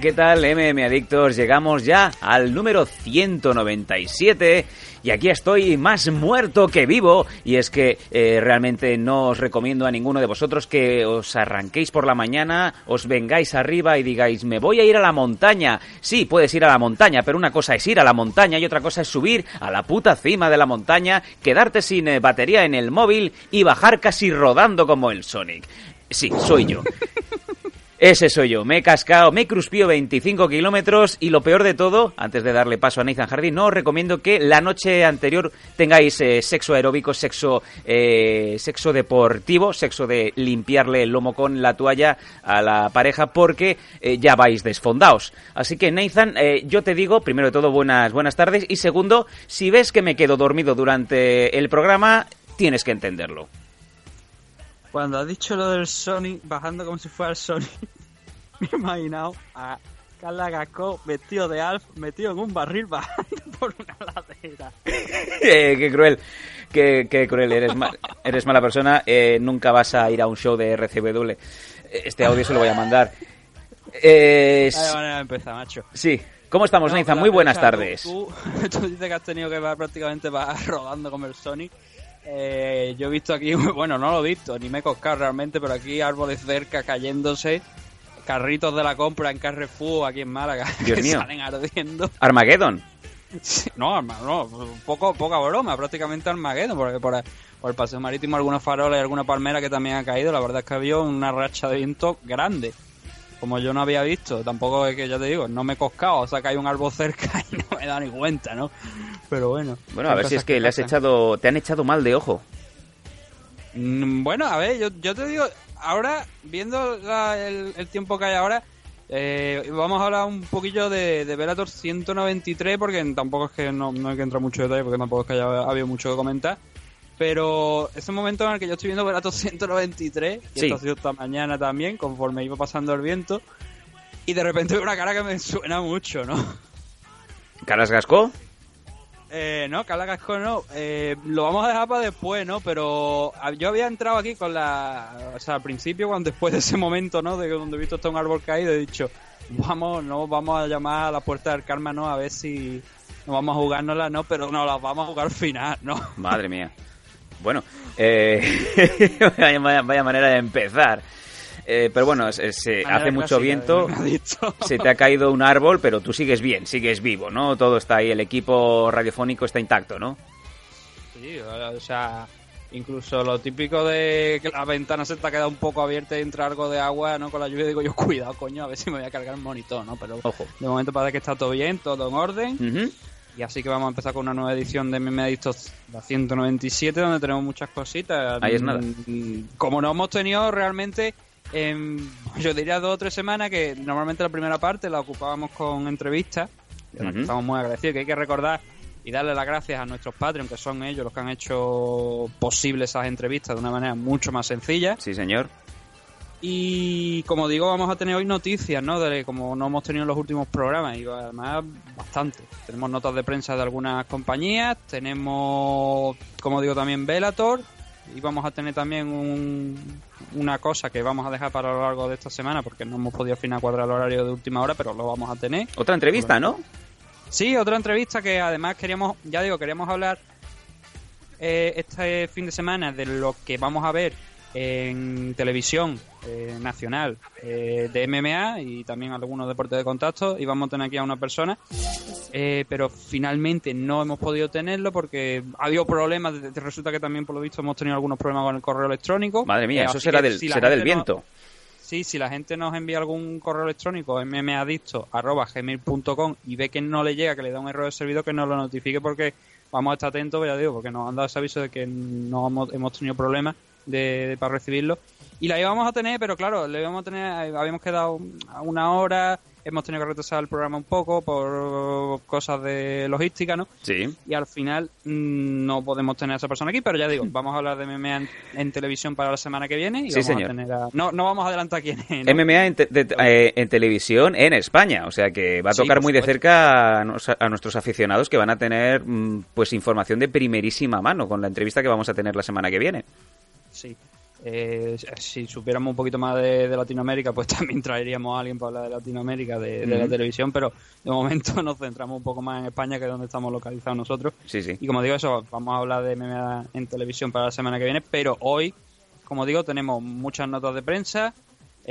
¿Qué tal MM Adictos? Llegamos ya al número 197 y aquí estoy más muerto que vivo y es que eh, realmente no os recomiendo a ninguno de vosotros que os arranquéis por la mañana, os vengáis arriba y digáis me voy a ir a la montaña. Sí, puedes ir a la montaña, pero una cosa es ir a la montaña y otra cosa es subir a la puta cima de la montaña, quedarte sin eh, batería en el móvil y bajar casi rodando como el Sonic. Sí, soy yo. Ese soy yo. Me he cascado, me he cruspío 25 kilómetros y lo peor de todo, antes de darle paso a Nathan Hardy, no os recomiendo que la noche anterior tengáis eh, sexo aeróbico, sexo, eh, sexo deportivo, sexo de limpiarle el lomo con la toalla a la pareja porque eh, ya vais desfondaos. Así que Nathan, eh, yo te digo, primero de todo, buenas, buenas tardes y segundo, si ves que me quedo dormido durante el programa, tienes que entenderlo. Cuando has dicho lo del Sony, bajando como si fuera el Sony, me he imaginado a Carla Gasco vestido de Alf, metido en un barril bajando por una ladera. Eh, qué cruel, qué, qué cruel, eres, eres mala persona, eh, nunca vas a ir a un show de RCW. Este audio se lo voy a mandar. Eh, Vaya manera de empezar, macho. sí, ¿cómo estamos, No, Nathan? Muy buenas tú- tardes. Tú, tú dices que has tenido que va prácticamente va rodando como el Sonic. Eh, yo he visto aquí, bueno, no lo he visto, ni me he coscado realmente, pero aquí árboles cerca cayéndose, carritos de la compra en Carrefour aquí en Málaga Dios que mío. salen ardiendo. Armageddon. Sí, no, no, poco, poca broma, prácticamente Armageddon, porque por, por el paseo marítimo algunos faroles y alguna palmera que también ha caído, la verdad es que había una racha de viento grande, como yo no había visto, tampoco es que ya te digo, no me he coscado, o sea que hay un árbol cerca y no me he dado ni cuenta, ¿no? Pero bueno. Bueno, a ver si es que le has echado, te han echado mal de ojo. Mm, Bueno, a ver, yo, yo te digo, ahora, viendo la- el, el tiempo que hay ahora, eh, vamos a hablar un poquillo de, de Velator 193, porque tampoco es que no, no hay que entrar mucho en detalle, porque tampoco es que haya habido mucho que comentar. Pero ese momento en el que yo estoy viendo Velator 193, y Sí. esto ha sido esta mañana también, conforme iba pasando el viento, y de repente veo una cara que me suena mucho, ¿no? ¿Caras Gasco? Eh, no, Carla Casco no. Eh, lo vamos a dejar para después, ¿no? Pero yo había entrado aquí con la... O sea, al principio, cuando después de ese momento, ¿no? De donde he visto hasta un árbol caído, he dicho, vamos, no vamos a llamar a la puerta del karma, ¿no? A ver si no vamos a jugárnosla, ¿no? Pero no, las vamos a jugar al final, ¿no? Madre mía. Bueno, eh, vaya, manera de empezar. Eh, pero bueno, se Manera hace mucho viento. Se te ha caído un árbol, pero tú sigues bien, sigues vivo, ¿no? Todo está ahí, el equipo radiofónico está intacto, ¿no? Sí, o sea, incluso lo típico de que la ventana se te ha quedado un poco abierta y entra algo de agua, ¿no? Con la lluvia digo yo, cuidado, coño, a ver si me voy a cargar el monitor, ¿no? Pero Ojo. de momento parece que está todo bien, todo en orden. Ujú. Y así que vamos a empezar con una nueva edición de Meme Adictos, la 197, donde tenemos muchas cositas. Ahí es nada. Mm, Como no hemos tenido realmente, em, yo diría dos o tres semanas, que normalmente la primera parte la ocupábamos con entrevistas, de las que Ujú. estamos muy agradecidos, que hay que recordar y darle las gracias a nuestros Patreon, que son ellos los que han hecho posible esas entrevistas de una manera mucho más sencilla. Sí, señor. Y como digo, vamos a tener hoy noticias, ¿no? De como no hemos tenido en los últimos programas, y además bastante. Tenemos notas de prensa de algunas compañías, tenemos, como digo, también Velator, y vamos a tener también un- una cosa que vamos a dejar para lo largo de esta semana, porque no hemos podido afinar cuadrar el horario de última hora, pero lo vamos a tener. Otra entrevista, ¿no? Sí, otra entrevista que además queríamos, ya digo, queríamos hablar eh, este fin de semana de lo que vamos a ver en televisión eh, nacional eh, de MMA y también algunos deportes de contacto y vamos a tener aquí a una persona eh, pero finalmente no hemos podido tenerlo porque ha habido problemas resulta que también por lo visto hemos tenido algunos problemas con el correo electrónico Madre mía, Eh, eso será del, si será del gente no- viento. sí, si la gente nos envía algún correo electrónico, mmadicto.gmail.com y ve que no le llega, que le da un error de servidor, que nos lo notifique porque vamos a estar atentos, ya digo, porque nos han dado ese aviso de que no hemos, hemos tenido problemas de, para recibirlo. Y la íbamos a tener, pero claro, le íbamos a tener, habíamos quedado a una hora, hemos tenido que retrasar el programa un poco por cosas de logística, ¿no? Sí. Y al final mm, no podemos tener a esa persona aquí, pero ya digo, vamos a hablar de MMA en, en televisión para la semana que viene. Y Sí, vamos señor. A tener a- no, no vamos a adelantar quién es. ¿no? MMA en, te- de- eh, en televisión en España, o sea que va a tocar muy de cerca a, nos- a nuestros aficionados que van a tener mm, pues información de primerísima mano con la entrevista que vamos a tener la semana que viene. Sí. Eh, si supiéramos un poquito más de, de Latinoamérica, pues también traeríamos a alguien para hablar de Latinoamérica, de, de la televisión, pero de momento nos centramos un poco más en España, que es donde estamos localizados nosotros. Sí, sí. Y como digo, eso, vamos a hablar de MMA en televisión para la semana que viene, pero hoy, como digo, tenemos muchas notas de prensa,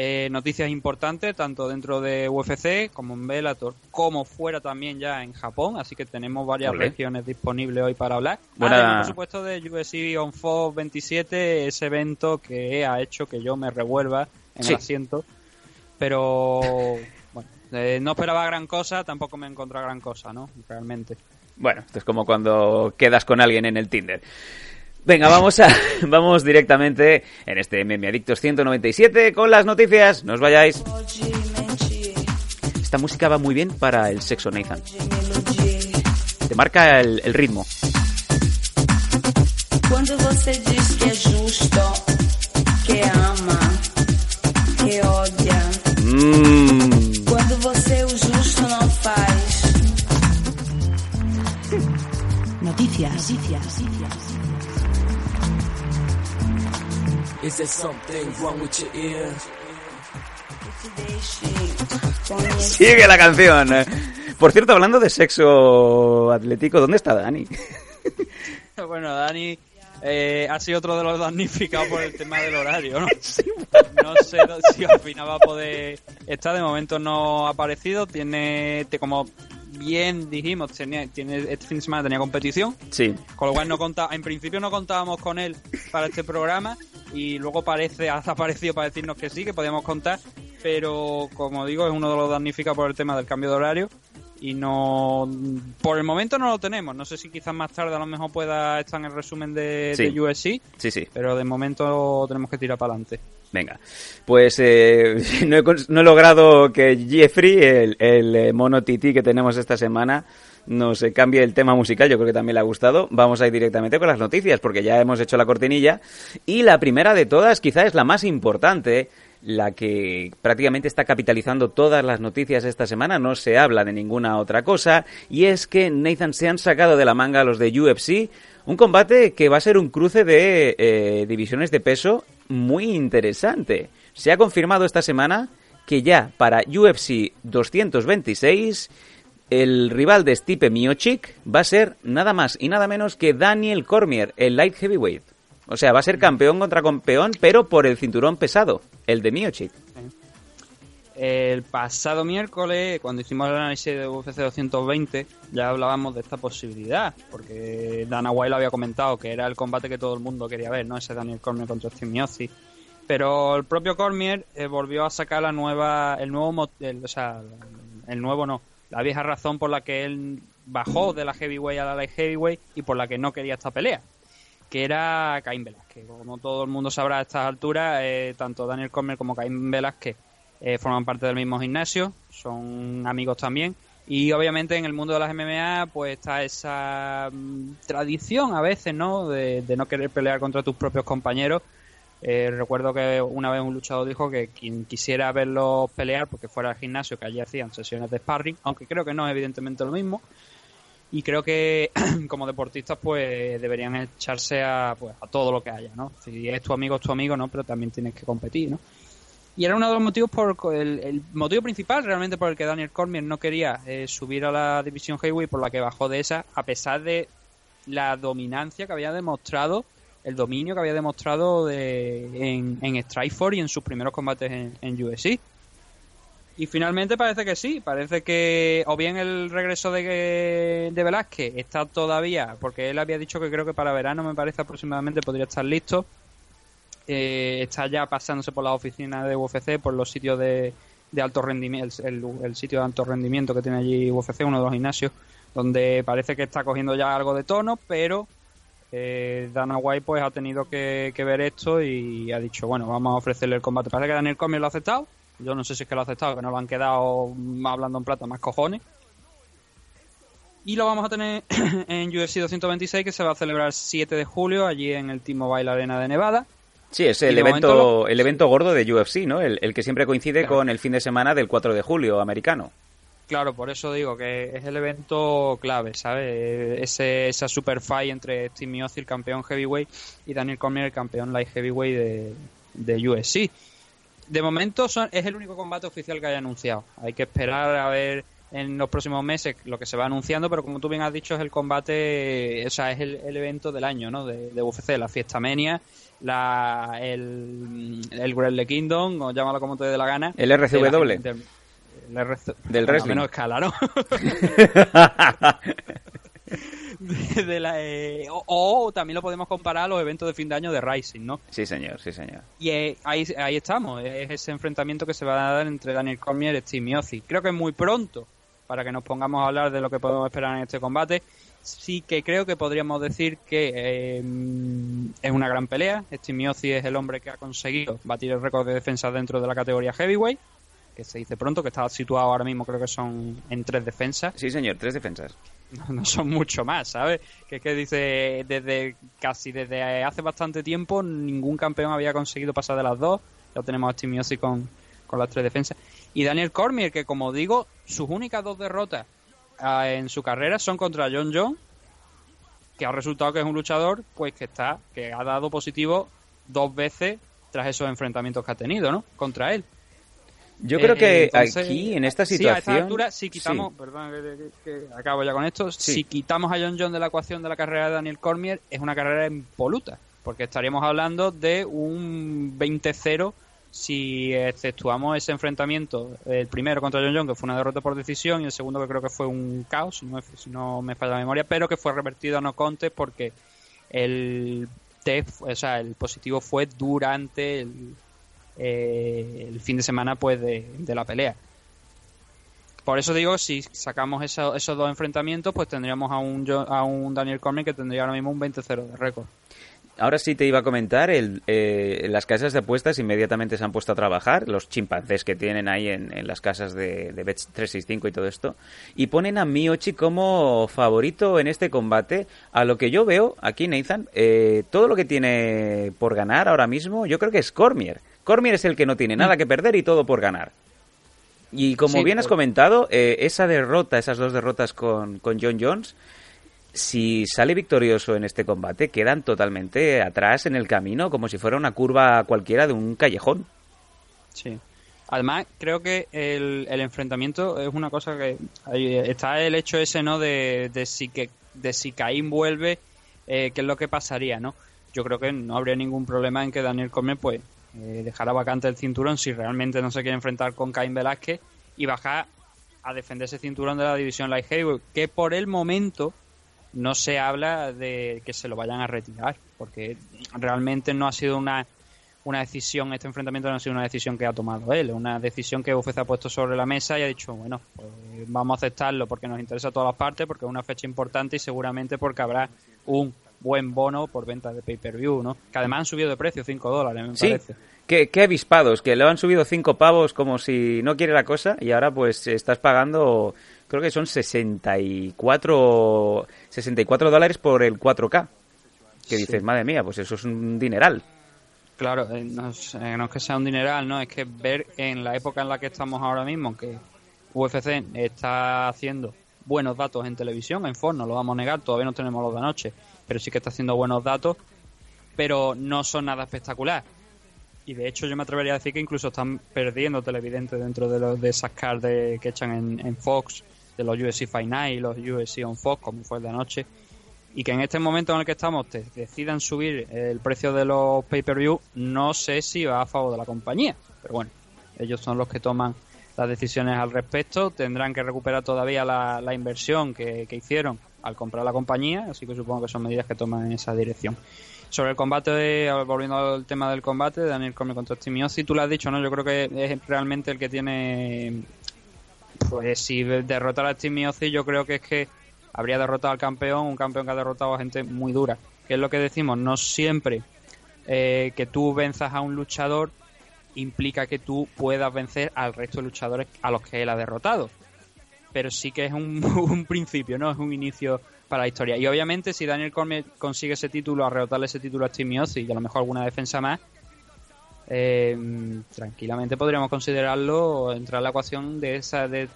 eh, noticias importantes, tanto dentro de UFC como en Bellator, como fuera también ya en Japón, así que tenemos varias regiones disponibles hoy para hablar. Buena- Además, por supuesto, de UFC On Fox 27, ese evento que ha hecho que yo me revuelva en Sí. el asiento, pero bueno, eh, no esperaba gran cosa, tampoco me he encontrado gran cosa, ¿no? Realmente. Bueno, esto es como cuando quedas con alguien en el Tinder. Venga, vamos a vamos directamente en este Adictos 197 con las noticias. No os vayáis. Esta música va muy bien para el sexo, Nathan. Te marca el, el ritmo. Quando você diz que é justo, que ama, que odia. Mm. Quando você o justo não faz. Noticias. Noticias. Is there something wrong with your ear? Sigue la canción. Por cierto, hablando de sexo atlético, ¿dónde está Dani? Bueno, Dani eh, ha sido otro de los damnificados por el tema del horario, ¿no? No sé si al final va a poder estar, de momento no ha aparecido, tiene, como bien dijimos, tenía, tiene, este fin de semana tenía competición, Sí. con lo cual no conta, en principio no contábamos con él para este programa y luego parece, ha aparecido para decirnos que sí, que podíamos contar, pero como digo, es uno de los damnificados por el tema del cambio de horario y no por el momento no lo tenemos. No sé si quizás más tarde a lo mejor pueda estar en el resumen de, Sí. de USC, Sí, sí. pero de momento tenemos que tirar para adelante. Venga, pues eh, no, he, no he logrado que Jeffrey, el, el eh, mono tití que tenemos esta semana, nos eh, cambie el tema musical. Yo creo que también le ha gustado. Vamos a ir directamente con las noticias, porque ya hemos hecho la cortinilla. Y la primera de todas, quizá es la más importante, la que prácticamente está capitalizando todas las noticias esta semana. No se habla de ninguna otra cosa. Y es que Nathan se han sacado de la manga los de UFC. Un combate que va a ser un cruce de eh, divisiones de peso muy interesante. Se ha confirmado esta semana que ya para UFC 226 el rival de Stipe Miocic va a ser nada más y nada menos que Daniel Cormier, el light heavyweight. O sea, va a ser campeón contra campeón, pero por el cinturón pesado, el de Miocic. El pasado miércoles, cuando hicimos el análisis de UFC 220, ya hablábamos de esta posibilidad, porque Dana White lo había comentado que era el combate que todo el mundo quería ver, ¿no? Ese Daniel Cormier contra Steve. Pero el propio Cormier eh, volvió a sacar la nueva, el nuevo, el- o sea, el nuevo no, la vieja razón por la que él bajó de la heavyweight a la light heavyweight y por la que no quería esta pelea, que era Caín Velázquez. Como todo el mundo sabrá a estas alturas, eh, tanto Daniel Cormier como Caín Velázquez eh, forman parte del mismo gimnasio, son amigos también. Y obviamente en el mundo de las MMA pues está esa mm, tradición a veces, ¿no? De, de no querer pelear contra tus propios compañeros. Eh, recuerdo que una vez un luchador dijo que quien quisiera verlos pelear, porque fuera al gimnasio, que allí hacían sesiones de sparring, aunque creo que no es evidentemente lo mismo. Y creo que como deportistas pues deberían echarse a, pues, a todo lo que haya, ¿no? Si es tu amigo, es tu amigo, ¿no? Pero también tienes que competir, ¿no? Y era uno de los motivos por el, motivo principal realmente por el que Daniel Cormier no quería eh, subir a la división heavyweight por la que bajó de esa a pesar de la dominancia que había demostrado el dominio que había demostrado de, en, en Strikeforce y en sus primeros combates en, en UFC y finalmente parece que sí parece que o bien el regreso de, de Velázquez está todavía porque él había dicho que creo que para verano me parece aproximadamente podría estar listo eh, está ya pasándose por las oficinas de UFC, por los sitios de, de alto rendimiento, el, sitio de alto rendimiento que tiene allí UFC, uno de los gimnasios, donde parece que está cogiendo ya algo de tono, pero eh, Dana White pues ha tenido que, que ver esto y ha dicho, bueno, vamos a ofrecerle el combate. Parece que Daniel Cormier lo ha aceptado. Yo no sé si es que lo ha aceptado, que no lo han quedado hablando en plata más cojones. Y lo vamos a tener en UFC 226 que se va a celebrar el 7 de julio allí en el T-Mobile Arena de Nevada. Sí, es el evento, lo- el evento gordo de UFC, ¿no? El, el que siempre coincide Claro. con el fin de semana del 4 de julio americano. Claro, por eso digo que es el evento clave, ¿sabes? Ese, esa super fight entre Steve Miocic, el campeón heavyweight, y Daniel Cormier, el campeón light heavyweight de, de UFC. De momento son, es el único combate oficial que haya anunciado. Hay que esperar a ver en los próximos meses lo que se va anunciando, pero como tú bien has dicho, es el combate, o sea, es el, el evento del año, ¿no? De, de UFC, la fiesta Mania, la, el, el Kingdom, o llámalo como te dé la gana. El RCW. De la- del- bueno, a wrestling. menos escala, ¿no? de, de la, eh, o, o también lo podemos comparar a los eventos de fin de año de Rising, ¿no? Sí, señor, sí, señor. Y eh, ahí, ahí estamos, es ese enfrentamiento que se va a dar entre Daniel Cormier y Steve Miocic. Creo que es muy pronto para que nos pongamos a hablar de lo que podemos esperar en este combate. Sí que creo que podríamos decir que eh, es una gran pelea. Steve Miocic es el hombre que ha conseguido batir el récord de defensa dentro de la categoría heavyweight, que se dice pronto, que está situado ahora mismo creo que son en tres defensas Sí, señor, tres defensas. no son mucho más, ¿sabes? Que es que dice, desde casi desde hace bastante tiempo, ningún campeón había conseguido pasar de las dos. Ya tenemos a Miocic con, con las tres defensas. Y Daniel Cormier, que como digo, sus únicas dos derrotas ah, en su carrera son contra John John, que ha resultado que es un luchador, pues que está, que ha dado positivo dos veces tras esos enfrentamientos que ha tenido, ¿no? Contra él. Yo Eh, creo que entonces, aquí, en esta Sí, a situación... esta altura, si quitamos, Sí. perdón que, acabo ya con esto, Sí. si quitamos a John John de la ecuación de la carrera de Daniel Cormier, es una carrera impoluta, porque estaríamos hablando de un 20-0 si exceptuamos ese enfrentamiento, el primero contra John John, que fue una derrota por decisión, y el segundo que creo que fue un caos, si no, me- si no me falla la memoria, pero que fue revertido a no contes porque el test, o sea, el positivo fue durante el, eh, el fin de semana pues de, la pelea. Por eso digo, si sacamos eso- esos dos enfrentamientos, pues tendríamos a un, a un Daniel Cormier que tendría ahora mismo un 20-0 de récord. Ahora sí te iba a comentar, eh, las casas de apuestas inmediatamente se han puesto a trabajar, los chimpancés que tienen ahí en, las casas de, de Bet365 y todo esto, y ponen a Miochi como favorito en este combate. A lo que yo veo aquí, Nathan, eh, todo lo que tiene por ganar ahora mismo, yo creo que es Cormier. Cormier es el que no tiene nada que perder y todo por ganar. Y como Sí, bien has por- comentado, eh, esa derrota, esas dos derrotas con, con John Jones, si sale victorioso en este combate, quedan totalmente atrás en el camino, como si fuera una curva cualquiera de un callejón. Sí. Además, creo que el, el enfrentamiento es una cosa que está el hecho ese, ¿no? De, de si que de si Caín vuelve, eh, qué es lo que pasaría, ¿no? Yo creo que no habría ningún problema en que Daniel Cormier, pues, eh, dejara vacante el cinturón si realmente no se quiere enfrentar con Caín Velázquez y bajar a defender ese cinturón de la división Light Heavyweight, que por el momento no se habla de que se lo vayan a retirar, porque realmente no ha sido una una decisión, este enfrentamiento no ha sido una decisión que ha tomado él, una decisión que UFC ha puesto sobre la mesa y ha dicho, bueno, pues vamos a aceptarlo porque nos interesa a todas las partes, porque es una fecha importante y seguramente porque habrá un buen bono por venta de pay-per-view, ¿no? Que además han subido de precio 5 dólares, me Sí, parece. qué, qué avispados, que le han subido cinco pavos como si no quiere la cosa y ahora pues estás pagando, creo que son 64, 64 dólares por el 4K. Que Sí. dices, madre mía, pues eso es un dineral. Claro, eh, no, es, no es que sea un dineral, no, es que ver en la época en la que estamos ahora mismo que UFC está haciendo buenos datos en televisión, en Fox, no lo vamos a negar, todavía no tenemos los de anoche, pero sí que está haciendo buenos datos, pero no son nada espectacular. Y de hecho yo me atrevería a decir que incluso están perdiendo televidentes dentro de, los, de esas cards de- que echan en, Fox, de los UFC Night y los UFC on Fox, como fue el de anoche, y que en este momento en el que estamos te decidan subir el precio de los pay-per-view, no sé si va a favor de la compañía. Pero bueno, ellos son los que toman las decisiones al respecto. Tendrán que recuperar todavía la, la inversión que, que hicieron al comprar la compañía, así que supongo que son medidas que toman en esa dirección. Sobre el combate, volviendo al tema del combate, Daniel Cormier contra Ozzy, tú lo has dicho, ¿no? Yo creo que es realmente el que tiene. Pues si derrotar a Ozzy, yo creo que es que habría derrotado al campeón, un campeón que ha derrotado a gente muy dura. Que es lo que decimos, no siempre eh, que tú venzas a un luchador implica que tú puedas vencer al resto de luchadores a los que él ha derrotado. Pero sí que es un, un principio, ¿no? Es un inicio para la historia. Y obviamente si Daniel Cormier consigue ese título, arrebatarle ese título a Steve Ozzy y a lo mejor alguna defensa más, eh, tranquilamente podríamos considerarlo entrar a la ecuación de, esa, de,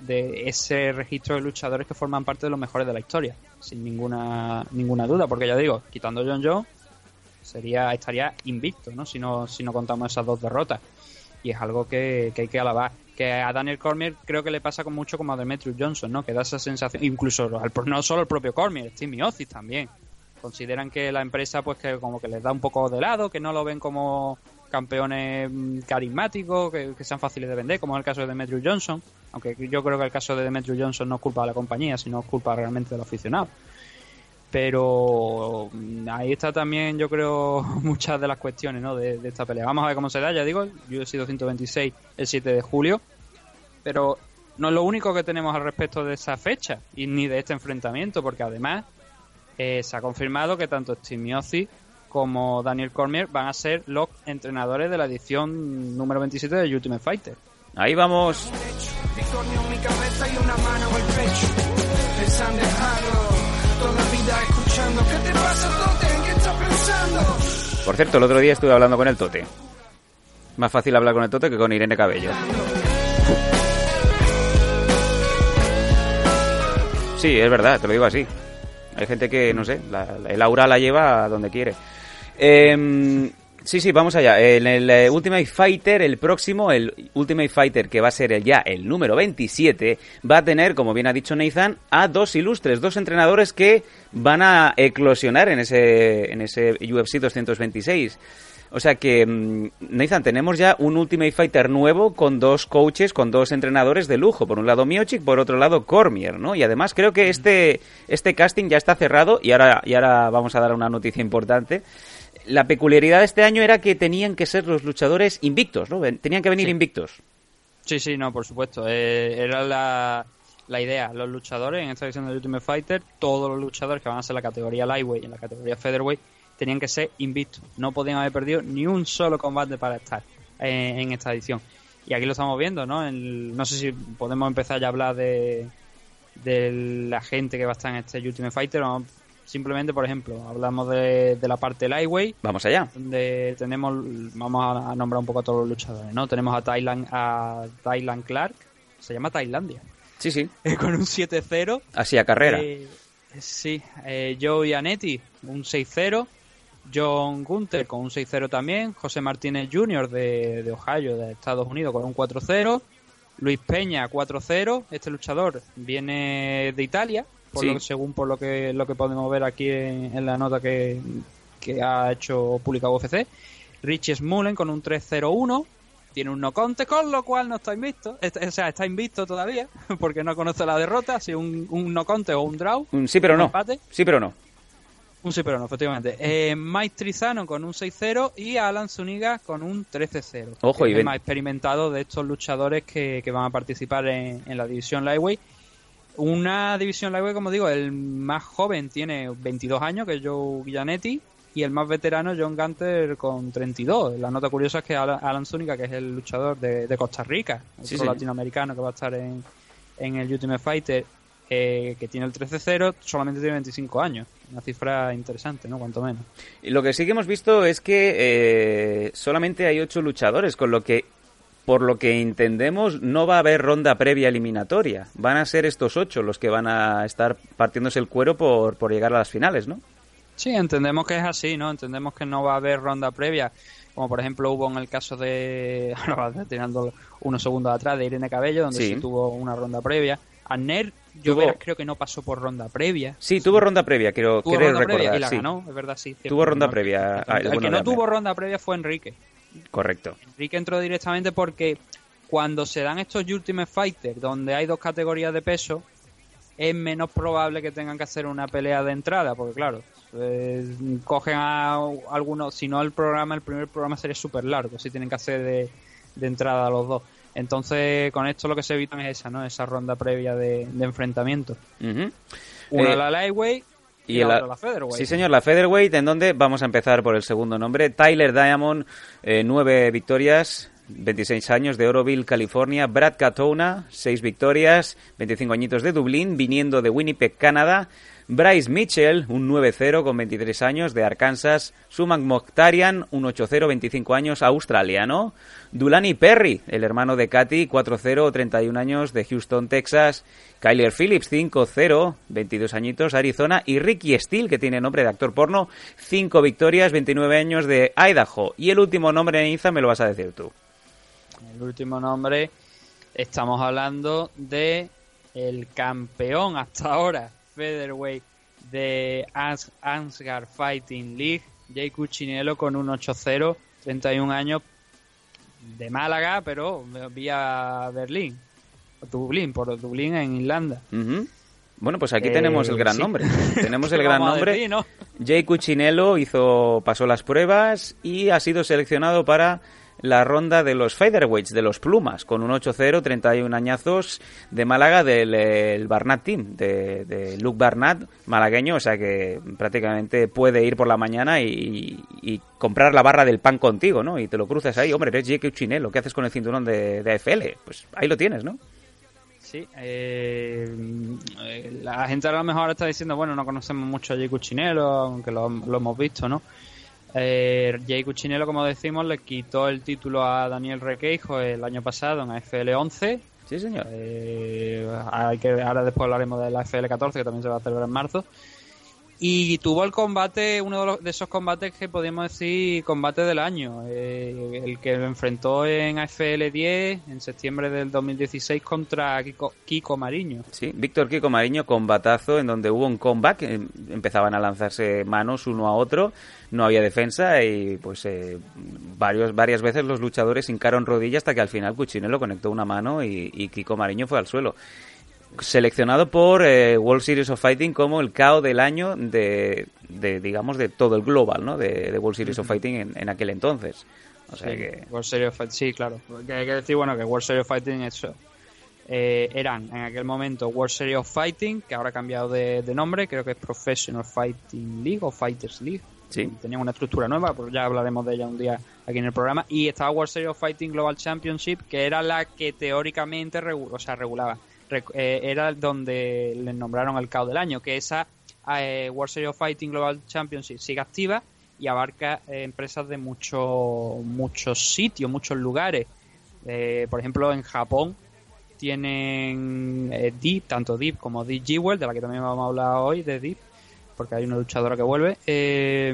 ese registro de luchadores que forman parte de los mejores de la historia, sin ninguna ninguna duda, porque ya digo, quitando John Jones, sería estaría invicto, ¿no? Si no, si no contamos esas dos derrotas. Y es algo que, que hay que alabar. Que a Daniel Cormier creo que le pasa con mucho como a Demetrius Johnson, ¿no? Que da esa sensación, incluso al, no solo el propio Cormier, Steve Miocic también. Consideran que la empresa, pues que como que les da un poco de lado, que no lo ven como campeones mm, carismáticos, que, que, sean fáciles de vender, como es el caso de Demetrius Johnson, aunque yo creo que el caso de Demetrius Johnson no es culpa de la compañía, sino es culpa realmente del aficionado. Pero mm, ahí está también, yo creo, muchas de las cuestiones ¿no? de, de, esta pelea. Vamos a ver cómo se da, ya digo, UFC 226 el 7 de julio, pero no es lo único que tenemos al respecto de esa fecha y ni de este enfrentamiento, porque además eh, se ha confirmado que tanto Steve Miocic como Daniel Cormier van a ser los entrenadores de la edición número 27 de Ultimate Fighter. Ahí vamos. Por cierto, el otro día estuve hablando con el Tote. Más fácil hablar con el Tote que con Irene Cabello. Sí, es verdad, te lo digo así. Hay gente que, no sé, el aura la lleva a donde quiere. Eh, sí, sí, vamos allá. En el eh, Ultimate Fighter, el próximo, el Ultimate Fighter, que va a ser el, ya el número 27, va a tener, como bien ha dicho Nathan, a dos ilustres, dos entrenadores que van a eclosionar en ese, en ese UFC 226. O sea que, Nathan, tenemos ya un Ultimate Fighter nuevo con dos coaches, con dos entrenadores de lujo. Por un lado Miochik, por otro lado Cormier, ¿no? Y además creo que este, este casting ya está cerrado y ahora, y ahora vamos a dar una noticia importante. La peculiaridad de este año era que tenían que ser los luchadores invictos, ¿no? Tenían que venir sí. invictos. Sí, sí, no, por supuesto. Eh, era la, la idea. Los luchadores en esta edición de Ultimate Fighter, todos los luchadores que van a ser la categoría Lightweight y en la categoría Featherweight, tenían que ser invictos. No podían haber perdido ni un solo combate para estar en, en esta edición. Y aquí lo estamos viendo, ¿no? El, no sé si podemos empezar ya a hablar de, de la gente que va a estar en este Ultimate Fighter o simplemente, por ejemplo, hablamos de, de, la parte lightweight. Vamos allá. Donde tenemos, vamos a, nombrar un poco a todos los luchadores, ¿no? Tenemos a Thailand, a Thailand Clark, se llama Tailandia. Sí, sí. Con un 7-0. Así a carrera. Eh, sí, eh, Joe Ianetti, un 6-0. John Gunther con un 6-0 también. José Martínez Jr. De, de, Ohio, de Estados Unidos, con un 4-0. Luis Peña, 4-0. Este luchador viene de Italia, por sí. lo, según por lo que lo que podemos ver aquí en, en la nota que, que, ha hecho publicado UFC. Richie Smullen con un 3-0-1. Tiene un no conte, con lo cual no está invicto. O sea, está invicto todavía, porque no conoce la derrota. Si un, un no conte o un draw. Un sí, pero un no. Empate. Sí, pero no. Un sí, pero no, efectivamente. Eh, Mike Trizano con un 6-0 y Alan Zuniga con un 13-0. Ojo, y el más experimentado de estos luchadores que, que van a participar en, en, la división Lightweight. Una división Lightweight, como digo, el más joven tiene 22 años, que es Joe Gianetti, y el más veterano John Gunter con 32. La nota curiosa es que Alan Zuniga, que es el luchador de, de Costa Rica, sí, otro sí. latinoamericano que va a estar en, en el Ultimate Fighter, eh, que tiene el 13-0, solamente tiene 25 años. Una cifra interesante, ¿no? Cuanto menos. Y lo que sí que hemos visto es que eh, solamente hay 8 luchadores, con lo que, por lo que entendemos, no va a haber ronda previa eliminatoria. Van a ser estos 8 los que van a estar partiéndose el cuero por, por llegar a las finales, ¿no? Sí, entendemos que es así, ¿no? Entendemos que no va a haber ronda previa, como por ejemplo hubo en el caso de, ahora tirando unos segundos atrás, de Irene Cabello, donde sí, sí tuvo una ronda previa. Anner, yo tuvo... creo que no pasó por ronda previa. Sí, tuvo ronda previa, quiero, tuvo ronda recordar. Previa y la sí. ganó, es verdad, sí. Tuvo ronda previa. El, el que no tuvo ronda previa fue Enrique. Correcto. Enrique entró directamente porque cuando se dan estos Ultimate Fighter, donde hay dos categorías de peso, es menos probable que tengan que hacer una pelea de entrada, porque claro, eh, cogen a algunos, si no el programa, el primer programa sería súper largo, si tienen que hacer de, de entrada a los dos. Entonces, con esto lo que se evitan es esa, ¿no? Esa ronda previa de, de enfrentamiento. Eh, la lightweight y, y la la- otra la featherweight. Sí, señor, la Featherweight, en donde vamos a empezar por el segundo nombre. Tyler Diamond, eh, nueve victorias, 26 años de Oroville, California. Brad Katona, seis victorias, 25 añitos de Dublín, viniendo de Winnipeg, Canadá. Bryce Mitchell, un 9-0 con 23 años de Arkansas. Suman Mokhtarian, un 8-0, 25 años, australiano. Dulani Perry, el hermano de Katy, 4-0, 31 años de Houston, Texas. Kyler Phillips, 5-0, 22 añitos, Arizona. Y Ricky Steele, que tiene nombre de actor porno, 5 victorias, 29 años de Idaho. Y el último nombre, Niza, me lo vas a decir tú. El último nombre, estamos hablando de el campeón hasta ahora, featherweight de Ans- Ansgar Fighting League, Jay Cuccinello con un 8-0, 31 años de Málaga, pero vía Berlín, Dublín, por Dublín en Irlanda. Bueno, pues aquí Eh, tenemos el gran sí. nombre. Tenemos el ¿Qué gran nombre. no? Jay Cuccinello hizo, pasó las pruebas y ha sido seleccionado para la ronda de los featherweights, de los plumas, con un 8-0, 31 añazos de Málaga del el Barnat Team, de, de Luke Barnat, malagueño, o sea que prácticamente puede ir por la mañana y, comprar la barra del pan contigo, ¿no? Y te lo cruzas ahí, hombre, eres Jay Cuccinello, ¿qué haces con el cinturón de, de AFL? Pues ahí lo tienes, ¿no? Sí, eh, la gente a lo mejor está diciendo, bueno, no conocemos mucho a Jay Cuccinello, aunque lo, lo hemos visto, ¿no? Eh, Jay Cuccinello, como decimos, le quitó el título a Daniel Requeijo el año pasado en AFL 11. Sí, señor. Eh, hay que, ahora después hablaremos de la AFL 14, que también se va a celebrar en marzo. Y tuvo el combate, uno de, esos combates que podríamos decir combate del año. eh, el que enfrentó en AFL 10 en septiembre del 2016 contra Kiko, Kiko Mariño. Sí, Víctor Kiko Mariño, combatazo en donde hubo un comeback, em- empezaban a lanzarse manos uno a otro, no había defensa y pues eh, varios, varias veces los luchadores hincaron rodillas hasta que al final Cuccinello conectó una mano y Kiko Mariño fue al suelo. Seleccionado por eh, World Series of Fighting como el KO del año de, de, digamos, de todo el global, ¿no? De, de World Series of Fighting en, en aquel entonces. O sea Sí, que... World Series of Fight- sí, claro. Porque hay que decir, bueno, que World Series of Fighting eso, eh, eran en aquel momento World Series of Fighting, que ahora ha cambiado de, de nombre, creo que es Professional Fighting League o Fighters League. Sí. Tenían una estructura nueva, pues ya hablaremos de ella un día aquí en el programa. Y estaba World Series of Fighting Global Championship, que era la que teóricamente o sea, regulaba. Eh, era donde le nombraron el KO del año, que esa eh, World Series of Fighting Global Championship sigue activa y abarca eh, empresas de muchos muchos sitios, muchos lugares. Eh, por ejemplo, en Japón tienen eh, Deep, tanto Deep como Deep Jewel, de la que también vamos a hablar hoy, de Deep, porque hay una luchadora que vuelve. eh,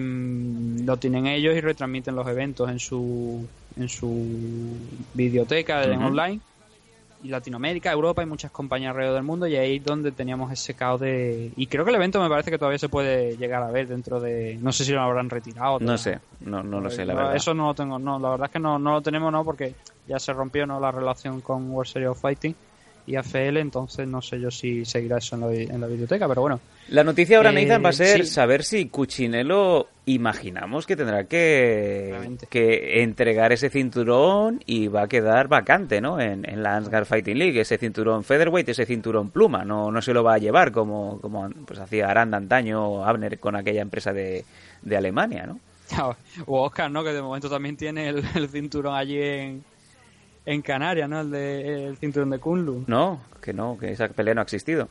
lo tienen ellos y retransmiten los eventos en su en su videoteca en online. Y Latinoamérica, Europa, hay muchas compañías alrededor del mundo y ahí es donde teníamos ese caos de... Y creo que el evento me parece que todavía se puede llegar a ver dentro de... No sé si lo habrán retirado. No sé, no, no lo sé, la verdad. Eso no lo tengo, no, la verdad es que no, no lo tenemos, no, porque ya se rompió no la relación con World Series of Fighting y AFL, entonces no sé yo si seguirá eso en la, en la biblioteca, pero bueno. La noticia ahora, Eh, Nathan, va a ser sí. saber si Cuchinelo imaginamos que tendrá que, que entregar ese cinturón y va a quedar vacante, ¿no? En, en la Ansgar Fighting League, ese cinturón featherweight, ese cinturón pluma, no, no se lo va a llevar como, como pues hacía Aranda antaño o Abner con aquella empresa de, de Alemania, ¿no? O Oscar, ¿no? Que de momento también tiene el, el cinturón allí en, en Canarias, ¿no? El, de, el cinturón de Kunlun. No, que no, que esa pelea no ha existido.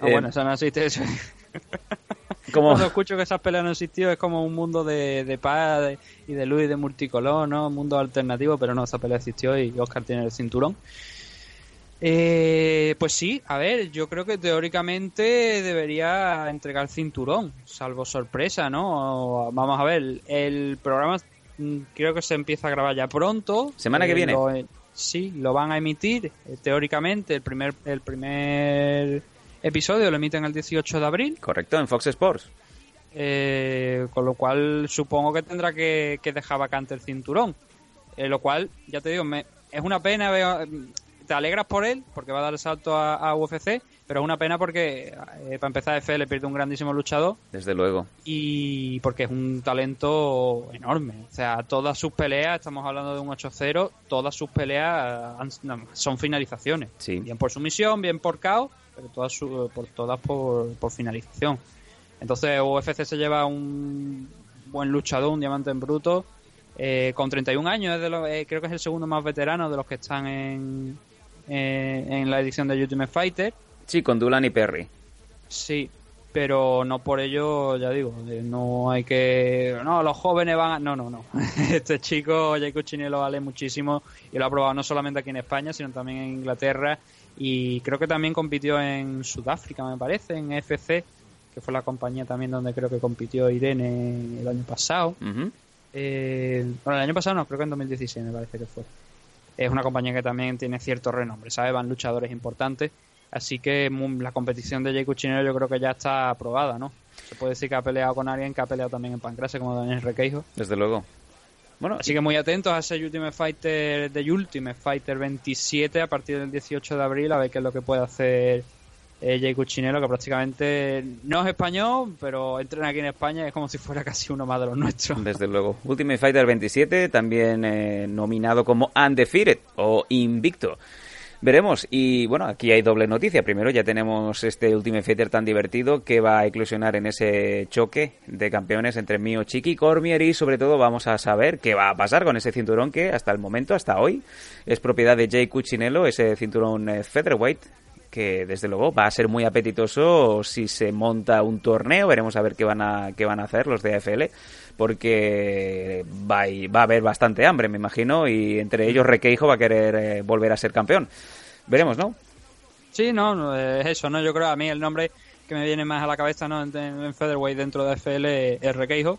Ah, Eh, bueno, eso no existe. Eso. como, Cuando escucho que esas peleas no existió, es como un mundo de, de paz de- y de luz y de multicolor, ¿no? Un mundo alternativo, pero no, esa pelea existió y Oscar tiene el cinturón. Eh, pues sí, a ver, yo creo que teóricamente debería entregar cinturón, salvo sorpresa, ¿no? Vamos a ver, el programa mm, creo que se empieza a grabar ya pronto. Semana que Eh, viene. lo- sí, lo van a emitir eh, teóricamente el primer el primer episodio lo emiten el 18 de abril. correcto, en Fox Sports. Eh, con lo cual supongo que tendrá que, que dejar vacante el cinturón. Eh, lo cual, ya te digo, me, es una pena, veo- te alegras por él, porque va a dar el salto a, a UFC, Pero es una pena porque, eh, para empezar, FL pierde un grandísimo luchador Desde luego. y porque es un talento enorme. O sea, todas sus peleas, estamos hablando de un 8-0, todas sus peleas han- no, son finalizaciones. Sí. Bien por sumisión, bien por KO, pero todas, su- por, todas por, por finalización. Entonces UFC se lleva un buen luchador, un diamante en bruto, eh, con 31 años, es de los- eh, creo que es el segundo más veterano de los que están en, eh, en la edición de Ultimate Fighter. Sí, con Dulan y Perry. Sí, pero no por ello, ya digo, eh, no hay que... No, los jóvenes van a... No, no, no. Este chico, Jay Cuccinello, vale muchísimo y lo ha probado no solamente aquí en España, sino también en Inglaterra y creo que también compitió en Sudáfrica, me parece, en FC, que fue la compañía también donde creo que compitió Irene el año pasado. Eh, bueno, el año pasado no, creo que en 2016 me parece que fue. Es una compañía que también tiene cierto renombre, ¿sabes? Van luchadores importantes. Así que la competición de Jay Cuccinello yo creo que ya está aprobada, ¿no? Se puede decir que ha peleado con alguien que ha peleado también en Pancrase, como Daniel Requeijo. Desde luego. Bueno, Así que muy atentos a ese Ultimate Fighter de Ultimate Fighter 27 a partir del 18 de abril a ver qué es lo que puede hacer eh, Jay Cuccinello, que prácticamente no es español, pero entrena aquí en España y es como si fuera casi uno más de los nuestros. Desde luego. Ultimate Fighter 27, también eh, nominado como Undefeated o Invicto. Veremos. Y bueno, aquí hay doble noticia. Primero, ya tenemos este Ultimate Fighter tan divertido que va a eclosionar en ese choque de campeones entre Mio Chiqui y Cormier. Y sobre todo, vamos a saber qué va a pasar con ese cinturón que hasta el momento, hasta hoy, es propiedad de Jay Cuccinello, ese cinturón eh, featherweight que desde luego va a ser muy apetitoso si se monta un torneo veremos a ver qué van a qué van a hacer los de AFL porque va, a- va a haber bastante hambre me imagino y entre ellos Requeijo va a querer eh, volver a ser campeón veremos no Sí, no, no, es eso, ¿no? Yo creo a mí el nombre que me viene más a la cabeza, ¿no? En, en Featherweight dentro de FL es Requeijo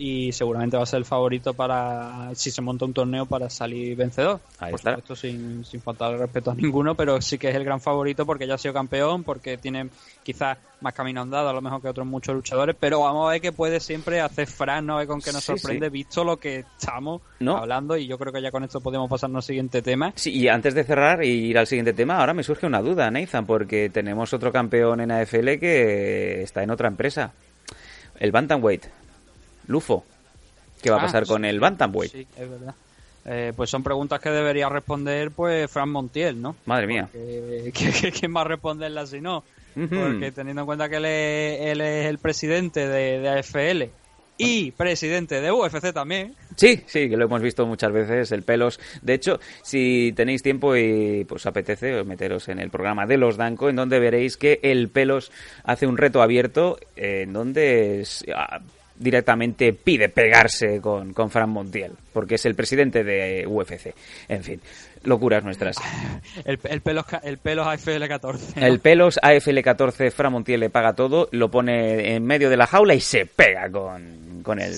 y seguramente va a ser el favorito para, si se monta un torneo, para salir vencedor. Ahí Por está. supuesto, sin, sin faltar el respeto a ninguno, pero sí que es el gran favorito porque ya ha sido campeón, porque tiene quizás más camino andado, a lo mejor que otros muchos luchadores, pero vamos a ver que puede siempre hacer Fran, ¿no? A ver con qué nos Sí, sorprende, sí. visto lo que estamos No. hablando, y yo creo que ya con esto podemos pasarnos al siguiente tema. Sí, y antes de cerrar y ir al siguiente tema, ahora me surge una duda, Nathan, porque tenemos otro campeón en AFL que está en otra empresa. El Bantamweight. Lufo. ¿Qué va a Ah, pasar con el Bantamweight? Sí, es verdad. Eh, pues son preguntas que debería responder pues Fran Montiel, ¿no? Madre mía. Porque- ¿Quién va a responderlas si no? Porque teniendo en cuenta que él es, él es el presidente de, de AFL y presidente de UFC también. Sí, sí, que lo hemos visto muchas veces, el pelos. De hecho, si tenéis tiempo y pues apetece, os meteros en el programa de los Danco, en donde veréis que el pelos hace un reto abierto, en donde ah, directamente pide pegarse con, con Fran Montiel, porque es el presidente de UFC. En fin, locuras nuestras. El, el pelos el pelos AFL 14. ¿no? El pelos AFL14, Fran Montiel le paga todo, lo pone en medio de la jaula y se pega con, con el,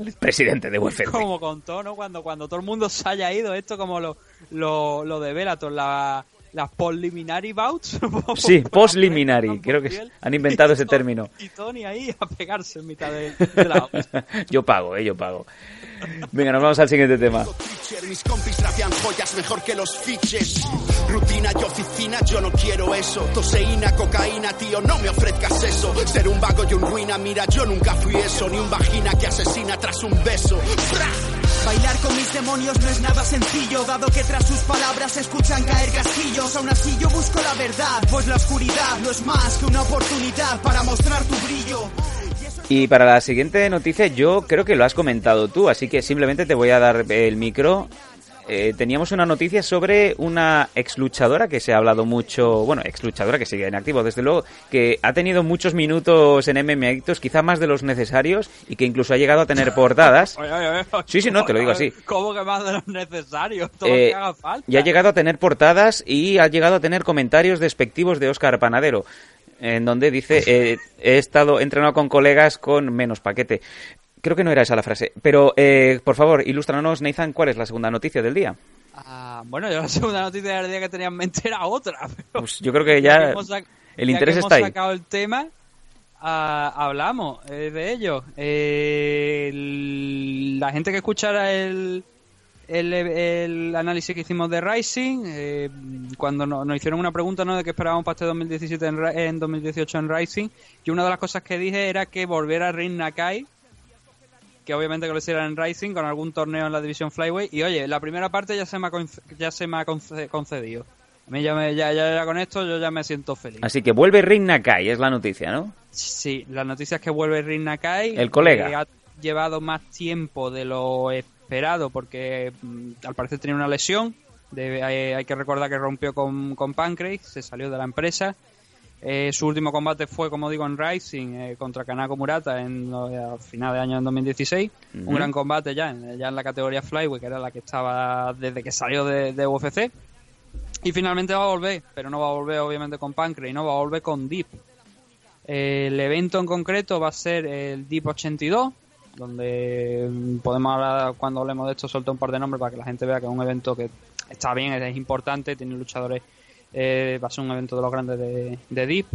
el presidente de UFC. como contó, ¿no? Cuando, cuando todo el mundo se haya ido, esto como lo, lo, lo de Bellator, la, las preliminary bouts. Sí, post-liminary, creo que han inventado y ese Tony- término. Y Tony ahí a pegarse en mitad de, de la yo pago, eh, yo pago. Venga, nos vamos al siguiente tema. Mis compis rapean joyas mejor que los fiches. Rutina y oficina, yo no quiero eso. Toseína, cocaína, tío, no me ofrezcas eso. Ser un vago y un ruina, mira, yo nunca fui eso. Ni un vagina que asesina tras un beso. ¡Fra! Bailar con mis demonios no es nada sencillo, dado que tras sus palabras se escuchan caer casquillos. Aún así yo busco la verdad, pues la oscuridad no es más que una oportunidad para mostrar tu brillo. Y para la siguiente noticia, yo creo que lo has comentado tú, así que simplemente te voy a dar el micro. Eh, teníamos una noticia sobre una ex luchadora que se ha hablado mucho, bueno, ex luchadora que sigue en activo, desde luego, que ha tenido muchos minutos en MMA quizá más de los necesarios, y que incluso ha llegado a tener portadas. Oye, oye, oye. Sí, sí, no, te lo digo así. ¿Cómo que más de lo necesario? Todo Eh, que haga falta. y ha llegado a tener portadas y ha llegado a tener comentarios despectivos de Óscar Panadero, en donde dice, eh, he estado he entrenado con colegas con menos paquete. Creo que no era esa la frase, pero eh, por favor, ilústranos, Nathan, ¿cuál es la segunda noticia del día? Ah, bueno, yo la segunda noticia del día que tenía en mente era otra. Pero Pues yo creo que ya ya que hemos sac- el ya interés que está ahí. hemos sacado el tema, ah, hablamos eh, de ello. Eh, el- la gente que escuchara el, el, el análisis que hicimos de Rising, eh, cuando no- nos hicieron una pregunta ¿no? de qué esperábamos para este 2017 en, en 2018 en Rising, y una de las cosas que dije era que volviera Rin Nakai, que obviamente que lo hiciera en Rising con algún torneo en la división Flyweight, y oye, la primera parte ya se me ha, ya se me ha conce- concedido. A mí ya, me- ya, ya, ya con esto yo ya me siento feliz. Así que vuelve Rin Nakai, es la noticia, ¿no? Sí, la noticia es que vuelve Rin Nakai. El colega. que ha llevado más tiempo de lo esperado porque mm, al parecer tenía una lesión. De- hay, hay que recordar que rompió con, con Pancrase, se salió de la empresa. Eh, su último combate fue, como digo, en Rising eh, contra Kanako Murata en, lo- a final de año en 2016. Ujú. Un gran combate ya, en- ya en la categoría Flyweight, que era la que estaba desde que salió de, de UFC. Y finalmente va a volver, pero no va a volver obviamente con Pancrase, no va a volver con Deep. Eh, El evento en concreto va a ser el Deep 82, donde mm, podemos hablar, cuando hablemos de esto, soltar un par de nombres para que la gente vea que es un evento que está bien, es importante, tiene luchadores, eh, va a ser un evento de los grandes de, de Deep.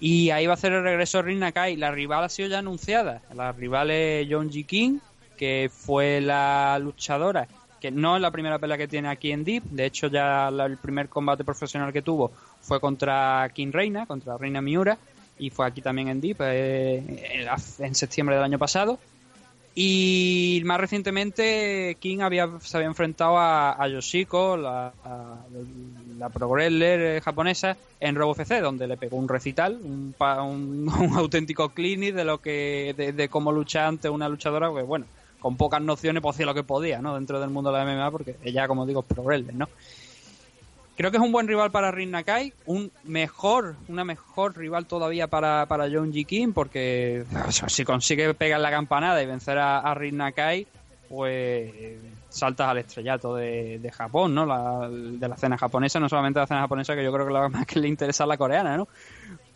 Y ahí va a hacer el regreso Rin Nakai. La rival ha sido ya anunciada. La rival es John G. King, que fue la luchadora, que no es la primera pelea que tiene aquí en Deep. De hecho, ya la- el primer combate profesional que tuvo fue contra King Reina, contra Reina Miura. Y fue aquí también en Deep, eh, en- septiembre del año pasado. Y más recientemente King había, se había enfrentado a, a Yoshiko, la, a- la pro wrestler eh, japonesa, en Robo FC, donde le pegó un recital, un, un, un auténtico clinic de lo que de, cómo luchar ante una luchadora, que bueno, con pocas nociones pues hacía lo que podía, ¿no? Dentro del mundo de la MMA, porque ella, como digo, es pro wrestler, ¿no? Creo que es un buen rival para Rin Nakai, un mejor, una mejor rival todavía para, para John G. King, porque si consigue pegar la campanada y vencer a, a Rin Nakai, pues saltas al estrellato de, de Japón, ¿no? La- de la escena japonesa, no solamente la escena japonesa, que yo creo que la más que le interesa a la coreana, ¿no?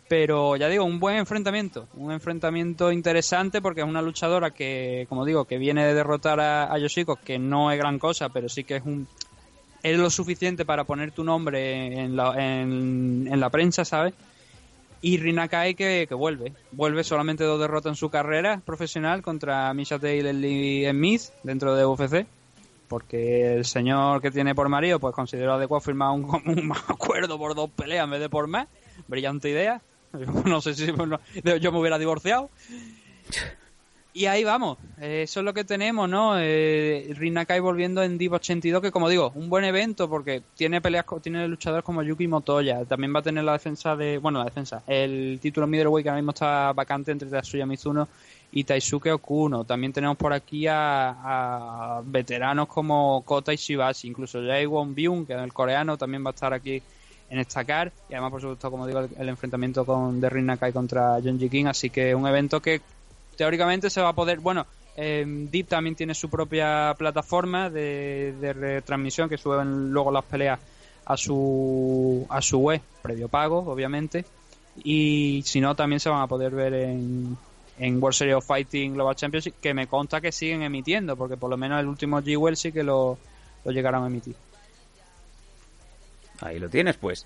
Pero ya digo, un buen enfrentamiento, un enfrentamiento interesante porque es una luchadora que, como digo, que viene de derrotar a, Yoshiko, que no es gran cosa, pero sí que es un es lo suficiente para poner tu nombre en la, en la prensa, ¿sabes? Y Rinakai que, que vuelve. Vuelve solamente dos derrotas en su carrera profesional contra Misha Taylor y Smith dentro de UFC. Porque el señor que tiene por marido pues consideró adecuado firmar un, un acuerdo por dos peleas en vez de por más. Brillante idea. No sé si yo me hubiera divorciado. Y ahí vamos, eh, eso es lo que tenemos, ¿no? Eh, Rin Nakai volviendo en Div 82, que como digo, un buen evento porque tiene peleas, tiene luchadores como Yuki Motoya, también va a tener la defensa de, bueno, la defensa, el título middleweight que ahora mismo está vacante entre Tatsuya Mizuno y Taisuke Okuno. También tenemos por aquí a, veteranos como Kota Ishibashi, incluso Jae Won Byung, que es el coreano, también va a estar aquí en esta car y además por supuesto como digo el, enfrentamiento con de Rin Nakai contra John King así que un evento que teóricamente se va a poder bueno eh, Deep también tiene su propia plataforma de, de retransmisión que suben luego las peleas a su a su web previo pago obviamente y si no también se van a poder ver en en World Series of Fighting Global Championship que me consta que siguen emitiendo porque por lo menos el último G-Well sí que lo, lo llegaron a emitir Ahí lo tienes, pues.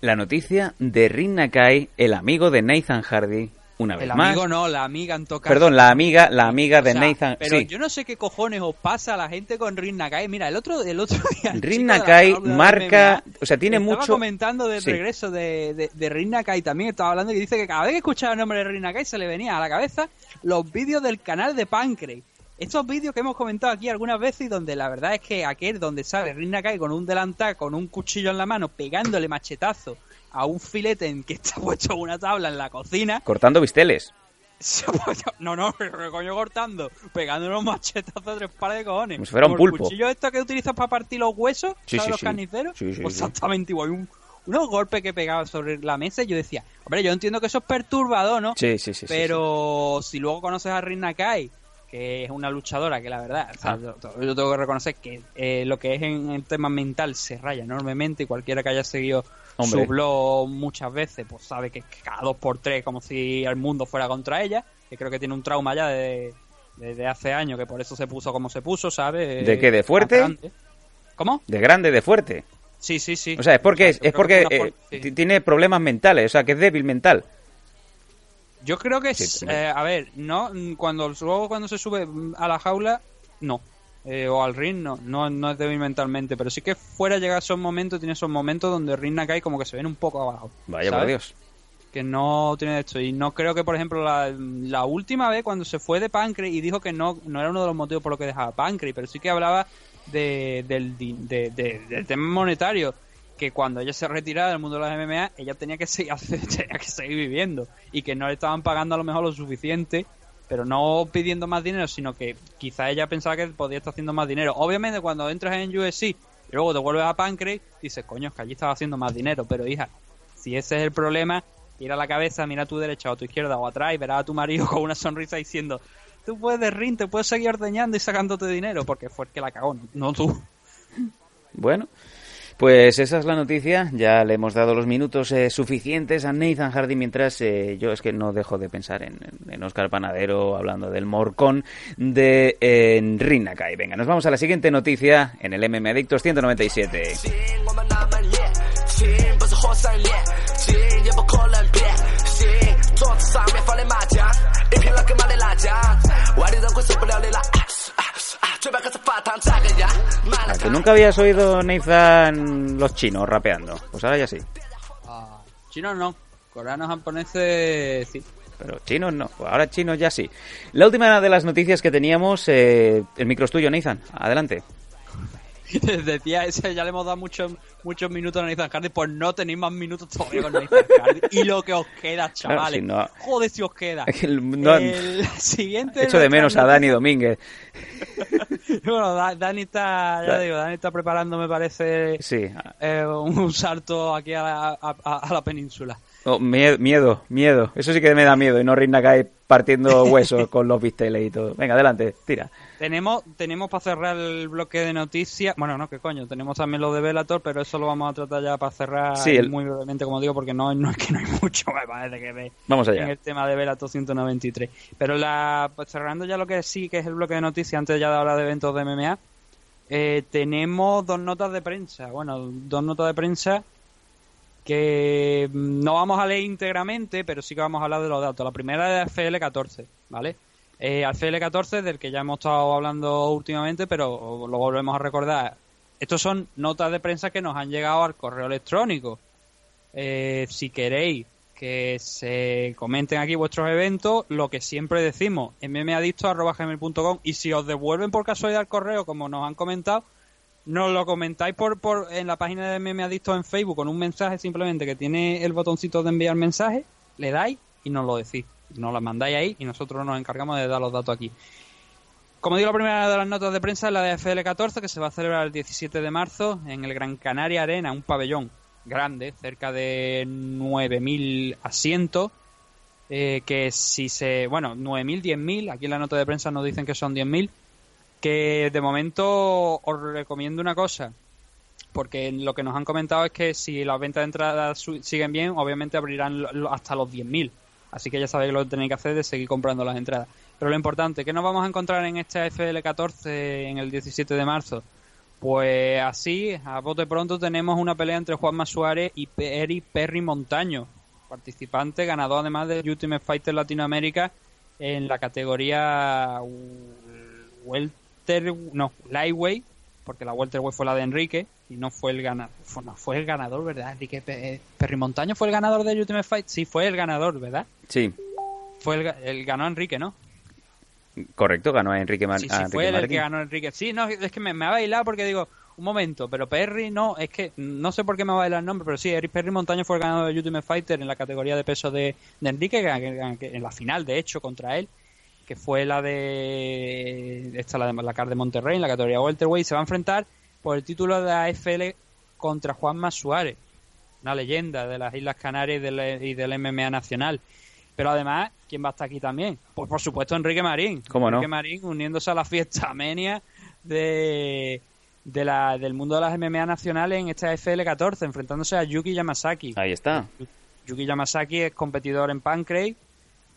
La noticia de Rin Nakai, el amigo de Nathan Hardy, una vez el más. amigo no la amiga en tocar Perdón, la amiga, la amiga de O sea, Nathan. Pero sí. yo no sé qué cojones os pasa a la gente con Rin Nakai. Mira, el otro, el otro día. Rin Nakai marca, MMA o sea, tiene estaba mucho. comentando del Sí. regreso de, de, de Rin Nakai también. Estaba hablando y dice que cada vez que escuchaba el nombre de Rin Nakai se le venía a la cabeza los vídeos del canal de Pancrase. Estos vídeos que hemos comentado aquí algunas veces y donde la verdad es que aquel donde sale Rin Nakai con un delantal, con un cuchillo en la mano, pegándole machetazo a un filete en que está puesto una tabla en la cocina. Cortando bisteles. No, no, pero coño cortando, pegándole unos machetazos de tres pares de cojones. Como si fuera un Como el pulpo. cuchillo esto que utilizas para partir los huesos, Sí, ¿sabes sí, los sí. carniceros? Pues exactamente igual. Un- unos golpes que pegaba sobre la mesa y yo decía, hombre, yo entiendo que eso es perturbador, ¿no? Sí, sí, sí. pero si luego conoces a Rin Nakai, que es una luchadora que la verdad, o sea, Ah. yo, yo tengo que reconocer que eh, lo que es en el tema mental se raya enormemente y cualquiera que haya seguido Hombre. su blog muchas veces, pues sabe que cada dos por tres como si el mundo fuera contra ella, que creo que tiene un trauma ya de, desde hace años, que por eso se puso como se puso, ¿sabes? ¿De qué, de fuerte? ¿Cómo? De grande, de fuerte. Sí, sí, sí. O sea, es porque, Exacto, es porque eh, sí. tiene problemas mentales, o sea, que es débil mental. Yo creo que, es- sí. eh, a ver, no, cuando luego cuando se sube a la jaula, no. Eh, o al ring, no, no, no es débil mentalmente, pero sí que fuera llega esos momentos, tiene esos momentos donde Ring Nakai como que se ven un poco abajo. Vaya por. Dios. que no tiene esto. Y no creo que, por ejemplo, la, la última vez cuando se fue de Pancrase y dijo que no, no era uno de los motivos por los que dejaba Pancrase, pero sí que hablaba de, del, de- de- del tema monetario. Que cuando ella se retirara del mundo de las MMA, ella tenía que, seguir, tenía que seguir viviendo. Y que no le estaban pagando a lo mejor lo suficiente, pero no pidiendo más dinero, sino que quizá ella pensaba que podía estar haciendo más dinero. Obviamente, cuando entras en USC y luego te vuelves a Pancrase, dices, coño, es que allí estaba haciendo más dinero. Pero hija, si ese es el problema, tira la cabeza, mira a tu derecha o a tu izquierda o atrás y verás a tu marido con una sonrisa diciendo, tú puedes ring, te puedes seguir ordeñando y sacándote dinero, porque fue el que la cagó, no tú. Bueno, pues esa es la noticia. Ya le hemos dado los minutos eh, suficientes a Nathan Hardy mientras eh, yo es que no dejo de pensar en, en- Oscar Panadero hablando del morcón de eh, Rin Nakai. Venga, nos vamos a la siguiente noticia en el MM Adictos 197. ¿A que nunca habías oído Nathan los chinos rapeando? Pues ahora ya sí. Chinos no, coreanos, japoneses, sí. Pero chinos no, ahora chinos ya sí. La última de las noticias que teníamos, eh, el micro es tuyo, Nathan. Adelante. Decía ese, ya le hemos dado muchos muchos minutos a Nathan Hardy, pues no tenéis más minutos todavía con Nathan Hardy. Y lo que os queda, chavales. si no- Joder, si os queda. El- no- El siguiente. Echo de menos a Dani Domínguez. Bueno, Da- Dani está, ya digo, Dani está preparando, me parece, Sí. eh, un, salto aquí a la, a- la península. Oh, mie- miedo, miedo. Eso sí que me da miedo. Y no Rin Nakai partiendo huesos con los bisteles y todo. Venga, adelante, tira. Tenemos, tenemos para cerrar el bloque de noticias, bueno, no, que coño, tenemos también lo de Velator, pero eso lo vamos a tratar ya para cerrar Sí, el- muy brevemente, como digo, porque no, no es que no hay mucho me parece que ver Vamos allá. en el tema de Velator 193. Pero la, pues cerrando ya lo que sí, que es el bloque de noticias, antes ya de hablar de eventos de MMA, eh, tenemos dos notas de prensa, bueno, dos notas de prensa que mm, no vamos a leer íntegramente, pero sí que vamos a hablar de los datos. La primera es FL14, ¿vale? Eh, al FL14, del que ya hemos estado hablando últimamente, pero lo volvemos a recordar. Estos son notas de prensa que nos han llegado al correo electrónico. Eh, si queréis que se comenten aquí vuestros eventos, lo que siempre decimos, mmadicto.gmail.com y si os devuelven por casualidad el correo, como nos han comentado, nos lo comentáis por, por en la página de Meme Adicto en Facebook con un mensaje simplemente que tiene el botoncito de enviar mensaje, le dais y nos lo decís. Nos lo mandáis ahí y nosotros nos encargamos de dar los datos aquí. Como digo, la primera de las notas de prensa es la de FL14, que se va a celebrar el 17 de marzo en el Gran Canaria Arena, un pabellón grande, cerca de 9.000 asientos. eh, que si se. Bueno, 9.000, 10.000, aquí en la nota de prensa nos dicen que son 10.000. Que de momento os recomiendo una cosa, porque lo que nos han comentado es que si las ventas de entrada su- siguen bien, obviamente abrirán hasta los 10.000. Así que ya sabéis lo que tenéis que hacer de seguir comprando las entradas. Pero lo importante, ¿qué nos vamos a encontrar en esta FL14 en el 17 de marzo? Pues así, a bote pronto tenemos una pelea entre Juanma Suárez y Eri Perry Montaño, participante, ganador además de Ultimate Fighter Latinoamérica en la categoría welter, no, lightweight, porque la welterweight fue la de Enrique y no fue el ganador, fue, no fue el ganador, ¿verdad? Enrique Pe- Perry Montaño fue el ganador de Ultimate Fight, sí fue el ganador, ¿verdad? Sí, Fue el, el ganó Enrique, ¿no? correcto, ganó a Enrique, Sí, a fue el que ganó Enrique. Sí, no, es que me, me ha bailado porque digo, un momento, pero Perry no, es que no sé por qué me va a bailar el nombre, pero sí, Eric Perry Montaño fue el ganador de Ultimate Fighter en la categoría de peso de, de Enrique, que- que- que- en la final, de hecho, contra él, que fue la de esta la de la CAR de Monterrey, en la categoría welterweight, se va a enfrentar por el título de AFL contra Juanma Suárez, una leyenda de las Islas Canarias y del, y del MMA nacional. Pero además, ¿quién va a estar aquí también? Pues por supuesto Enrique Marín. ¿Cómo no? Enrique Marín uniéndose a la fiesta menia de, de la, del mundo de las MMA nacionales en esta FL14, enfrentándose a Yuki Yamasaki. Ahí está. Yuki Yamasaki es competidor en Pancrase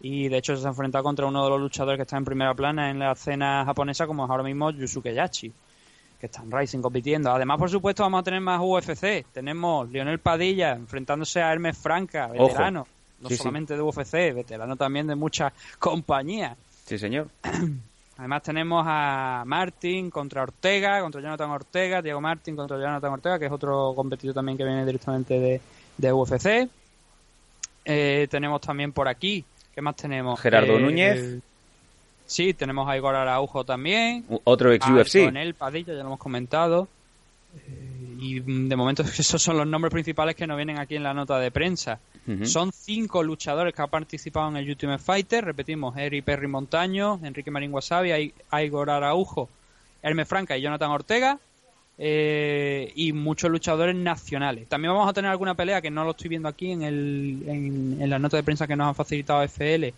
y de hecho se ha enfrentado contra uno de los luchadores que está en primera plana en la escena japonesa como es ahora mismo Yusuke Yachi que está en Rising compitiendo. Además, por supuesto, vamos a tener más UFC. Tenemos Lionel Padilla enfrentándose a Hermes Franca, Ojo. veterano, no Sí, sí. solamente de UFC, veterano también de muchas compañías. Sí, señor. Además tenemos a Martin contra Ortega, contra Jonathan Ortega, Diego Martin contra Jonathan Ortega, que es otro competidor también que viene directamente de, de UFC. Eh, tenemos también por aquí, ¿qué más tenemos? Gerardo Eh, Núñez. Sí, tenemos a Igor Araujo también. Otro ex UFC. Antonel Padilla, ya lo hemos comentado. Eh, y mm, de momento esos son los nombres principales que nos vienen aquí en la nota de prensa. Son cinco luchadores que han participado en el Ultimate Fighter. Repetimos, Eri Perry Montaño, Enrique Marín Wasabi, Igor Araujo, Hermes Franca y Jonathan Ortega. eh, y muchos luchadores nacionales. También vamos a tener alguna pelea que no lo estoy viendo aquí en, el, en, en la nota de prensa que nos han facilitado FL.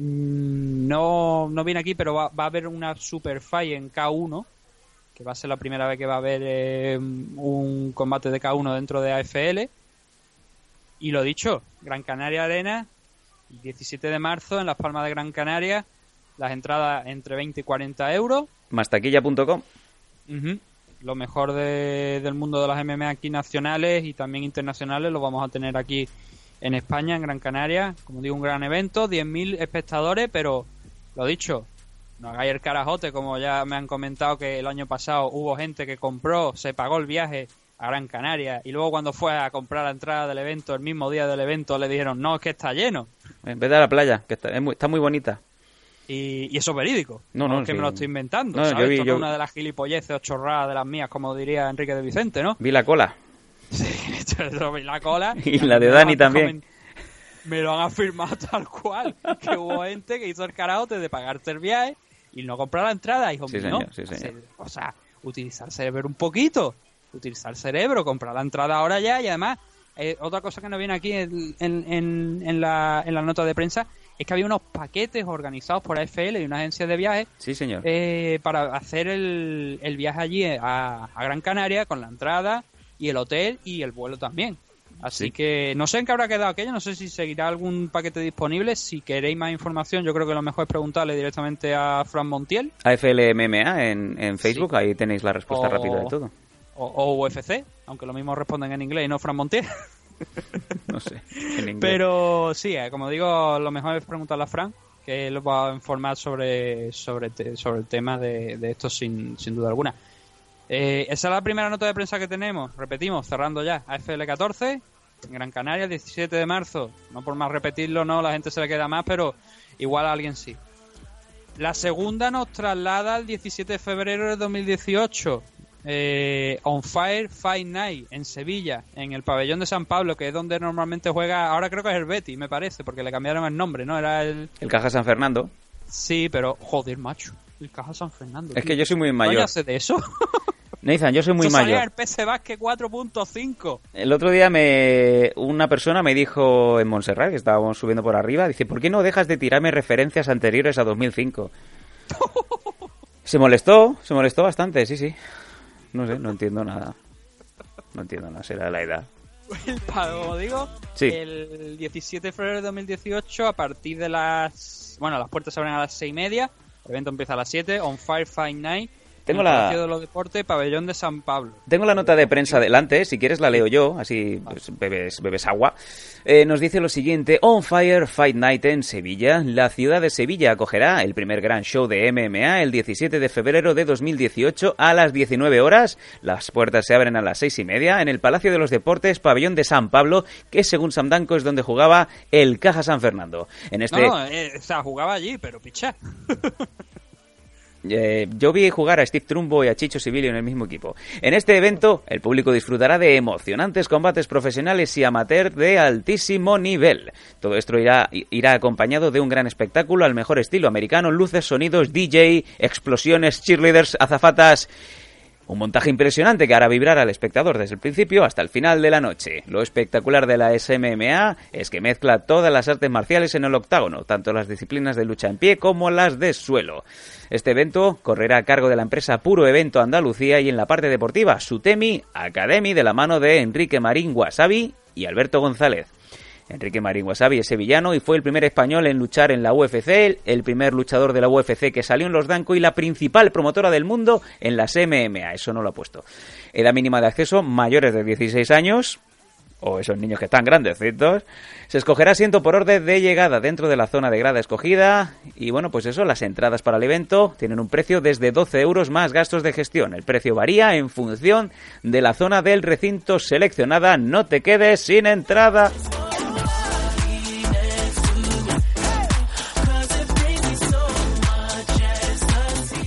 Mm, No, no viene aquí, pero va, va a haber una super fight en K1, que va a ser la primera vez que va a haber eh, un combate de K1 dentro de AFL. Y lo dicho, Gran Canaria Arena, el 17 de marzo en Las Palmas de Gran Canaria, las entradas entre 20 y 40 euros. Mastaquilla.com. Ujú. Lo mejor de- del mundo de las MMA aquí nacionales y también internacionales lo vamos a tener aquí en España, en Gran Canaria. Como digo, un gran evento, 10.000 espectadores, pero lo dicho, no hagáis el carajote, como ya me han comentado que el año pasado hubo gente que compró, se pagó el viaje a Gran Canaria y luego cuando fue a comprar la entrada del evento, el mismo día del evento, le dijeron, no, es que está lleno. En vez de a la playa, que está, es muy, está muy bonita. Y, y eso es verídico. No, no, es que sí. me lo estoy inventando. No, yo ¿sabes? vi- Esto no yo- es una de las gilipolleces o chorradas de las mías, como diría Enrique de Vicente, ¿no? Vi la cola. Yo vi la cola. Y la de Dani también. Me lo han afirmado tal cual. Que hubo gente que hizo el karaoke de pagarte el viaje y no comprar la entrada. Hijo Sí, mío, ¿no? señor, sí, señor. Se- O sea, utilizar el cerebro un poquito. Utilizar el cerebro, comprar la entrada ahora ya. Y además, eh, otra cosa que nos viene aquí en, en, en- en la, en la nota de prensa es que había unos paquetes organizados por AFL y una agencia de viajes Sí, señor. eh, para hacer el, el viaje allí a, a Gran Canaria con la entrada y el hotel y el vuelo también. Así Sí. que no sé en qué habrá quedado aquello, no sé si seguirá algún paquete disponible. Si queréis más información, yo creo que lo mejor es preguntarle directamente a Fran Montiel AFL MMA en, en Facebook, ahí tenéis la respuesta O- rápida de todo. o, o UFC, aunque lo mismo responden en inglés y no Fran Montiel. No sé. En. Pero sí, eh, como digo, lo mejor es preguntarle a Fran, que él va a informar sobre, sobre, te- sobre el tema de, de esto sin, sin duda alguna. Eh, esa es la primera nota de prensa que tenemos. Repetimos, cerrando ya. AFL 14, en Gran Canaria, el 17 de marzo. No por más repetirlo, no, la gente se le queda más, pero igual a alguien sí. La segunda nos traslada al 17 de febrero de 2018. eh, On Fire Fight Night en Sevilla, en el pabellón de San Pablo, que es donde normalmente juega. Ahora creo que es el Betty, me parece, porque le cambiaron el nombre, ¿no? Era el. El Caja San Fernando. Sí, pero joder, macho. El Caja San Fernando. Es tío. que yo soy muy ¿Coño mayor. hace de eso? Nathan, yo soy muy salía mayor. el Basket 4.5. El otro día me una persona me dijo en Montserrat, que estábamos subiendo por arriba, dice, ¿por qué no dejas de tirarme referencias anteriores a 2005? Se molestó, se molestó bastante, sí, sí. No sé, no entiendo nada. No entiendo nada, será la edad. Como digo, Sí. el 17 de febrero de 2018, a partir de las. Bueno, las puertas se abren a las 6 y media. El evento empieza a las 7. On Fire Fight Night. Tengo en el la- Palacio de los Deportes, Pabellón de San Pablo. Tengo la nota de prensa delante, si quieres la leo yo, así pues, bebes, bebes agua. Eh, nos dice lo siguiente, On Fire Fight Night en Sevilla. La ciudad de Sevilla acogerá el primer gran show de MMA el 17 de febrero de 2018 a las 19 horas. Las puertas se abren a las seis y media en el Palacio de los Deportes, Pabellón de San Pablo, que según Sam Danco es donde jugaba el Caja San Fernando. En este... No, no, eh, o sea, jugaba allí, pero picha. Eh, yo vi jugar a Steve Trumbo y a Chicho Sibilio en el mismo equipo. En este evento, el público disfrutará de emocionantes combates profesionales y amateur de altísimo nivel. Todo esto irá, irá acompañado de un gran espectáculo al mejor estilo americano, luces, sonidos, DJ, explosiones, cheerleaders, azafatas. Un montaje impresionante que hará vibrar al espectador desde el principio hasta el final de la noche. Lo espectacular de la SMMA es que mezcla todas las artes marciales en el octágono, tanto las disciplinas de lucha en pie como las de suelo. Este evento correrá a cargo de la empresa Puro Evento Andalucía y en la parte deportiva Sutemi Academy de la mano de Enrique Marín Wasabi y Alberto González. Enrique Marín Wasabi es sevillano y fue el primer español en luchar en la UFC, el- primer luchador de la UFC que salió en los Danco y la principal promotora del mundo en las MMA. Eso no lo ha puesto. Edad mínima de acceso, mayores de 16 años. o esos niños que están grandecitos, se escogerá asiento por orden de llegada dentro de la zona de grada escogida. Y bueno, pues eso, las entradas para el evento tienen un precio desde 12 euros más gastos de gestión. El precio varía en función de la zona del recinto seleccionada. No te quedes sin entrada.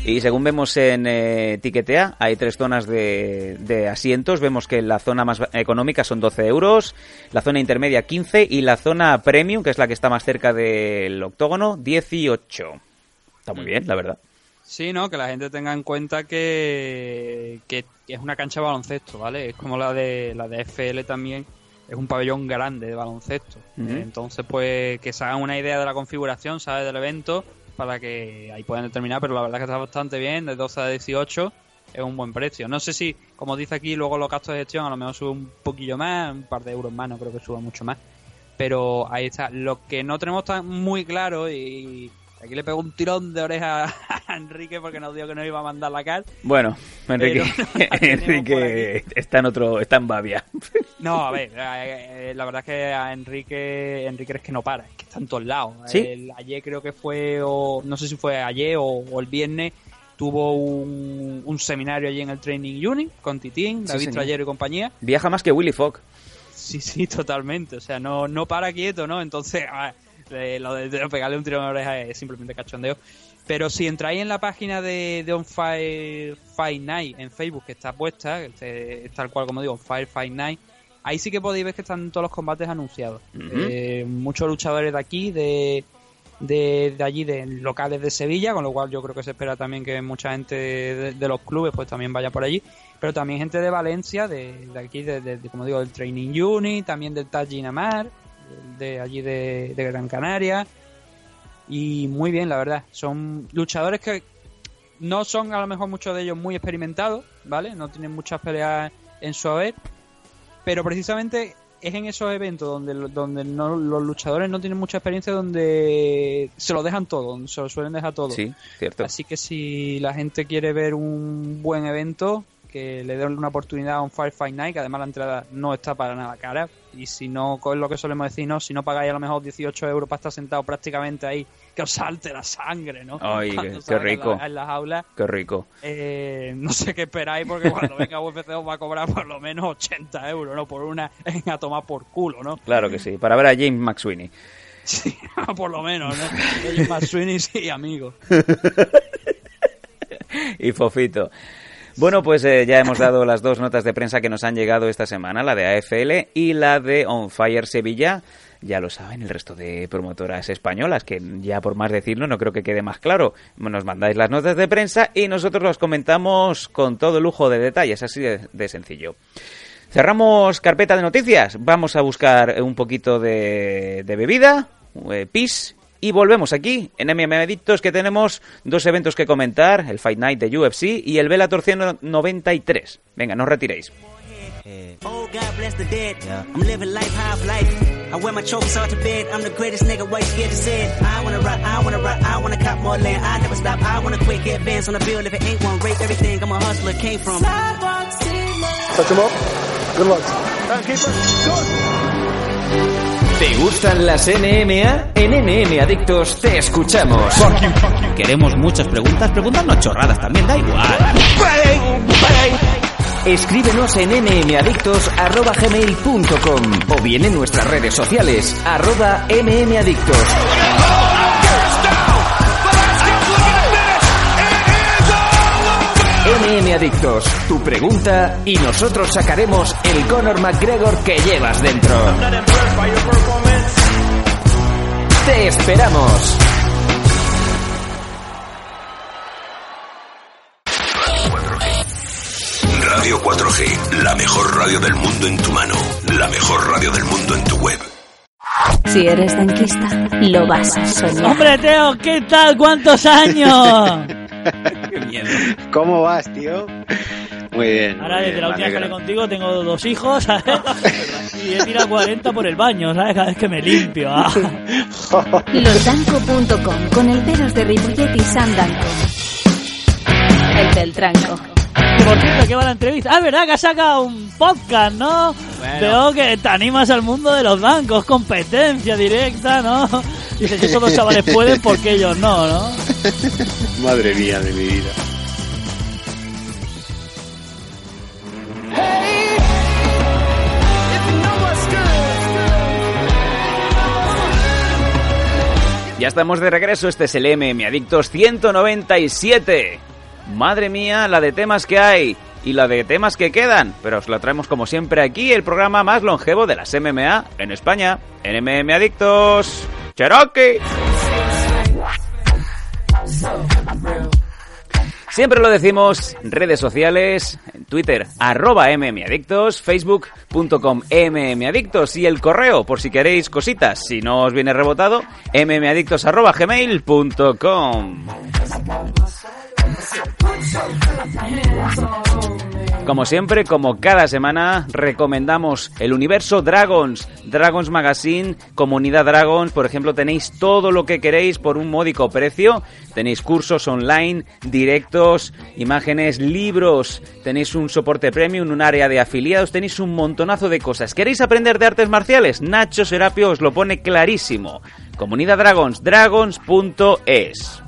Y según vemos en eh, Tiquetea, hay tres zonas de, de asientos. Vemos que la zona más económica son 12 euros, la zona intermedia 15 y la zona premium, que es la que está más cerca del octógono, 18. Está muy bien, la verdad. Sí, ¿no? Que la gente tenga en cuenta que, que es una cancha de baloncesto, ¿vale? Es como la de la de FL también, es un pabellón grande de baloncesto. Entonces, pues que se hagan una idea de la configuración, ¿sabes? Del evento, para que ahí puedan determinar, pero la verdad que está bastante bien, de 12 a 18 es un buen precio. No sé si, como dice aquí, luego los gastos de gestión a lo mejor sube un poquillo más, un par de euros más, no creo que suba mucho más. Pero ahí está. Lo que no tenemos tan muy claro y aquí le pego un tirón de oreja a Enrique porque nos dijo que nos iba a mandar la cal. Bueno, Enrique, Enrique está en otro, está en Bavia. No, a ver, eh, eh, la verdad es que a Enrique, Enrique es que no para, es que está en todos lados. ¿Sí? El- ayer creo que fue, o no sé si fue ayer o, o el viernes, tuvo un, un seminario allí en el Training Unit con Titín, Sí, David señor. Trayero y compañía. Viaja más que Willy Fogg. Sí, sí, totalmente. O sea, no, no para quieto, ¿no? Entonces, a ver, eh, lo de, de pegarle un tiro en la oreja es simplemente cachondeo. Pero si entráis en la página de, de On Fire Fight Night en Facebook, que está puesta, este- es tal cual como digo, On Fire Fight Night, ahí sí que podéis ver que están todos los combates anunciados. Eh, muchos luchadores de aquí, de, de, de allí, de locales de Sevilla, con lo cual yo creo que se espera también que mucha gente de, de los clubes pues también vaya por allí, pero también gente de Valencia, de, de aquí, de, como digo, del Training Unit, también del Taj Ginamar, de allí de, de Gran Canaria, y muy bien, la verdad, son luchadores que no son a lo mejor muchos de ellos muy experimentados, ¿vale? No tienen muchas peleas en su haber, pero precisamente es en esos eventos donde, donde no- los luchadores no tienen mucha experiencia, donde se lo dejan todo, donde se lo suelen dejar todo. Sí, cierto. Así que si la gente quiere ver un buen evento, que le den una oportunidad a un Firefight Night, que además la entrada no está para nada cara. Y si no, con lo que solemos decir, no, si no pagáis a lo mejor 18 euros para estar sentado prácticamente ahí, que os salte la sangre, ¿no? Ay, qué- qué rico. En, la- en las aulas. Qué rico. Eh, no sé qué esperáis porque cuando venga UFC os va a cobrar por lo menos 80 euros, ¿no? Por una a tomar por culo, ¿no? Claro que sí. Para ver a James McSweeney. Sí, por lo menos, ¿no? Ellos más Sweeney sí, amigos. y Fofito. Bueno, pues eh, ya hemos dado las dos notas de prensa que nos han llegado esta semana, la de AFL y la de On Fire Sevilla. Ya lo saben el resto de promotoras españolas, que ya por más decirlo no creo que quede más claro. Nos mandáis las notas de prensa y nosotros los comentamos con todo lujo de detalles, así de, de sencillo. Cerramos carpeta de noticias, vamos a buscar un poquito de, de bebida, eh, pis, y volvemos aquí en MM Adictos que tenemos dos eventos que comentar, el Fight Night de UFC y el Bellator 193. Venga, no os retiréis. Oh, God bless the dead. I'm living life half life. I wear my trophies out to bed. I'm the greatest nigga, why you scared to say it? I wanna rock, I wanna rock, I wanna cop more land. I never stop, I wanna quick advance on the bill. If it ain't one, rape everything. I'm a hustler, came from. Touch him up. Good luck. ¿Te gustan las NMA? En NM Adictos te escuchamos. Queremos muchas preguntas, preguntarnos chorradas también, da igual. Escríbenos en mmadictos.gmail.com o bien en nuestras redes sociales, arroba mmadictos. MM Adictos, tu pregunta y nosotros sacaremos el Conor McGregor que llevas dentro. ¡Te esperamos! Radio 4G, la mejor radio del mundo en tu mano, la mejor radio del mundo en tu web. Si eres denquista, lo vas a soñar. Hombre, Teo, ¿qué tal? ¿Cuántos años? ¿Cómo vas, tío? Muy bien. Ahora, muy desde bien, la última vez que hablé contigo, tengo dos hijos, ¿sabes? Y he tirado 40 por el baño, ¿sabes? Cada vez que me limpio. ah. Losdanco.com con el pelos de Ripollet y Sam Danco. El del tranco. por cierto, ¿qué va la entrevista? Ah, verdad que ha sacado un podcast, ¿no? Bueno. Veo que te animas al mundo de los bancos, competencia directa, ¿no? Dices, si esos dos chavales pueden, ¿por qué ellos no, no? Madre mía de mi vida. Ya estamos de regreso, este es el MM Adictos 197. Madre mía, la de temas que hay y la de temas que quedan, pero os la traemos como siempre aquí, el programa más longevo de las MMA en España, en MM Adictos. Cherokee. Siempre lo decimos, redes sociales, en Twitter, arroba mmadictos, facebook.com mmadictos y el correo, por si queréis cositas, si no os viene rebotado, mmadictos arroba gmail.com. Como siempre, como cada semana, recomendamos el universo Dragons, Dragons Magazine, Comunidad Dragons, por ejemplo, tenéis todo lo que queréis por un módico precio, tenéis cursos online, directos, imágenes, libros, tenéis un soporte premium, un área de afiliados, tenéis un montonazo de cosas. ¿Queréis aprender de artes marciales? Nacho Serapio os lo pone clarísimo. Comunidad Dragons, dragons.es.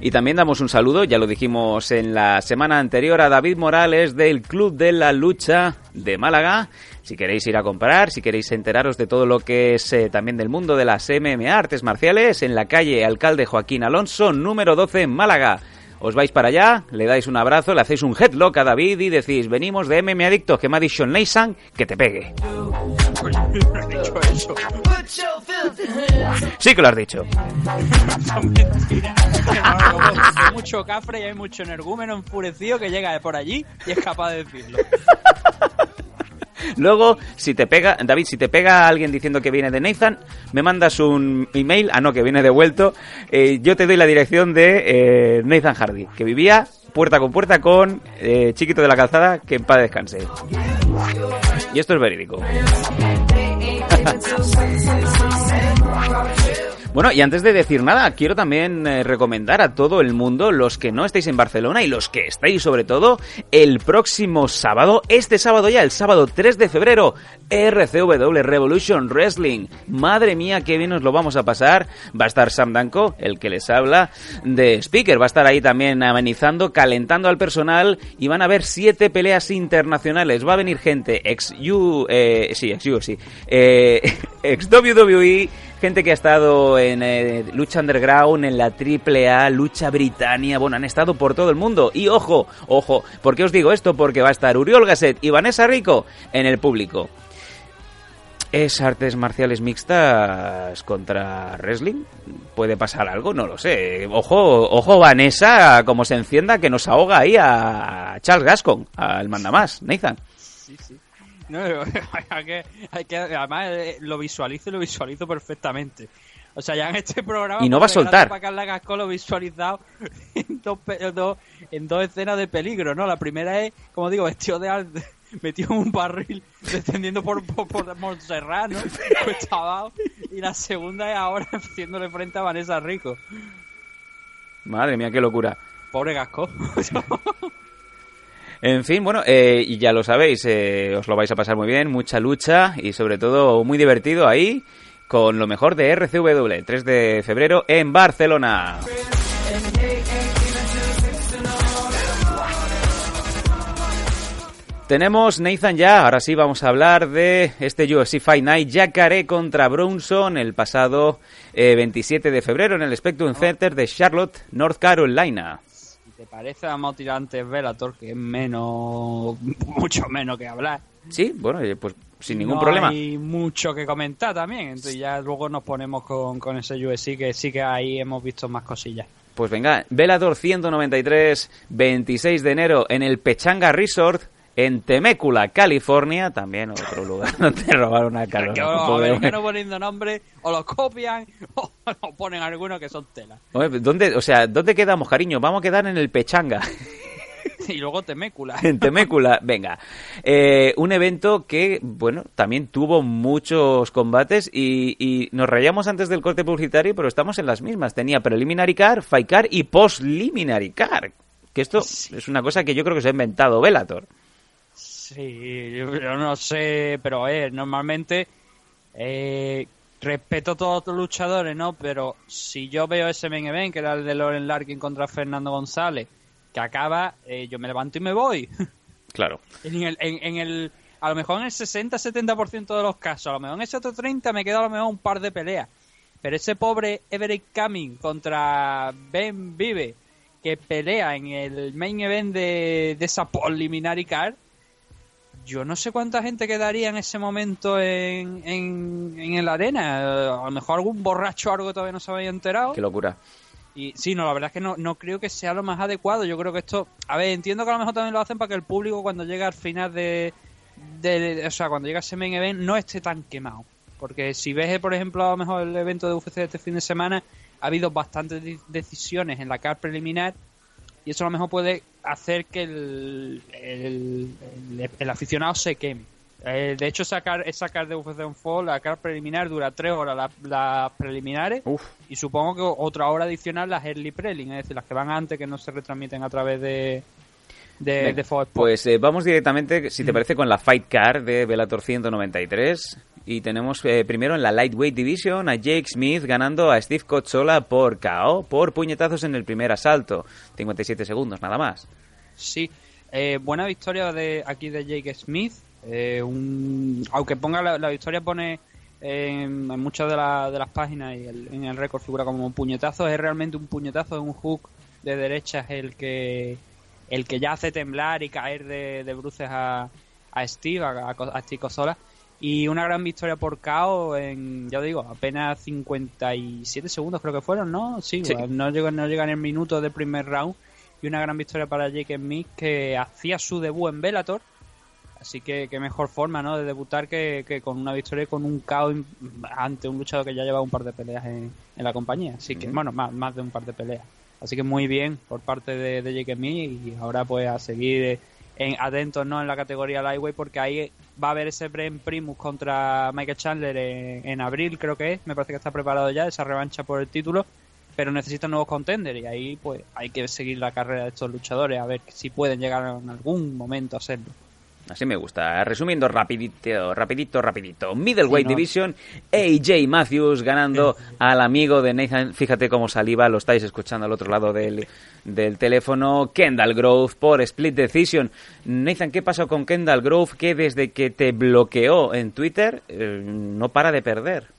Y también damos un saludo, ya lo dijimos en la semana anterior, a David Morales del Club de la Lucha de Málaga. Si queréis ir a comprar, si queréis enteraros de todo lo que es eh, también del mundo de las MMA, artes marciales, en la calle Alcalde Joaquín Alonso, número 12 en Málaga. Os vais para allá, le dais un abrazo, le hacéis un headlock a David y decís, venimos de MMA Adictos, que me ha dicho que te pegue. Sí que lo has dicho. Hay mucho cafre y hay mucho energúmeno enfurecido que llega de por allí y es capaz de decirlo. Luego, si te pega, David, si te pega alguien diciendo que viene de Nathan, me mandas un email, ah no, que viene devuelto, eh, yo te doy la dirección de eh, Nathan Hardy, que vivía puerta con puerta con eh, Chiquito de la Calzada, que en paz descanse. Y esto es verídico. Bueno, y antes de decir nada, quiero también eh, recomendar a todo el mundo, los que no estéis en Barcelona y los que estáis sobre todo, el próximo sábado, este sábado ya, el sábado 3 de febrero, RCW Revolution Wrestling. Madre mía, qué bien nos lo vamos a pasar. Va a estar Sam Danko, el que les habla, de speaker. Va a estar ahí también amenizando, calentando al personal y van a haber siete peleas internacionales. Va a venir gente ex eh, sí, ex sí, eh, ex WWE, gente que ha estado en eh, lucha underground, en la AAA, lucha Britannia, bueno, han estado por todo el mundo. Y ojo, ojo, ¿por qué os digo esto? Porque va a estar Uriol Gasset y Vanessa Rico en el público. ¿Es artes marciales mixtas contra wrestling? ¿Puede pasar algo? No lo sé. Ojo, ojo Vanessa, como se encienda, que nos ahoga ahí a Charles Gascon, al mandamás, Nathan. Sí, sí. No, hay que, hay que, además eh, lo visualizo y lo visualizo perfectamente. O sea, ya en este programa... Y no va a soltar. Para Carla Gasco lo visualizado en dos, pe- dos- en dos escenas de peligro, ¿no? La primera es, como digo, vestido de arte, metido en un barril, descendiendo por, por, por Montserrat, ¿no? Abajo. Y la segunda es ahora haciéndole frente a Vanessa Rico. Madre mía, qué locura. Pobre Gasco. En fin, bueno, eh, ya lo sabéis, eh, os lo vais a pasar muy bien, mucha lucha y sobre todo muy divertido ahí con lo mejor de RCW, 3 de febrero en Barcelona. Tenemos Nathan ya, ahora sí vamos a hablar de este UFC Fight Night Jacare contra Bronson el pasado eh, 27 de febrero en el Spectrum Center de Charlotte, North Carolina. Te parece, a tirar antes Velator, que es menos, mucho menos que hablar. Sí, bueno, eh, pues sin ningún no problema. hay mucho que comentar también. Entonces ya luego nos ponemos con, con ese UFC que sí que ahí hemos visto más cosillas. Pues venga, Velador 193, 26 de enero en el Pechanga Resort en Temécula, California, también otro lugar donde robaron una Que, carona. a ver, que no poniendo nombre, o los copian, o, o ponen algunos que son tela. Oye, ¿dónde, o sea, ¿dónde quedamos, cariño? Vamos a quedar en el Pechanga. y luego Temécula. en Temécula, venga. Eh, un evento que, bueno, también tuvo muchos combates y, y nos rayamos antes del corte publicitario, pero estamos en las mismas. Tenía Preliminary Car, Fight Car y Post-Liminary Car. Que esto es una cosa que yo creo que se ha inventado Velator. Sí, yo, yo no sé, pero eh, normalmente eh, respeto a todos los luchadores, ¿no? Pero si yo veo ese main event, que era el de Loren Larkin contra Fernando González, que acaba, eh, yo me levanto y me voy. Claro. En el, en, en el, a lo mejor en el 60-70% de los casos, a lo mejor en ese otro 30 me queda a lo mejor un par de peleas. Pero ese pobre Everett Cumming contra Ben Vive, que pelea en el main event de, de esa preliminary card, yo no sé cuánta gente quedaría en ese momento en, en, en la arena. Eh, A lo mejor algún borracho o algo todavía no se había enterado. Qué locura. Y sí, no, la verdad es que no, no creo que sea lo más adecuado. Yo creo que esto. A ver, entiendo que a lo mejor también lo hacen para que el público, cuando llega al final de. de- o sea, cuando llega ese main event, no esté tan quemado. Porque si ves, por ejemplo, a lo mejor el evento de UFC de este fin de semana, ha habido bastantes de- decisiones en la car preliminar. Y eso a lo mejor puede hacer que el, el, el- el aficionado se queme. Eh, de hecho, sacar esa car de UFC on Fall, la car preliminar dura tres horas la- las preliminares y supongo que otra hora adicional las early prelim, es decir, las que van antes que no se retransmiten a través de de, de. Pues eh, vamos directamente, si te parece, con la Fight Card de Bellator 193. Y tenemos eh, primero en la Lightweight Division a Jake Smith ganando a Steve Cozzola por KO, por puñetazos en el primer asalto. 57 segundos, nada más. Sí, eh, buena victoria de aquí de Jake Smith. eh, un, aunque ponga la, victoria pone en muchas de, la- de las páginas y en el récord figura como un puñetazo, es realmente un puñetazo, es un hook de derecha es el que el que ya hace temblar y caer de, de bruces a, a Steve, a, a, Steve Cozzola. Y una gran victoria por KO en, ya digo, apenas 57 segundos creo que fueron, ¿no? Sí, Sí. no llegan no llegan el minuto del primer round. Y una gran victoria para Jake Smith que hacía su debut en Bellator. Así que qué mejor forma, ¿no? De debutar que, que con una victoria y con un KO ante un luchador que ya lleva un par de peleas en, en la compañía. Así que, bueno, más, más de un par de peleas. Así que muy bien por parte de, de Jake Smith y ahora pues a seguir eh, en, atentos, ¿no? En la categoría Lightweight porque ahí va a haber ese Bren Primus contra Michael Chandler en, en abril, creo que es. Me parece que está preparado ya esa revancha por el título. Pero necesita nuevos contenders y ahí pues hay que seguir la carrera de estos luchadores a ver si pueden llegar en algún momento a serlo. Así me gusta. Resumiendo rapidito, rapidito, rapidito. Middleweight Sí, ¿no? Division, AJ Matthews ganando al amigo de Nathan. Fíjate cómo saliva, lo estáis escuchando al otro lado del, del teléfono. Kendall Grove por Split Decision. Nathan, ¿qué pasó con Kendall Grove? Que desde que te bloqueó en Twitter eh, no para de perder.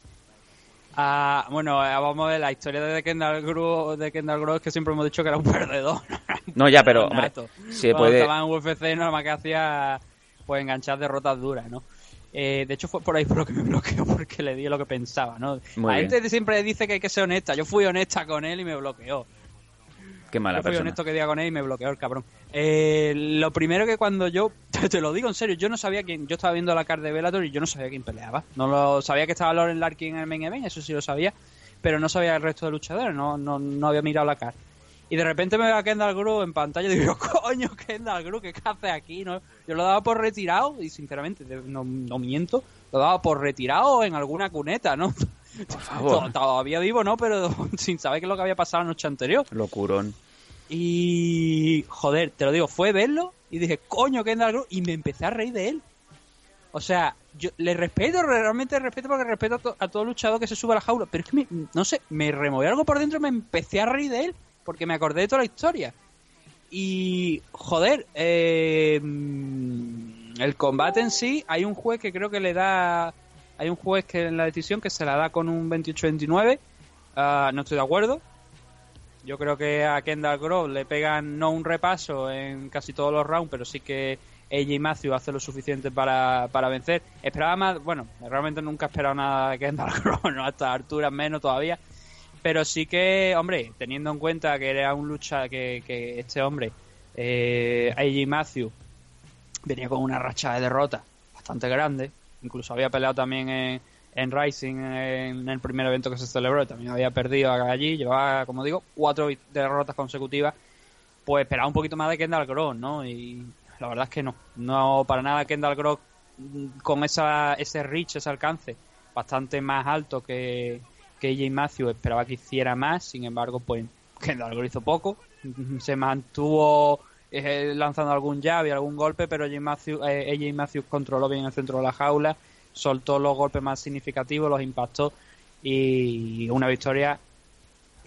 Ah, bueno, eh, vamos a ver la historia de Kendall Grove, de Kendall Grove es que siempre hemos dicho que era un perdedor. No, ya, pero, hombre, se Cuando puede... estaba en UFC nada más que hacía pues enganchar derrotas duras, ¿no? Eh, de hecho fue por ahí por lo que me bloqueó porque le di lo que pensaba, ¿no? Muy la bien. gente siempre dice que hay que ser honesta. Yo fui honesta con él y me bloqueó. Qué mala Yo fui persona. honesto que diga con él y me bloqueó el cabrón. Eh, lo primero que cuando yo, te lo digo en serio, yo no sabía quién, yo estaba viendo la carta de Bellator y yo no sabía quién peleaba. No lo sabía que estaba Loren Larkin en el main event, eso sí lo sabía, pero no sabía el resto de luchadores, no, no, no había mirado la carta. Y de repente me veo a Kendall Gru en pantalla y digo, coño, Kendall Gru, ¿qué hace aquí? ¿No? Yo lo daba por retirado y sinceramente, no, no miento, lo daba por retirado en alguna cuneta, ¿no? Por favor. Todavía vivo, ¿no? Pero sin saber qué es lo que había pasado la noche anterior. Locurón. Y joder, te lo digo, fue verlo y dije, coño, Kendall Gru, y me empecé a reír de él. O sea, yo le respeto, realmente le respeto porque respeto a, to- a todo luchador que se sube a la jaula, pero es que, me- no sé, me removió algo por dentro y me empecé a reír de él porque me acordé de toda la historia. Y, joder, eh, el combate en sí, hay un juez que creo que le da, hay un juez que en la decisión que se la da con un 28-29, ah, no estoy de acuerdo, yo creo que a Kendall Grove le pegan no un repaso en casi todos los rounds, pero sí que AJ Matthews hace lo suficiente para, para vencer. Esperaba más, bueno, realmente nunca he esperado nada de Kendall Grove, no a estas alturas menos todavía. Pero sí que, hombre, teniendo en cuenta que era un lucha, que, que este hombre, eh, AJ Matthews, venía con una racha de derrota bastante grande. Incluso había peleado también en, Rising en el primer evento que se celebró. También había perdido allí. Llevaba, como digo, cuatro derrotas consecutivas. pues esperaba un poquito más de Kendall Gross, ¿no? Y la verdad es que no. No, para nada Kendall Gross mm, con esa, ese reach, ese alcance, bastante más alto que, que AJ Matthews. Esperaba que hiciera más, sin embargo, pues Kendall hizo poco. Se mantuvo eh, lanzando algún y algún golpe, pero AJ Matthews, eh, controló bien el centro de la jaula, soltó los golpes más significativos, los impactó y una victoria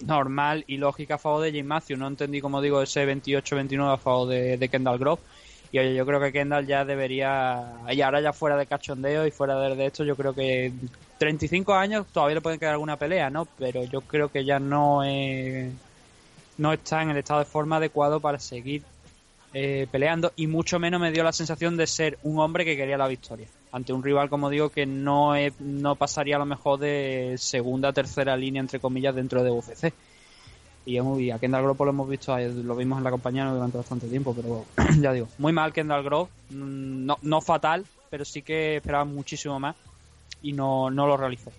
normal y lógica a favor de Jim Matthews. No entendí, como digo, ese 28-29 a favor de Kendall Grove. Y oye, yo creo que Kendall ya debería, y ahora ya fuera de cachondeo y fuera de, esto, yo creo que 35 años todavía le pueden quedar alguna pelea, ¿no? Pero yo creo que ya no es, no está en el estado de forma adecuado para seguir eh, peleando. Y mucho menos me dio la sensación de ser un hombre que quería la victoria. Ante un rival como digo que no no pasaría a lo mejor de segunda tercera línea entre comillas dentro de UFC y, muy- a Kendall Grove pues, lo hemos visto lo vimos en la compañía durante bastante tiempo pero ya digo muy mal Kendall Grove mm, no, no fatal pero sí que esperaba muchísimo más y no, no lo realizó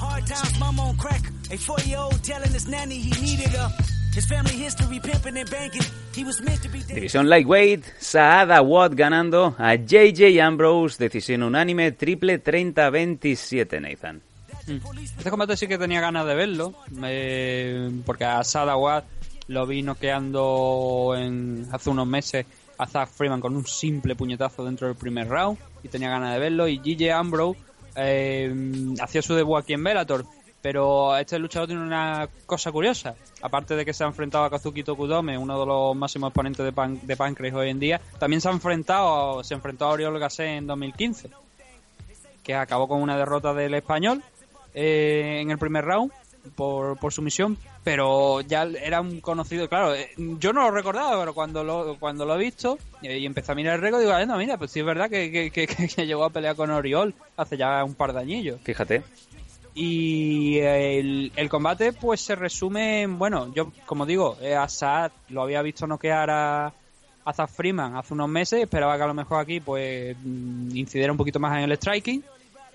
Hard times, mom on crack. A four-year-old telling his nanny he needed her. His family history pimping and banking. He was meant to be dead. División Lightweight, Saad Awad ganando a JJ Ambrose, decisión unánime, triple 30-27, Nathan. Este combate sí que tenía ganas de verlo, porque a Sadawad lo vi noqueando en, hace unos meses a Zach Freeman con un simple puñetazo dentro del primer round y tenía ganas de verlo. Y GJ Ambrose eh, hacía su debut aquí en Bellator, pero este luchador tiene una cosa curiosa. Aparte de que se ha enfrentado a Kazuki Tokudome, uno de los máximos exponentes de, pan, de Pancrase hoy en día, también se ha enfrentado, se enfrentó a Oriol Gasset en 2015 que acabó con una derrota del español eh, en el primer round por, por sumisión, pero ya era un conocido, claro, eh, yo no lo recordaba, pero cuando lo, cuando lo he visto eh, y empecé a mirar el récord, digo, "Ah, no, mira, pues sí es verdad que, que, que- que llegó a pelear con Oriol hace ya un par de añillos. Fíjate. Y el, el combate pues se resume en, bueno, yo como digo, eh, a Saad lo había visto noquear a, a Zach Freeman hace unos meses, esperaba que a lo mejor aquí pues mm, incidiera un poquito más en el striking.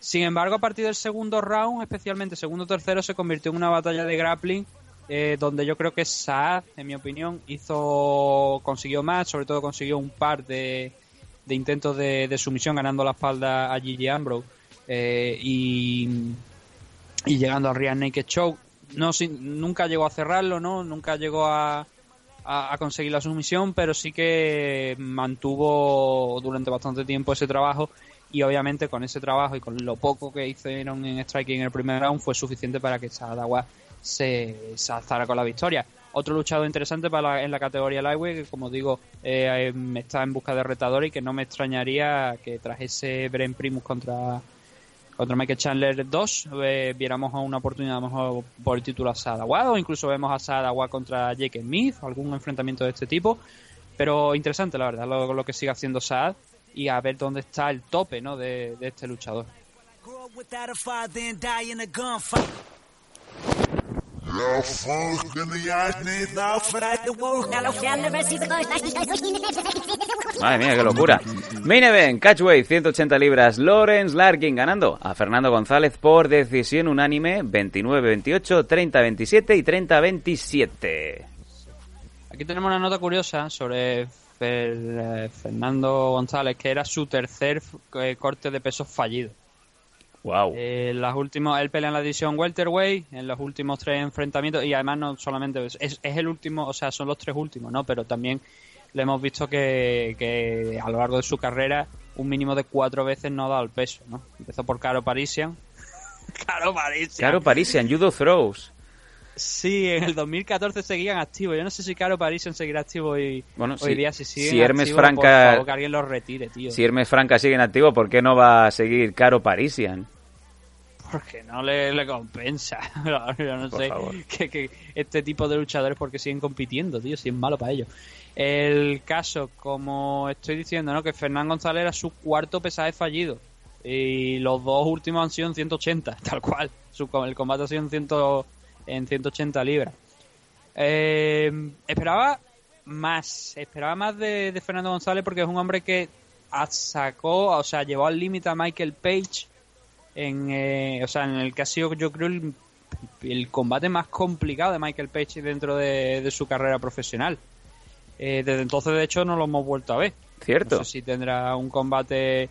Sin embargo, a partir del segundo round, especialmente segundo tercero, se convirtió en una batalla de grappling eh, donde yo creo que Saad, en mi opinión, hizo consiguió más, sobre todo consiguió un par de, intentos de, sumisión ganando la espalda a Gigi Ambrose eh, y, llegando al Real Naked Show. No, sin- nunca llegó a cerrarlo, ¿no? Nunca llegó a conseguir la sumisión, pero sí que mantuvo durante bastante tiempo ese trabajo y obviamente con ese trabajo y con lo poco que hicieron en striking en el primer round fue suficiente para que Sadawa se, se alzara con la victoria. Otro luchador interesante para la- en la categoría lightweight que como digo eh, eh, está en busca de retador y que no me extrañaría que tras ese Bren Primus contra contra Michael Chandler 2 eh, viéramos una oportunidad mejor por el título a Sadawa o incluso vemos a Sadawa contra Jake Smith algún enfrentamiento de este tipo pero interesante la verdad lo, lo que sigue haciendo Saad y a ver dónde está el tope ¿no? de, de este luchador. Madre mía, qué locura. Main event, catchweight, 180 libras. Lawrence Larkin ganando a Fernando González por decisión unánime 29-28, 30-27 y 30-27. Aquí tenemos una nota curiosa sobre Fer- eh, Fernando González, que era su tercer eh, corte de peso fallido. Wow. Eh, las últimas, él pelea en la división welterweight en los últimos tres enfrentamientos y además no solamente es, es el último, o sea, son los tres últimos, ¿no? Pero también le hemos visto que, que a lo largo de su carrera un mínimo de cuatro veces no ha dado el peso, ¿no? Empezó por Caro Parisian. Caro Parisian. Caro Parisian, Judo Throws. Sí, en el 2014 seguían activos. Yo no sé si Caro Parisian seguirá activo hoy, Bueno, hoy si- día. Si, siguen si Hermes activos, Franca- Por favor, que alguien los retire, tío. Si Hermes Franca sigue en activo, ¿por qué no va a seguir Caro Parisian? Porque no le, le compensa. Yo no Por sé que, que este tipo de luchadores porque siguen compitiendo, tío, si es malo para ellos. El caso, como estoy diciendo, ¿no? Que Fernán González era su cuarto pesaje fallido. Y los dos últimos han sido en 180, tal cual. Su, el combate ha sido en, 100 en 180 libras. Eh, esperaba más, esperaba más de, de Fernando González porque es un hombre que sacó, o sea, llevó al límite a Michael Page en, eh, o sea, en el que ha sido yo creo el, el combate más complicado de Michael Page dentro de, de su carrera profesional. Eh, desde entonces, de hecho, no lo hemos vuelto a ver. Cierto. No sé si tendrá un combate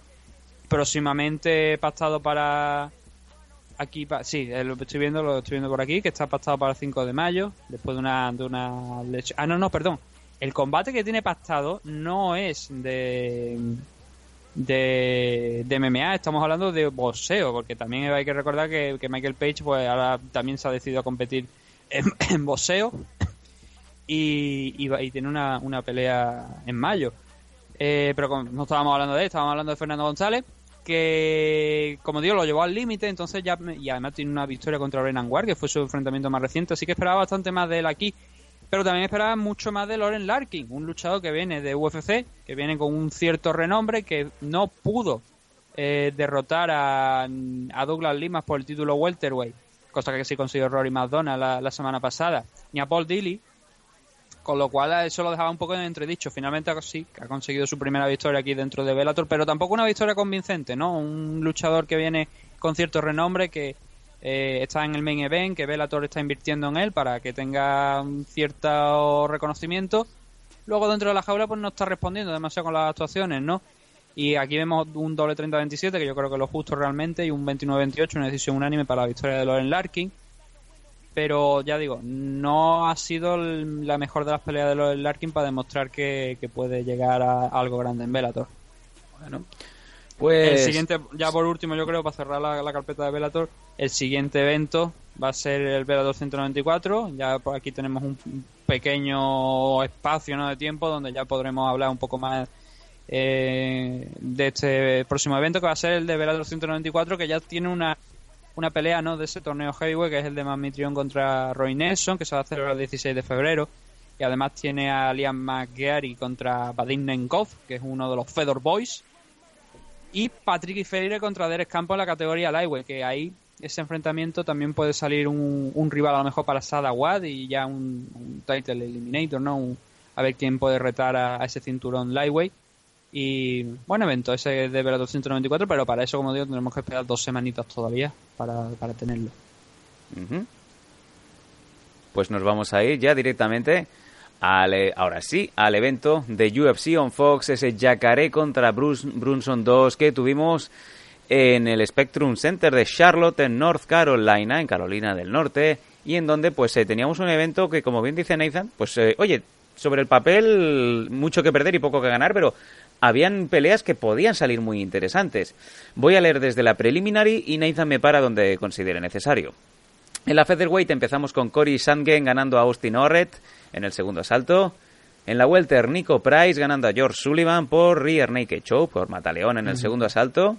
próximamente pactado para aquí sí eh, lo estoy viendo lo estoy viendo por aquí que está pactado para el 5 de mayo después de una de una lesión. ah no no perdón el combate que tiene pactado no es de de, MMA estamos hablando de boxeo porque también hay que recordar que, que Michael Page pues ahora también se ha decidido a competir en, en boxeo y, y, tiene una, una pelea en mayo eh, pero no estábamos hablando de él, estábamos hablando de Fernando González, que como digo, lo llevó al límite, entonces ya, y además tiene una victoria contra Brennan Ward, que fue su enfrentamiento más reciente, así que esperaba bastante más de él aquí, pero también esperaba mucho más de Loren Larkin, un luchador que viene de UFC, que viene con un cierto renombre, que no pudo eh, derrotar a, a Douglas Limas por el título welterweight, cosa que sí consiguió Rory McDonald la, la semana pasada, ni a Paul Dilly, con lo cual eso lo dejaba un poco en entredicho. Finalmente sí, ha conseguido su primera victoria aquí dentro de Bellator, pero tampoco una victoria convincente, ¿no? Un luchador que viene con cierto renombre, que eh, está en el main event, que Bellator está invirtiendo en él para que tenga un cierto reconocimiento. Luego dentro de la jaula pues no está respondiendo demasiado con las actuaciones, ¿no? Y aquí vemos un doble 30-27, que yo creo que es lo justo realmente, y un 29-28, una decisión unánime para la victoria de Loren Larkin pero ya digo, no ha sido el- la mejor de las peleas de los Larkin para demostrar que, que puede llegar a, algo grande en Bellator. Bueno, pues... El siguiente, ya por último, yo creo, para cerrar la, la carpeta de Bellator, el siguiente evento va a ser el Bellator 194. Ya por aquí tenemos un pequeño espacio ¿no? de tiempo donde ya podremos hablar un poco más eh, de este próximo evento, que va a ser el de Bellator 194, que ya tiene una una pelea ¿no? de ese torneo heavyweight que es el de Mitrion contra Roy Nelson que se va a celebrar el 16 de febrero. Y además tiene a Liam McGarry contra Vadim Nenkov que es uno de los Fedor Boys. Y Patrick Freire contra Derek Campos en la categoría lightweight que ahí ese enfrentamiento también puede salir un, rival a lo mejor para Sada Wad y ya un, un title eliminator no Un- a ver quién puede retar a, a ese cinturón lightweight y buen evento ese de Bellator 194, pero para eso, como digo, tendremos que esperar dos semanitas todavía para, para tenerlo. Pues nos vamos a ir ya directamente al, eh, ahora sí, al evento de UFC on Fox, ese Yacaré contra Bruce Brunson 2 que tuvimos en el Spectrum Center de Charlotte, en North Carolina, en Carolina del Norte, y en donde pues eh, teníamos un evento que, como bien dice Nathan, pues eh, oye, sobre el papel mucho que perder y poco que ganar, pero habían peleas que podían salir muy interesantes. Voy a leer desde la preliminary y Nathan me para donde considere necesario. En la featherweight empezamos con Cory Sandgen ganando a Austin Orret en el segundo asalto. En la welter, Nico Price ganando a George Sullivan por rear naked choke, por mataleón en el segundo asalto.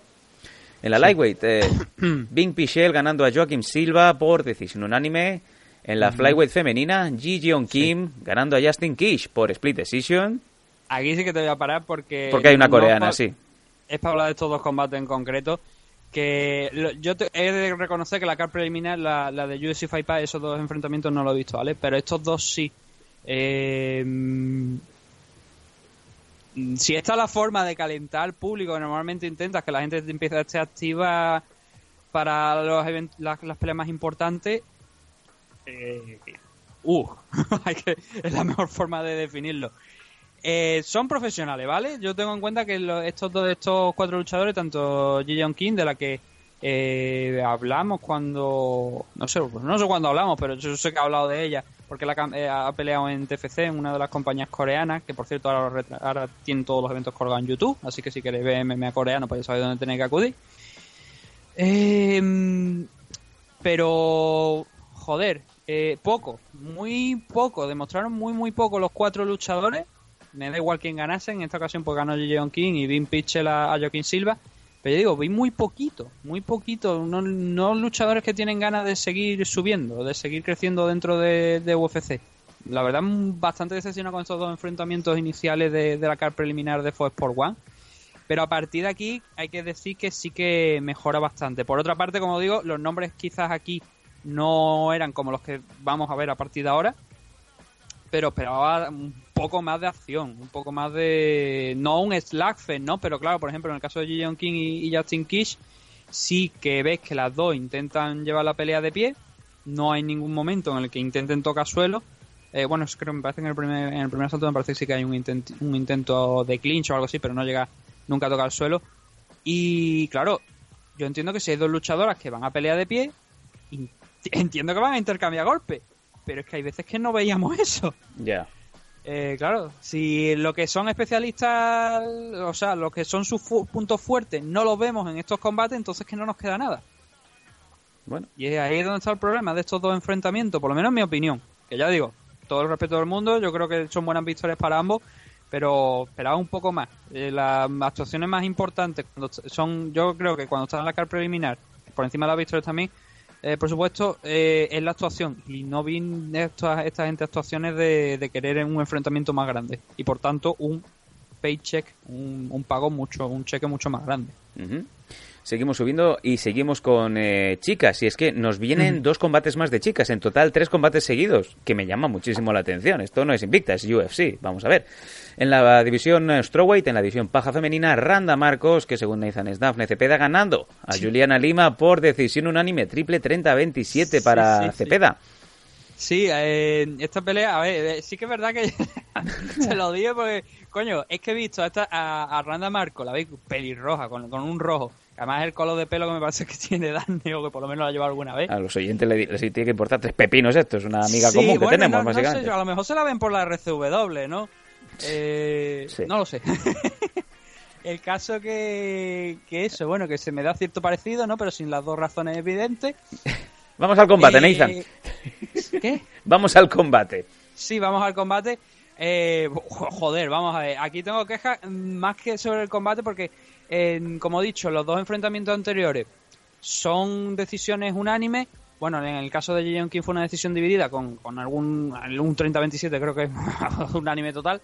En la lightweight, eh, Bing Pichel ganando a Joaquim Silva por decisión unánime. En la flyweight femenina, Ji Jeon Kim ganando a Justin Kish por split decision. Aquí sí que te voy a parar porque... Porque hay una coreana, sí. Es para hablar de estos dos combates en concreto. Que lo- yo te- he de reconocer que la card preliminar, la, la de UFC Fight Pass, esos dos enfrentamientos no lo he visto, ¿vale? Pero estos dos sí. Eh, mm, si esta es la forma de calentar al público normalmente intentas que la gente empiece a estar activa para los las, las peleas más importantes, eh, uh, es la mejor forma de definirlo. Eh, son profesionales, ¿vale? Yo tengo en cuenta que estos dos, estos cuatro luchadores, tanto Ji Yeon Kim, de la que eh, hablamos cuando, no sé, pues no sé cuándo hablamos, pero yo sé que he hablado de ella, porque la, eh, ha peleado en TFC, en una de las compañías coreanas, que por cierto ahora, ahora tienen todos los eventos colgados en YouTube, así que si queréis ver MMA coreano, pues ya sabéis dónde tenéis que acudir. Eh, pero, joder, eh, poco, muy poco, demostraron muy, muy poco los cuatro luchadores. Me da igual quién ganase, en esta ocasión pues ganó Jeon King y Vin Pitchell a, Joaquín Silva. Pero yo digo, vi muy poquito, muy poquito, no, luchadores que tienen ganas de seguir subiendo, de seguir creciendo dentro de, UFC. La verdad, bastante decepcionado con estos dos enfrentamientos iniciales de, de la car preliminar de Fox Sport One. Pero a partir de aquí hay que decir que sí que mejora bastante. Por otra parte, como digo, los nombres quizás aquí no eran como los que vamos a ver a partir de ahora. Pero esperaba un poco más de acción, un poco más de... No un slagfest, ¿no? Pero claro, por ejemplo, en el caso de Ji Yeon King y, Justin Kish, sí que ves que las dos intentan llevar la pelea de pie. No hay ningún momento en el que intenten tocar suelo. Eh, bueno, es- creo me parece que en el primer, en el primer asalto me parece que sí que hay un, intent- un intento de clinch o algo así, pero no llega nunca a tocar el suelo. Y claro, yo entiendo que si hay dos luchadoras que van a pelear de pie, entiendo que van a intercambiar golpes, pero es que hay veces que no veíamos eso. Ya. Eh, claro, si lo que son especialistas, o sea, lo que son sus fu- puntos fuertes, no los vemos en estos combates, entonces que no nos queda nada. Bueno. Y es ahí donde está el problema de estos dos enfrentamientos, por lo menos en mi opinión. Que ya digo, todo el respeto del mundo, yo creo que son buenas victorias para ambos, pero esperaba un poco más. Eh, las actuaciones más importantes cuando son, yo creo que cuando están en la car preliminar, por encima de las victorias también, eh, por supuesto, eh, es la actuación. Y no vi estas, esta gente actuaciones de, de querer un enfrentamiento más grande. Y por tanto, un paycheck, un, un pago mucho, un cheque mucho más grande. Ujú. Seguimos subiendo y seguimos con eh, chicas. Y es que nos vienen dos combates más de chicas. En total, tres combates seguidos. Que me llama muchísimo la atención. Esto no es Invicta, es UFC. Vamos a ver. En la división eh, Strawweight, en la división paja femenina, Randa Marcos, que según Nathan Snafne Cepeda, ganando a Juliana Lima por decisión unánime. Triple 30-27 para sí, sí. Cepeda. Sí, eh, esta pelea, a ver, eh, sí que es verdad que se lo digo porque, coño, es que he visto a, esta, a, a Randa Marco, la veis pelirroja, con, con un rojo. Además, el color de pelo que me parece que tiene Dani, o que por lo menos lo ha llevado alguna vez. A los oyentes le- les tiene que importar tres pepinos esto. Es una amiga Sí, común que bueno, tenemos, no- no sé, básicamente. a lo mejor se la ven por la RCW, ¿no? Eh, No lo sé. El caso que, que eso, bueno, que se me da cierto parecido, ¿no? Pero sin las dos razones evidentes. Vamos al combate, Eh, Nathan. ¿Qué? Vamos al combate. Sí, vamos al combate. Eh, jo- joder, vamos a ver. Aquí tengo quejas más que sobre el combate porque, eh, como he dicho, los dos enfrentamientos anteriores son decisiones unánimes. Bueno, en el caso de Jiyeon King fue una decisión dividida con, con algún un 30-27, creo que es unánime total.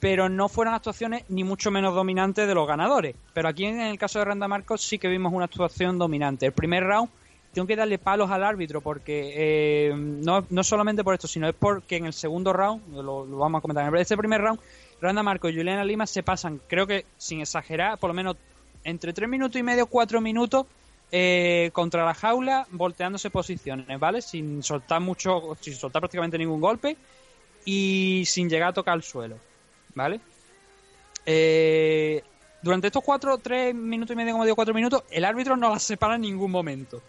Pero no fueron actuaciones ni mucho menos dominantes de los ganadores. Pero aquí en el caso de Randa Marcos sí que vimos una actuación dominante. El primer round tengo que darle palos al árbitro porque eh, no, no solamente por esto, sino es porque en el segundo round, lo, lo vamos a comentar, en este primer round, Randa Marco y Juliana Lima se pasan, creo que sin exagerar, por lo menos entre 3 minutos y medio, 4 minutos eh, contra la jaula, volteándose posiciones, ¿vale? Sin soltar mucho, sin soltar prácticamente ningún golpe y sin llegar a tocar el suelo, ¿vale? Eh, durante estos 4, 3 minutos y medio, como digo, 4 minutos, el árbitro no las separa en ningún momento.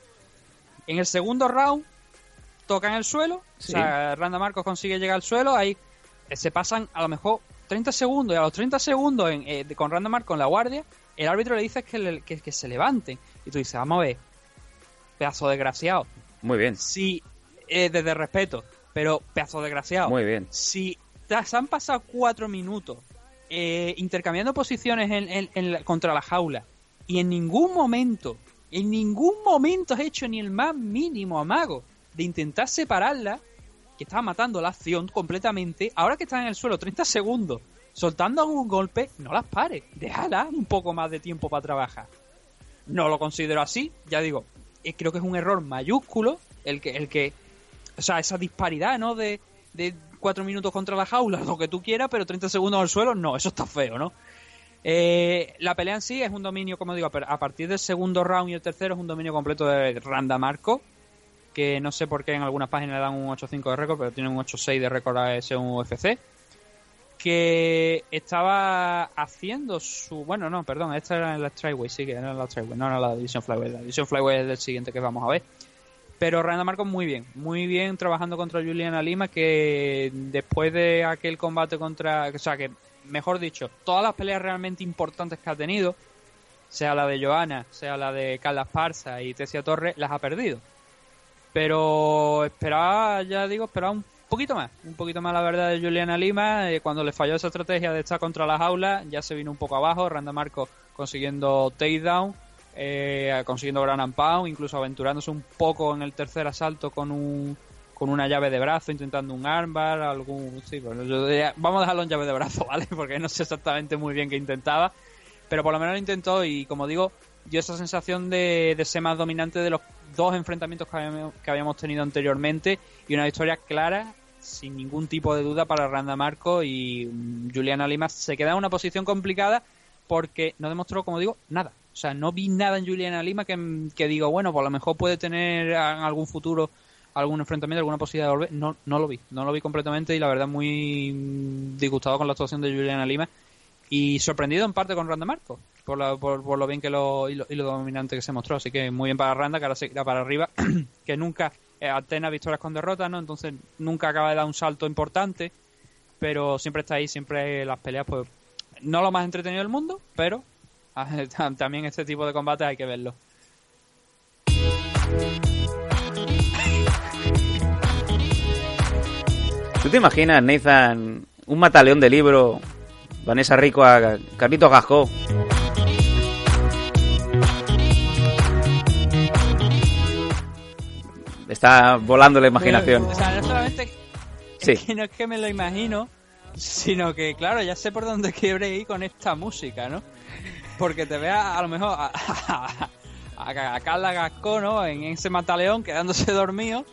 En el segundo round tocan el suelo, Sí. o sea, Randa Marcos consigue llegar al suelo, ahí se pasan a lo mejor 30 segundos y a los 30 segundos en, eh, con Randa Marcos en la guardia, el árbitro le dice que, le- que, que se levanten. Y tú dices, vamos a ver, pedazo desgraciado. Muy bien. Si, eh, desde respeto, pero pedazo desgraciado. Muy bien. Si se han pasado cuatro minutos eh, intercambiando posiciones en- en- en la- contra la jaula y en ningún momento, en ningún momento has hecho ni el más mínimo amago de intentar separarla, que estaba matando la acción completamente, ahora que están en el suelo 30 segundos, soltando algún golpe, no las pares, déjala un poco más de tiempo para trabajar. No lo considero así, ya digo, eh, creo que es un error mayúsculo el que, el que o sea, esa disparidad, ¿no? De, de cuatro minutos contra la jaula, lo que tú quieras, pero 30 segundos al suelo, no, eso está feo, ¿no? Eh, la pelea en sí es un dominio, como digo, a partir del segundo round y el tercero es un dominio completo de Randa Marco, que no sé por qué en algunas páginas le dan un 8-5 de récord, pero tiene un 8-6 de récord a según UFC, que estaba haciendo su... Bueno, no, perdón, esta era en la Tryway, sí, que era en la Tryway, no era la División Flyway, la División Flyway es el siguiente que vamos a ver. Pero Randa Marcos muy bien, muy bien trabajando contra Juliana Lima, que después de aquel combate contra... O sea, que, mejor dicho, todas las peleas realmente importantes que ha tenido, sea la de Joana, sea la de Carla Esparza y Tessia Torres, las ha perdido. Pero esperaba, ya digo, esperaba un poquito más, un poquito más la verdad de Juliana Lima. eh, cuando le falló esa estrategia de estar contra las aulas, ya se vino un poco abajo. Randa Marcos consiguiendo takedown, eh, consiguiendo ground and pound, incluso aventurándose un poco en el tercer asalto con un con una llave de brazo, intentando un armbar, algún... Sí, bueno, yo diría- vamos a dejarlo en llave de brazo, ¿vale? Porque no sé exactamente muy bien qué intentaba, pero por lo menos lo intentó y, como digo, dio esa sensación de, de ser más dominante de los dos enfrentamientos que habíamos, que habíamos tenido anteriormente y una victoria clara, sin ningún tipo de duda para Randa Marco y mm, Juliana Lima se queda en una posición complicada porque no demostró, como digo, nada. O sea, no vi nada en Juliana Lima que, que digo, bueno, por lo mejor puede tener en algún futuro algún enfrentamiento, alguna posibilidad de volver. No, no lo vi, no lo vi completamente y la verdad muy mm, disgustado con la actuación de Juliana Lima y sorprendido en parte con Randa Marco por, por, por lo bien que lo y, lo y lo dominante que se mostró. Así que muy bien para Randa, que ahora se para arriba, que nunca eh, victorias con derrotas, ¿no? Entonces nunca acaba de dar un salto importante, pero siempre está ahí, siempre las peleas, pues no lo más entretenido del mundo, pero también este tipo de combates hay que verlo. ¿Tú te imaginas, Nathan, un mataleón de libro, Vanessa Rico a Carlito Gascó? Está volando la imaginación. O sea, no solamente Sí. que no es que me lo imagino, sino que, claro, ya sé por dónde quiebre ir con esta música, ¿no? Porque te vea a lo mejor a, a, a- a Carla Gascó, ¿no? En ese mataleón quedándose dormido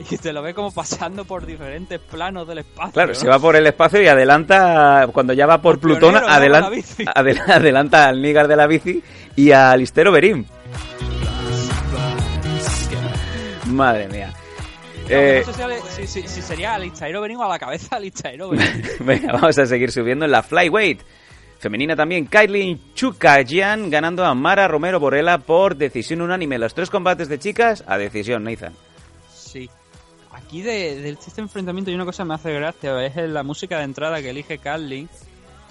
y te lo ve como pasando por diferentes planos del espacio. Claro, ¿no? se va por el espacio y adelanta, cuando ya va por Plutón, pionero, ¿no? adelan- Con la bici. adel- adelanta al Nígar de la bici y a Listero Berim. Madre mía. No, Eh, no sé si, si- si- sería Alistair Benin o a la cabeza Alistair Benin. Venga, vamos a seguir subiendo en la flyweight. Femenina también, Kylie Chukajian ganando a Mara Romero Borella por decisión unánime. Los tres combates de chicas a decisión, Nathan. Sí. Aquí de, de este enfrentamiento hay una cosa que me hace gracia, es la música de entrada que elige Carlin,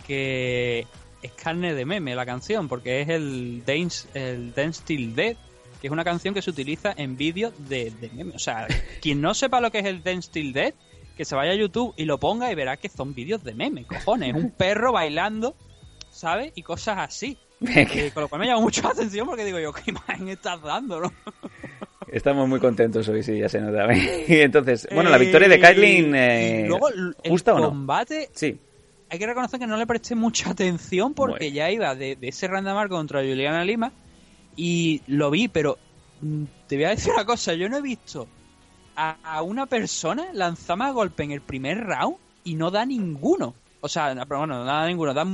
que es carne de meme la canción, porque es el Dance, el Dance Till Dead, que es una canción que se utiliza en vídeos de, de meme. O sea, quien no sepa lo que es el Dance Till Dead, que se vaya a YouTube y lo ponga y verá que son vídeos de meme, cojones. Un perro bailando, ¿sabes? Y cosas así. Eh, con lo cual me llama mucho la atención porque digo yo, ¿qué imagen estás dando, no? Estamos muy contentos hoy, sí, ya se nota. Y entonces, bueno, la victoria de Eh, eh, y luego el ¿justa o no? combate Sí. hay que reconocer que no le presté mucha atención porque ya iba de, de ese Randamar contra Juliana Lima y lo vi, pero mm, te voy a decir una cosa, yo no he visto a, a una persona lanzar más golpe en el primer round y no da ninguno. O sea, no, pero bueno, no da ninguno, da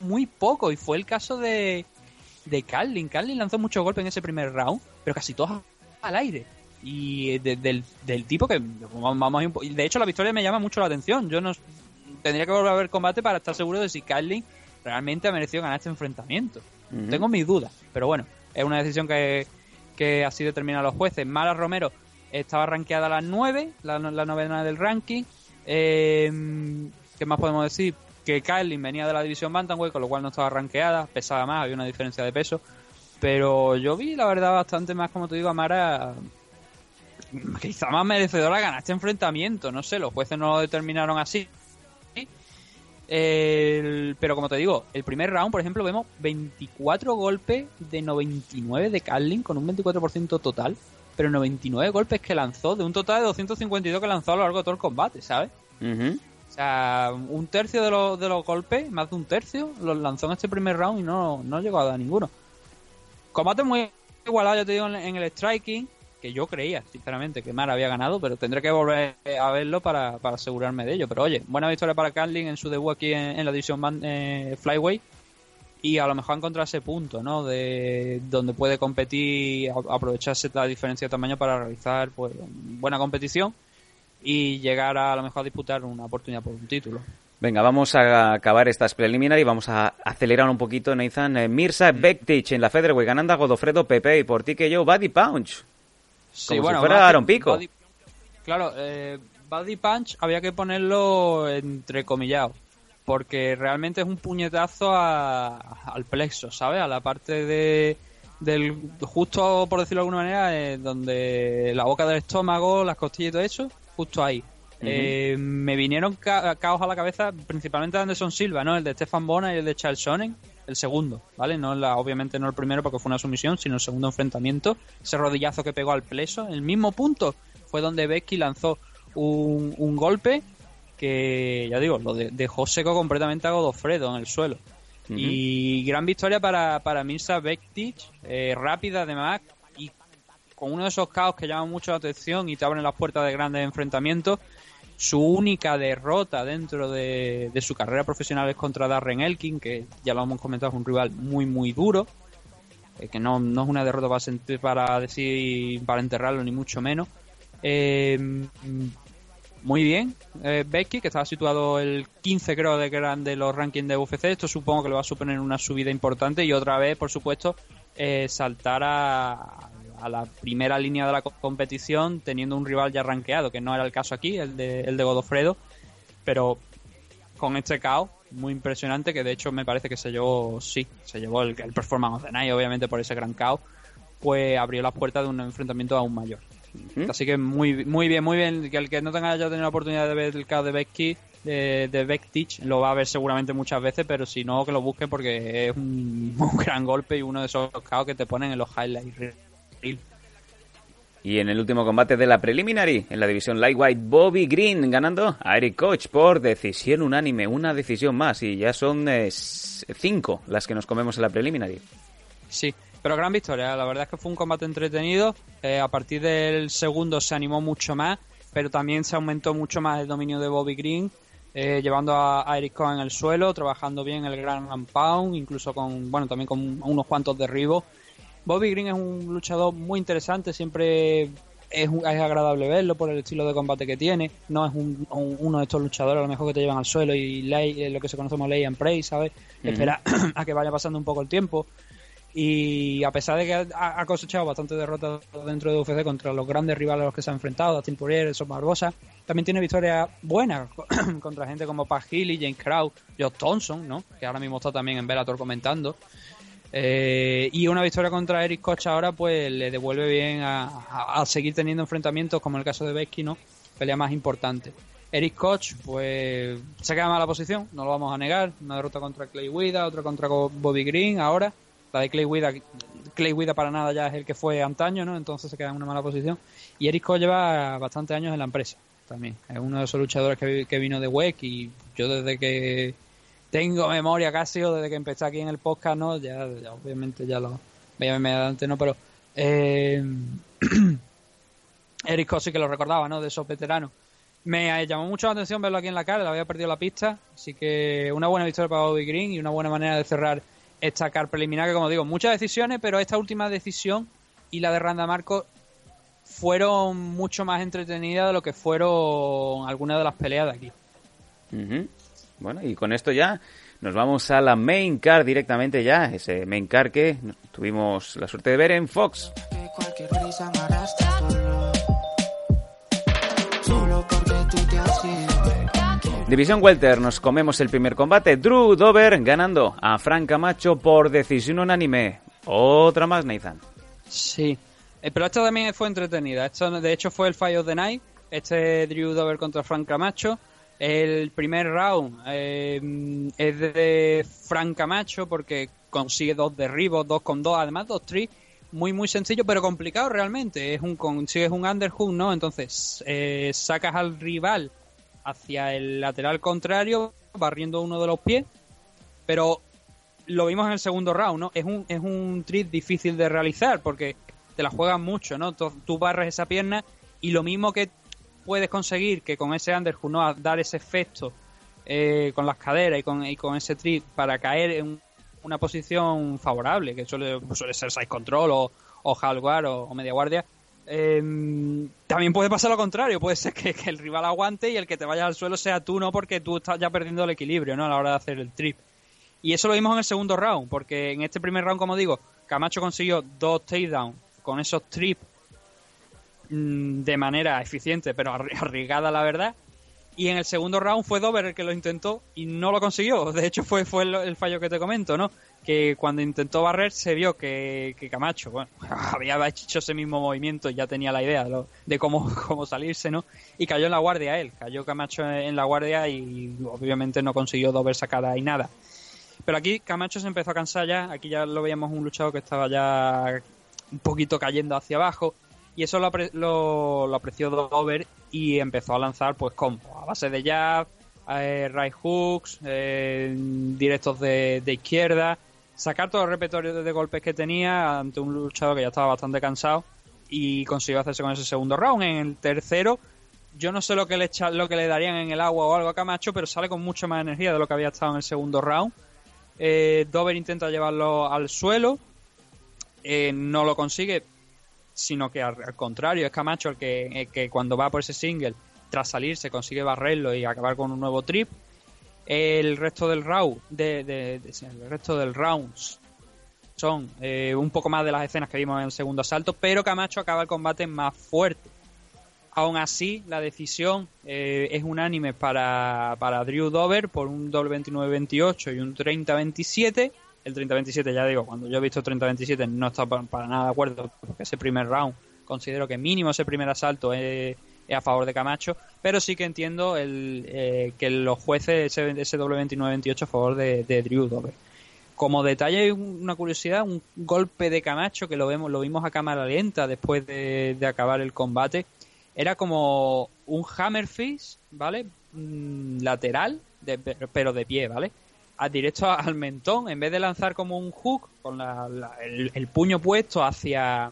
muy poco y fue el caso de, de Carlin. Carlin lanzó muchos golpes en ese primer round, pero casi todos al aire. Y de- del, del tipo que, vamos de hecho, la victoria me llama mucho la atención. Yo no tendría que volver a ver combate para estar seguro de si Carlin realmente ha merecido ganar este enfrentamiento. Tengo mis dudas, pero bueno, es una decisión que, que así determinan los jueces. Mara Romero estaba rankeada a las 9, la, la novena del ranking. Eh, ¿Qué más podemos decir? Que Carlin venía de la división Bantamweight, con lo cual no estaba rankeada, pesaba más, había una diferencia de peso. Pero yo vi, la verdad, bastante más, como te digo, a Mara quizá más merecedora ganar este enfrentamiento. No sé, los jueces no lo determinaron así. El- pero como te digo, el primer round, por ejemplo, vemos 24 golpes de 99 de Carlin con un 24% total, pero 99 golpes que lanzó de un total de 252 que lanzó a lo largo de todo el combate, ¿sabes? Ujú. O sea, un tercio de los, de los golpes, más de un tercio, los lanzó en este primer round y no, no llegó a dar ninguno. Combate muy igualado, ya te digo, en, el striking, que yo creía, sinceramente, que Mara había ganado, pero tendré que volver a verlo para, para asegurarme de ello. Pero oye, buena victoria para Carlin en su debut aquí en, la división man- eh, Flyway. Y a lo mejor encontrar ese punto, ¿no? De donde puede competir, aprovecharse la diferencia de tamaño para realizar pues buena competición y llegar a, a lo mejor a disputar una oportunidad por un título. Venga, vamos a acabar estas preliminares y vamos a acelerar un poquito, Nathan. Eh, Mirza Bektic en la Featherweight ganando a Godofredo Pepe y por ti que yo, Buddy Punch. Sí, Como bueno, si fuera Aaron Pico. Body- claro, eh, Body Punch había que ponerlo entrecomillado. Porque realmente es un puñetazo a- al plexo, ¿sabes? A la parte de. del Justo, por decirlo de alguna manera, eh, donde la boca del estómago, las costillas y todo eso, justo ahí. Eh, me vinieron ca- caos a la cabeza, principalmente de Anderson Silva, ¿no? El de Stefan Bona y el de Charles Sonnen, el segundo, ¿vale? No la, obviamente no el primero porque fue una sumisión, sino el segundo enfrentamiento. Ese rodillazo que pegó al pleso, en el mismo punto fue donde Becky lanzó un, un golpe que, ya digo, lo de- dejó seco completamente a Godofredo en el suelo. Y gran victoria para, para Mirza Bektic, eh, rápida además, y con uno de esos caos que llaman mucho la atención y te abren las puertas de grandes enfrentamientos. Su única derrota dentro de, de su carrera profesional es contra Darren Elkin, que ya lo hemos comentado, es un rival muy, muy duro. eh, que no, no es una derrota para, decir, para enterrarlo, ni mucho menos. Eh, muy bien, eh, Becky, que estaba situado el 15 creo de de los rankings de UFC. Esto supongo que le va a suponer una subida importante y otra vez, por supuesto, eh, saltar a, a la primera línea de la co- competición teniendo un rival ya rankeado, que no era el caso aquí, el de, el de Godofredo, pero con este KO muy impresionante que de hecho me parece que se llevó, sí, se llevó el, el Performance of the Night, obviamente por ese gran KO, pues abrió las puertas de un enfrentamiento aún mayor. Así que muy, muy bien, muy bien. Que el que no tenga ya tenido la oportunidad de ver el KO de Becky, de, de Bektic, lo va a ver seguramente muchas veces, pero si no, que lo busque porque es un, un gran golpe y uno de esos KO que te ponen en los highlights. Y en el último combate de la preliminary, en la división Lightweight, Bobby Green ganando a Eric Koch por decisión unánime. Una decisión más y ya son eh, cinco las que nos comemos en la preliminary. Sí, pero gran victoria. La verdad es que fue un combate entretenido. Eh, a partir del segundo se animó mucho más, pero también se aumentó mucho más el dominio de Bobby Green, eh, llevando a, a Eric Cohen en el suelo, trabajando bien el Grand and Pound, incluso con, bueno, también con unos cuantos derribos. Bobby Green es un luchador muy interesante, siempre es, es agradable verlo por el estilo de combate que tiene. No es un- un- uno de estos luchadores a lo mejor que te llevan al suelo y lay, eh, lo que se conoce como lay and pray, ¿sabes? Espera a que vaya pasando un poco el tiempo. Y a pesar de que ha, ha cosechado bastante derrotas dentro de UFC contra los grandes rivales a los que se ha enfrentado, Dustin Poirier, Esos Barbosa, también tiene victorias buenas contra gente como Pat Healy, James Crow, Josh Thompson, ¿no? que ahora mismo está también en Bellator comentando. Eh, y una victoria contra Eric Koch ahora pues le devuelve bien a, a- a seguir teniendo enfrentamientos como el caso de Becky, ¿no? Pelea más importante. Eric Koch pues se queda en mala posición, no lo vamos a negar. Una derrota contra Clay Guida, otra contra Bobby Green ahora. La de Clay Guida, Clay Guida para nada ya es el que fue antaño, ¿no? Entonces se queda en una mala posición. Y Eric Koch lleva bastantes años en la empresa también. Es uno de esos luchadores que, que vino de WEC y yo desde que tengo memoria casi o desde que empecé aquí en el podcast, ¿no? Ya, obviamente ya lo veía mediante, ¿no? Pero eh, Eric sí que lo recordaba, ¿no? De esos veteranos. Me llamó mucho la atención verlo aquí en la cara, le había perdido la pista, así que una buena victoria para Bobby Green y una buena manera de cerrar esta car preliminar, que como digo, muchas decisiones, pero esta última decisión y la de Randa Marco fueron mucho más entretenidas de lo que fueron algunas de las peleas de aquí. Ujú. Bueno, y con esto ya nos vamos a la main car directamente ya. Ese main car que tuvimos la suerte de ver en Fox. División Welter, nos comemos el primer combate. Drew Dover ganando a Frank Camacho por decisión unánime. Otra más, Nathan. Sí, Eh, pero esta también fue entretenida. Esto, de hecho, fue el Fight of the Night. Este Drew Dover contra Frank Camacho. El primer round eh, es de Frank Camacho porque consigue dos derribos, dos con dos, además dos tris. Muy, muy sencillo, pero complicado realmente. Es un consigues un underhook, ¿no? Entonces, eh, sacas al rival hacia el lateral contrario, barriendo uno de los pies. Pero lo vimos en el segundo round, ¿no? Es un, es un trick difícil de realizar porque te la juegas mucho, ¿no? Tú, tú barres esa pierna y lo mismo que puedes conseguir que con ese underhook, ¿no? Dar ese efecto eh, con las caderas y con, ese trick para caer en una posición favorable, que suele, suele ser side control o, o o, media guardia. eh, también puede pasar lo contrario, puede ser que, el rival aguante y el que te vaya al suelo sea tú, ¿no? Porque tú estás ya perdiendo el equilibrio, ¿no? A la hora de hacer el trip. Y eso lo vimos en el segundo round, porque en este primer round, como digo, Camacho consiguió dos takedowns con esos trips de manera eficiente, pero arri- arriesgada, la verdad. Y en el segundo round fue Dover el que lo intentó y no lo consiguió. De hecho, fue, fue el, fallo que te comento, ¿no? Que cuando intentó barrer se vio que, que Camacho, bueno, había hecho ese mismo movimiento y ya tenía la idea de, cómo, cómo salirse, ¿no? Y cayó en la guardia él. Cayó Camacho en la guardia y obviamente no consiguió Dover sacar ahí nada. Pero aquí Camacho se empezó a cansar ya. Aquí ya lo veíamos un luchador que estaba ya un poquito cayendo hacia abajo. Y eso lo, lo, apreció Dover y empezó a lanzar pues combos a base de jab, eh, right hooks, eh, directos de, de izquierda, sacar todo el repertorio de, golpes que tenía ante un luchador que ya estaba bastante cansado y consiguió hacerse con ese segundo round. En el tercero, yo no sé lo que le lo que le darían en el agua o algo a Camacho, pero sale con mucha más energía de lo que había estado en el segundo round. Eh, Dover intenta llevarlo al suelo, eh, no lo consigue. Sino que al, contrario, es Camacho el que, que cuando va por ese single, tras salirse, consigue barrerlo y acabar con un nuevo trip. El resto del round, de, de- el resto del rounds son eh, un poco más de las escenas que vimos en el segundo asalto, pero Camacho acaba el combate más fuerte. Aún así, la decisión eh, es unánime para, para Drew Dover por un doble 29-28 y un 30-27. El 30-27, ya digo, cuando yo he visto 30-27 no está pa- para, nada de acuerdo, porque ese primer round considero que mínimo ese primer asalto es, a favor de Camacho, pero sí que entiendo el, eh, que los jueces ese, ese doble 29-28 a favor de, de Drew Dover. Como detalle, una curiosidad, un golpe de Camacho que lo vemos, lo vimos a cámara lenta después de, acabar el combate. Era como un hammer fist, ¿vale? Mm, lateral, pero de pie, ¿vale? A directo al mentón, en vez de lanzar como un hook, con la- el, puño puesto hacia.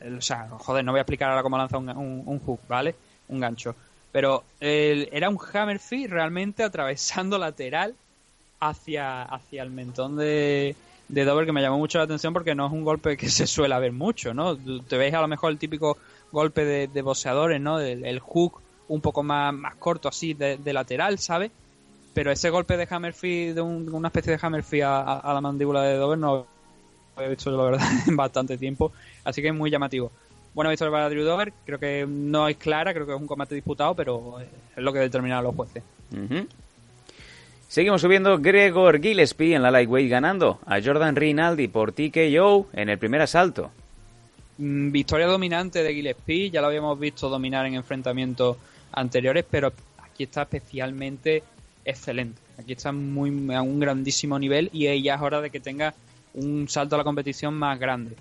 el- o sea, joder, no voy a explicar ahora cómo lanza un, un- un hook, ¿vale? Un gancho. Pero el- era un hammer fist realmente atravesando lateral hacia, hacia el mentón de, de Dover que me llamó mucho la atención porque no es un golpe que se suele ver mucho, ¿no? Te veis a lo mejor el típico golpe de, de boxeadores, ¿no? El, el hook un poco más, más corto así de, de lateral, ¿sabes? Pero ese golpe de Hammerfist, de un- una especie de Hammerfist a, a- a la mandíbula de Dover no lo he visto la verdad en bastante tiempo, así que es muy llamativo. Buena victoria para Drew Dover, creo que no es clara, creo que es un combate disputado, pero es lo que determinan los jueces. Seguimos subiendo Gregor Gillespie en la lightweight ganando a Jordan Rinaldi por TKO en el primer asalto. Mm, Victoria dominante de Gillespie, ya lo habíamos visto dominar en enfrentamientos anteriores, pero aquí está especialmente excelente. Aquí está muy a un grandísimo nivel y ya es hora de que tenga un salto a la competición más grande.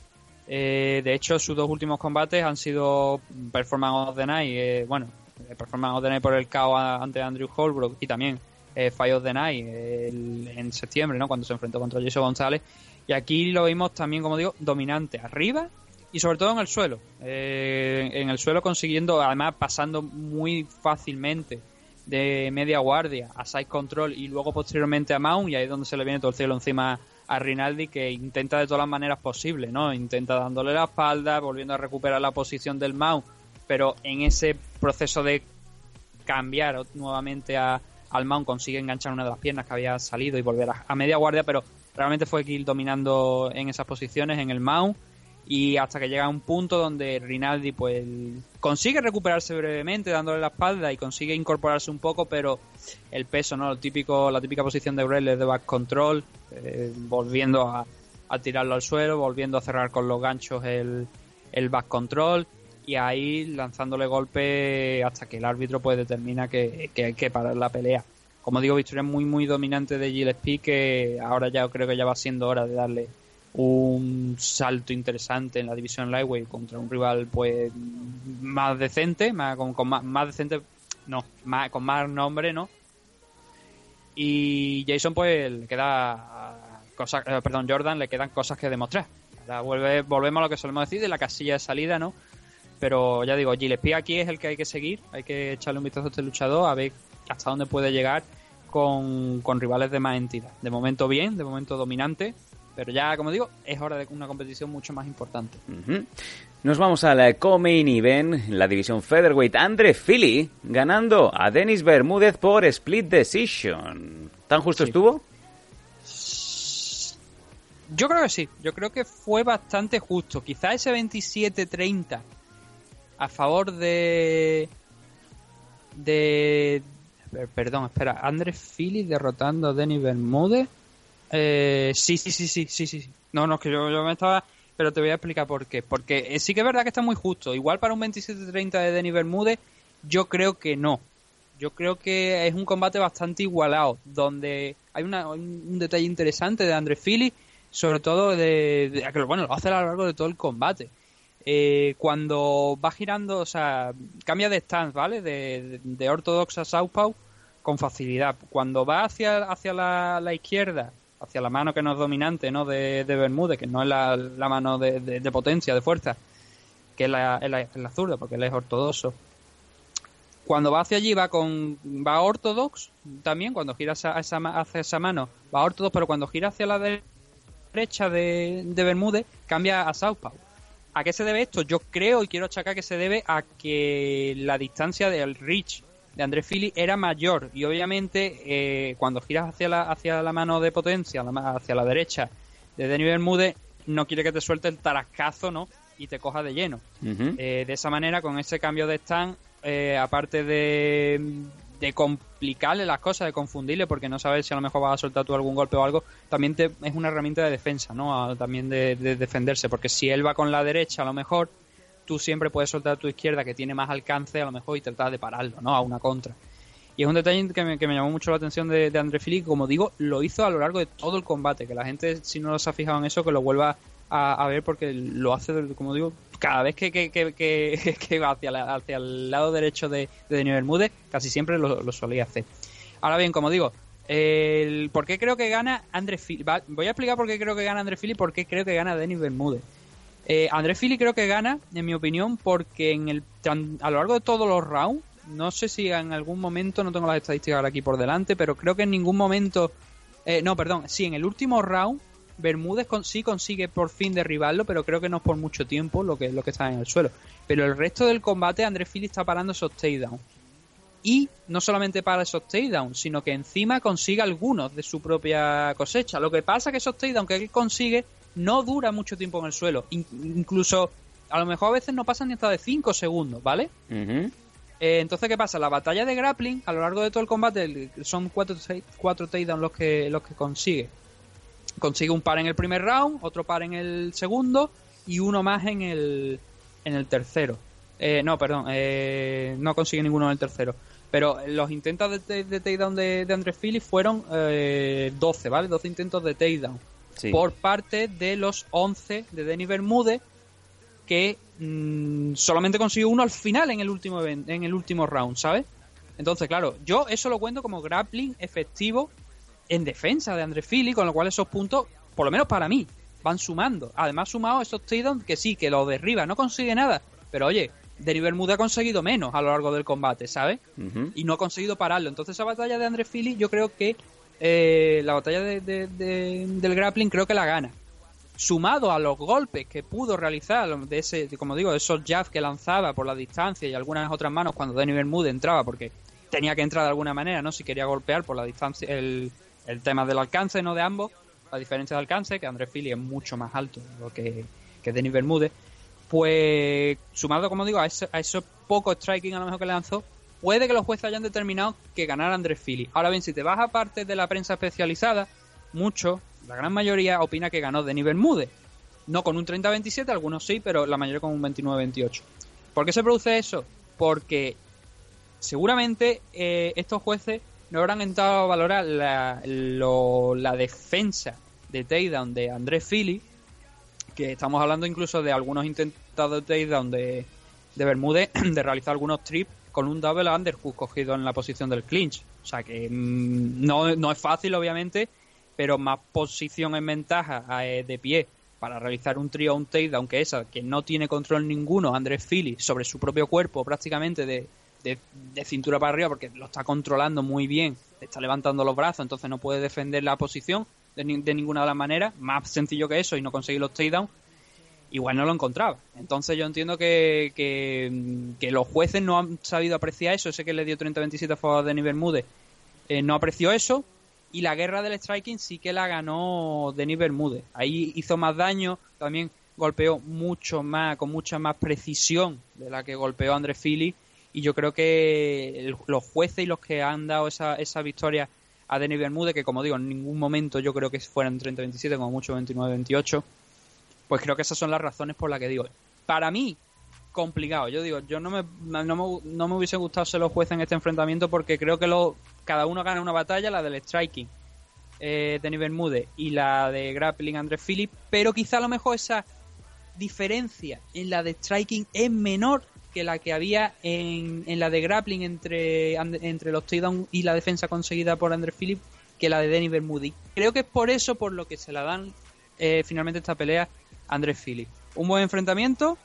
Eh, de hecho, sus dos últimos combates han sido Performance of the Night, eh, bueno, eh, Performance of the Night por el KO ante Andrew Holbrook y también eh, Fight of the Night eh, en septiembre, ¿no? Cuando se enfrentó contra Jason González. Y aquí lo vimos también, como digo, dominante arriba y sobre todo en el suelo. En el suelo consiguiendo, además pasando muy fácilmente de media guardia a side control y luego posteriormente a mount y ahí es donde se le viene todo el cielo encima a Rinaldi que intenta de todas las maneras posibles, ¿no? Intenta dándole la espalda, volviendo a recuperar la posición del mount, pero en ese proceso de cambiar nuevamente a, al mount consigue enganchar una de las piernas que había salido y volver a, a media guardia, pero realmente fue Kill dominando en esas posiciones, en el mount, y hasta que llega a un punto donde Rinaldi pues consigue recuperarse brevemente dándole la espalda y consigue incorporarse un poco, pero el peso, ¿no? El típico, la típica posición de Wrestler de back control, eh, volviendo a, a tirarlo al suelo, volviendo a cerrar con los ganchos el, el back control y ahí lanzándole golpe hasta que el árbitro pues determina que, que hay que parar la pelea. Como digo, victoria muy muy dominante de Gillespie que ahora ya creo que ya va siendo hora de darle un salto interesante en la división lightweight contra un rival pues más decente, más, con, más, más decente, no, más, con más nombre, ¿no? Y Jason pues le queda cosas, eh, perdón, Jordan le quedan cosas que demostrar. Vuelve, volvemos a lo que solemos decir de la casilla de salida, ¿no? Pero ya digo, Gillespie aquí es el que hay que seguir, hay que echarle un vistazo a este luchador a ver hasta dónde puede llegar con, con rivales de más entidad. De momento bien, de momento dominante, pero ya, como digo, es hora de una competición mucho más importante. Nos vamos a la co-main event, la división featherweight. Andre Philly ganando a Denis Bermúdez por split decision. ¿Tan justo estuvo? Yo creo que sí, yo creo que fue bastante justo. Quizá ese 27-30 a favor de. de. per- Perdón, espera, Andrés Philly derrotando a Denis Bermúdez. Eh, sí, sí, sí, sí, sí, sí. No, no, es que yo, yo me estaba. Pero te voy a explicar por qué. Porque eh, sí que es verdad que está muy justo. Igual para un 27-30 de Denis Bermúdez, yo creo que no. Yo creo que es un combate bastante igualado, donde hay una- un, detalle interesante de André Philly, sobre todo de, de- bueno, lo hace a lo largo de todo el combate. Eh, cuando va girando, o sea, cambia de stance, ¿vale? De, de, de ortodox a southpaw con facilidad. Cuando va hacia, hacia la izquierda, hacia la mano que no es dominante, ¿no? De, de Bermúdez, que no es la, la mano de, de- potencia, de fuerza, que es la, la, zurda, porque él es ortodoxo cuando va hacia allí va con va ortodox también cuando gira esa, ma- hacia esa mano va ortodox pero cuando gira hacia la de- derecha de, de Bermúdez cambia a southpaw ¿A qué se debe esto? Yo creo y quiero achacar que se debe a que la distancia del reach de Andrés Fili era mayor y obviamente eh, cuando giras hacia la, hacia la mano de potencia, hacia la derecha de Denis Bermúdez, no quiere que te suelte el tarascazo, ¿no? Y te coja de lleno. Eh, de esa manera, con ese cambio de stand, eh, aparte de, de complicarle las cosas, de confundirle, porque no sabes si a lo mejor vas a soltar tú algún golpe o algo, también te, es una herramienta de defensa, ¿no? A- también de, de defenderse, porque si él va con la derecha, a lo mejor tú siempre puedes soltar tu izquierda, que tiene más alcance, a lo mejor, y tratar de pararlo, ¿no? A una contra. Y es un detalle que me, que me llamó mucho la atención de, de André Fili, como digo, lo hizo a lo largo de todo el combate, que la gente, si no se ha fijado en eso, que lo vuelva a, a ver, porque lo hace, como digo, cada vez que, que, que, que- va hacia, la- hacia el lado derecho de, de Bermúdez, casi siempre lo, lo solía hacer. Ahora bien, como digo, el, ¿por qué creo que gana André Fili? Voy a explicar por qué creo que gana André Fili y por qué creo que gana Denis Bermúdez. Eh, André Fili creo que gana, en mi opinión, porque en el a lo largo de todos los rounds, no sé si en algún momento, no tengo las estadísticas ahora aquí por delante, pero creo que en ningún momento, eh, no, perdón, sí, en el último round, Bermúdez con- sí consigue por fin derribarlo, pero creo que no es por mucho tiempo lo que, lo que está en el suelo. Pero el resto del combate, André Fili está parando esos takedowns. Y no solamente para esos takedowns, sino que encima consigue algunos de su propia cosecha. Lo que pasa que esos takedowns que él consigue no dura mucho tiempo en el suelo. In- incluso, a lo mejor a veces no pasan ni hasta de 5 segundos, ¿vale? Eh, entonces, ¿qué pasa? La batalla de grappling, a lo largo de todo el combate, son cuatro, seis- cuatro takedowns los que, los que consigue. Consigue un par en el primer round, otro par en el segundo y uno más en el, en el tercero. Eh, no, perdón, eh, no consigue ninguno en el tercero. Pero los intentos de, de, de takedown de, de Andrés Phillips fueron eh, 12, ¿vale? 12 intentos de takedown. Sí. Por parte de los 11 de Denis Bermúdez, que mm, solamente consiguió uno al final en el último event- en el último round, ¿sabes? Entonces, claro, yo eso lo cuento como grappling efectivo en defensa de André Fili, con lo cual esos puntos, por lo menos para mí, van sumando. Además, sumado esos takedowns que sí, que lo derriba, no consigue nada, pero oye, Denis Bermúdez ha conseguido menos a lo largo del combate, ¿sabes? Y no ha conseguido pararlo. Entonces esa batalla de André Fili yo creo que eh, la batalla de- de- de- del grappling creo que la gana. Sumado a los golpes que pudo realizar de ese, como digo, esos jabs que lanzaba por la distancia y algunas otras manos cuando Denis Bermúdez entraba porque tenía que entrar de alguna manera, ¿no? Si quería golpear por la distancia, el, tema del alcance, ¿no? De ambos, la diferencia de alcance, que André Fili es mucho más alto que, que Denis Bermúdez pues sumado, como digo, a, ese, a esos pocos striking a lo mejor que lanzó, puede que los jueces hayan determinado que ganara Andrés Fili. Ahora bien, si te vas a parte de la prensa especializada, muchos, la gran mayoría, opina que ganó Denis Bermúdez. No con un 30-27, algunos sí, pero la mayoría con un 29-28. ¿Por qué se produce eso? Porque seguramente eh, estos jueces no habrán entrado a valorar la, defensa de takedown de Andrés Fili, que estamos hablando incluso de algunos intentos de takedown de, de Bermúdez de realizar algunos trips con un double underhook cogido en la posición del clinch. O sea que mm, no, no es fácil, obviamente, pero más posición en ventaja eh, de pie para realizar un trio un takedown que esa, que no tiene control ninguno Andrés Fili sobre su propio cuerpo prácticamente de, de, de cintura para arriba porque lo está controlando muy bien, está levantando los brazos, entonces no puede defender la posición de, ni- de ninguna de las maneras, más sencillo que eso y no conseguir los takedowns, igual no lo encontraba. Entonces yo entiendo que, que, los jueces no han sabido apreciar eso, ese que le dio 30-27 a favor de Denis Bermúdez, eh, no apreció eso y la guerra del striking sí que la ganó Denis Bermúdez. Ahí hizo más daño, también golpeó mucho más, con mucha más precisión de la que golpeó Andrés Fili y yo creo que el- los jueces y los que han dado esa, esa victoria a Denis Bermúdez, que como digo, en ningún momento yo creo que fueran 30-27, como mucho 29-28, pues creo que esas son las razones por las que digo. Para mí, complicado. Yo digo, yo no me, no me, no me hubiese gustado ser los jueces en este enfrentamiento porque creo que lo, cada uno gana una batalla, la del striking eh, Bermúdez y la de grappling Andrés Philip, pero quizá a lo mejor esa diferencia en la de striking es menor que la que había en, en la de grappling entre, entre los takedown y la defensa conseguida por Andrés Philip que la de Denis Bermúdez. Creo que es por eso por lo que se la dan eh, finalmente esta pelea Andrés Philip. Un buen enfrentamiento,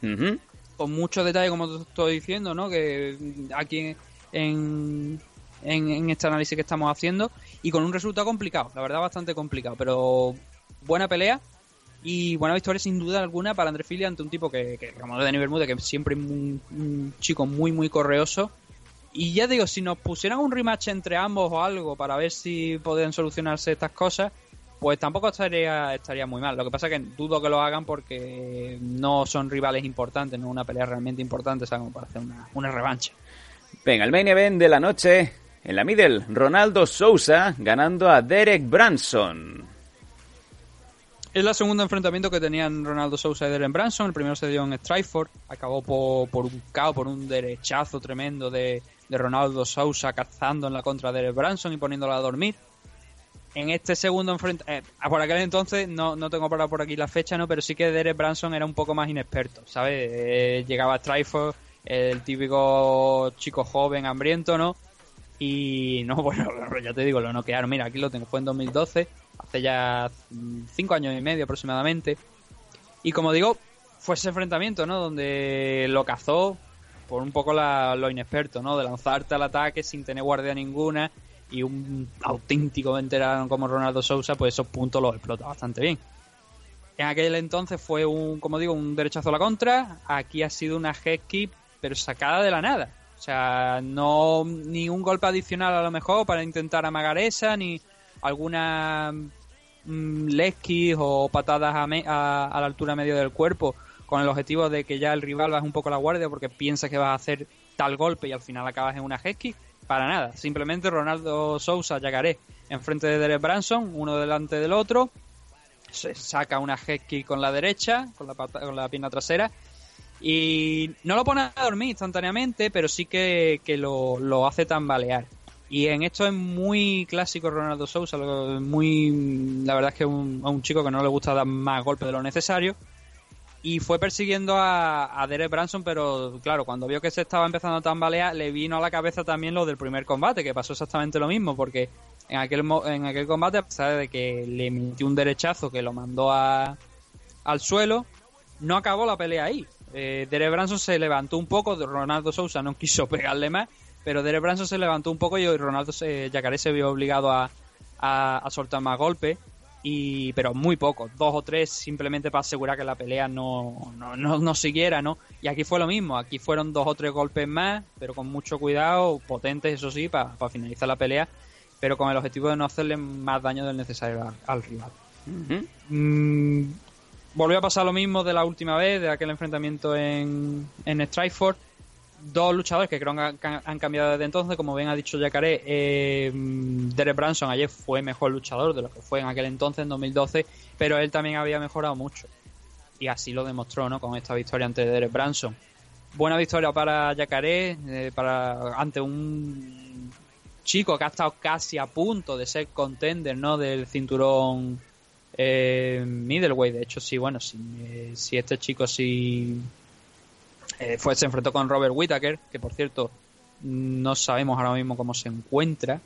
con mucho detalle, como te estoy diciendo, ¿no? Que aquí en, en, en este análisis que estamos haciendo y con un resultado complicado, la verdad bastante complicado, pero buena pelea Y buena victoria sin duda alguna para André Fili ante un tipo que, que Romano de Bermúdez, que siempre es un, un chico muy, muy correoso. Y ya digo, si nos pusieran un rematch entre ambos o algo para ver si podían solucionarse estas cosas, pues tampoco estaría, estaría muy mal. Lo que pasa es que dudo que lo hagan porque no son rivales importantes, no una pelea realmente importante, o sea, como para hacer una, una revancha. Venga, el main event de la noche. En la middle, Ronaldo Sousa ganando a Derek Branson. Es el segundo enfrentamiento que tenían Ronaldo Sousa y Derek Branson. El primero se dio en Strikeforce. Acabó por, por un caos, por un derechazo tremendo de, de Ronaldo Sousa cazando en la contra de Derek Branson y poniéndola a dormir. En este segundo enfrentamiento, eh, por aquel entonces, no, no tengo para por aquí la fecha, ¿no? pero sí que Derek Branson era un poco más inexperto, ¿sabes? Eh, llegaba a Strikeforce, el típico chico joven, hambriento, ¿no? Y no, bueno, ya te digo, lo noquearon. Mira, aquí lo tengo, fue en 2012, hace ya cinco años y medio aproximadamente. Y como digo, fue ese enfrentamiento, ¿no? Donde lo cazó por un poco la- lo inexperto, ¿no? De lanzarte al ataque sin tener guardia ninguna y un auténtico veterano como Ronaldo Sousa, pues esos puntos los explota bastante bien. En aquel entonces fue un, como digo, un derechazo a la contra. Aquí ha sido una head pero sacada de la nada. O sea, no ni un golpe adicional a lo mejor para intentar amagar esa, ni alguna mm, o patadas a, me- a, la altura media del cuerpo con el objetivo de que ya el rival baje un poco la guardia porque piensa que vas a hacer tal golpe y al final acabas en una head. Para nada. Simplemente Ronaldo Sousa, Yacaré, enfrente de Derek Branson, uno delante del otro. Se saca una head con la derecha, con la, pata- con la pierna trasera. Y no lo pone a dormir instantáneamente, pero sí que, lo, hace tambalear. Y en esto es muy clásico Ronaldo Sousa, muy la verdad es que es un chico que no le gusta dar más golpes de lo necesario. Y fue persiguiendo a, a Derek Branson, pero claro, cuando vio que se estaba empezando a tambalear, le vino a la cabeza también lo del primer combate, que pasó exactamente lo mismo, porque en aquel, en aquel combate, a pesar de que le metió un derechazo que lo mandó a, al suelo, no acabó la pelea ahí. Eh, Derek Branson se levantó un poco, Ronaldo Sousa no quiso pegarle más, pero Derek Branson se levantó un poco y Ronaldo se, Yacaré se vio obligado a, a, a soltar más golpes, y, pero muy poco, dos o tres simplemente para asegurar que la pelea no, no, no, no siguiera, ¿no? Y aquí fue lo mismo, aquí fueron dos o tres golpes más, pero con mucho cuidado, potentes eso sí, para finalizar la pelea, pero con el objetivo de no hacerle más daño del necesario al- al rival. Mm, volvió a pasar lo mismo de la última vez, de aquel enfrentamiento en, en Strikeforce. Dos luchadores que creo que han, cambiado desde entonces, como bien ha dicho Yacaré, eh, Derek Branson ayer fue mejor luchador de lo que fue en aquel entonces, en 2012, pero él también había mejorado mucho. Y así lo demostró, ¿no? Con esta victoria ante Derek Branson. Buena victoria para Yacaré, eh, para, ante un chico que ha estado casi a punto de ser contender, ¿no? Del cinturón eh, middleweight. De hecho, sí, bueno, si, eh, si este chico sí eh, fue, se enfrentó con Robert Whittaker, que por cierto no sabemos ahora mismo cómo se encuentra,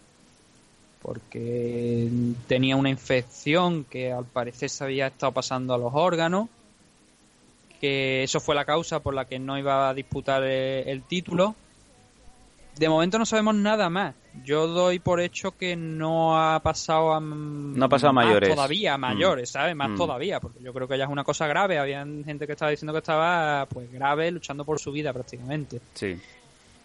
porque tenía una infección que al parecer se había estado pasando a los órganos, que eso fue la causa por la que no iba a disputar eh, el título. De momento no sabemos nada más. Yo doy por hecho que no ha pasado a no ha pasado a mayores. todavía Mm. mayores, ¿sabes? Más Mm. todavía, porque yo creo que ya es una cosa grave. Había gente que estaba diciendo que estaba pues grave, luchando por su vida prácticamente. Sí.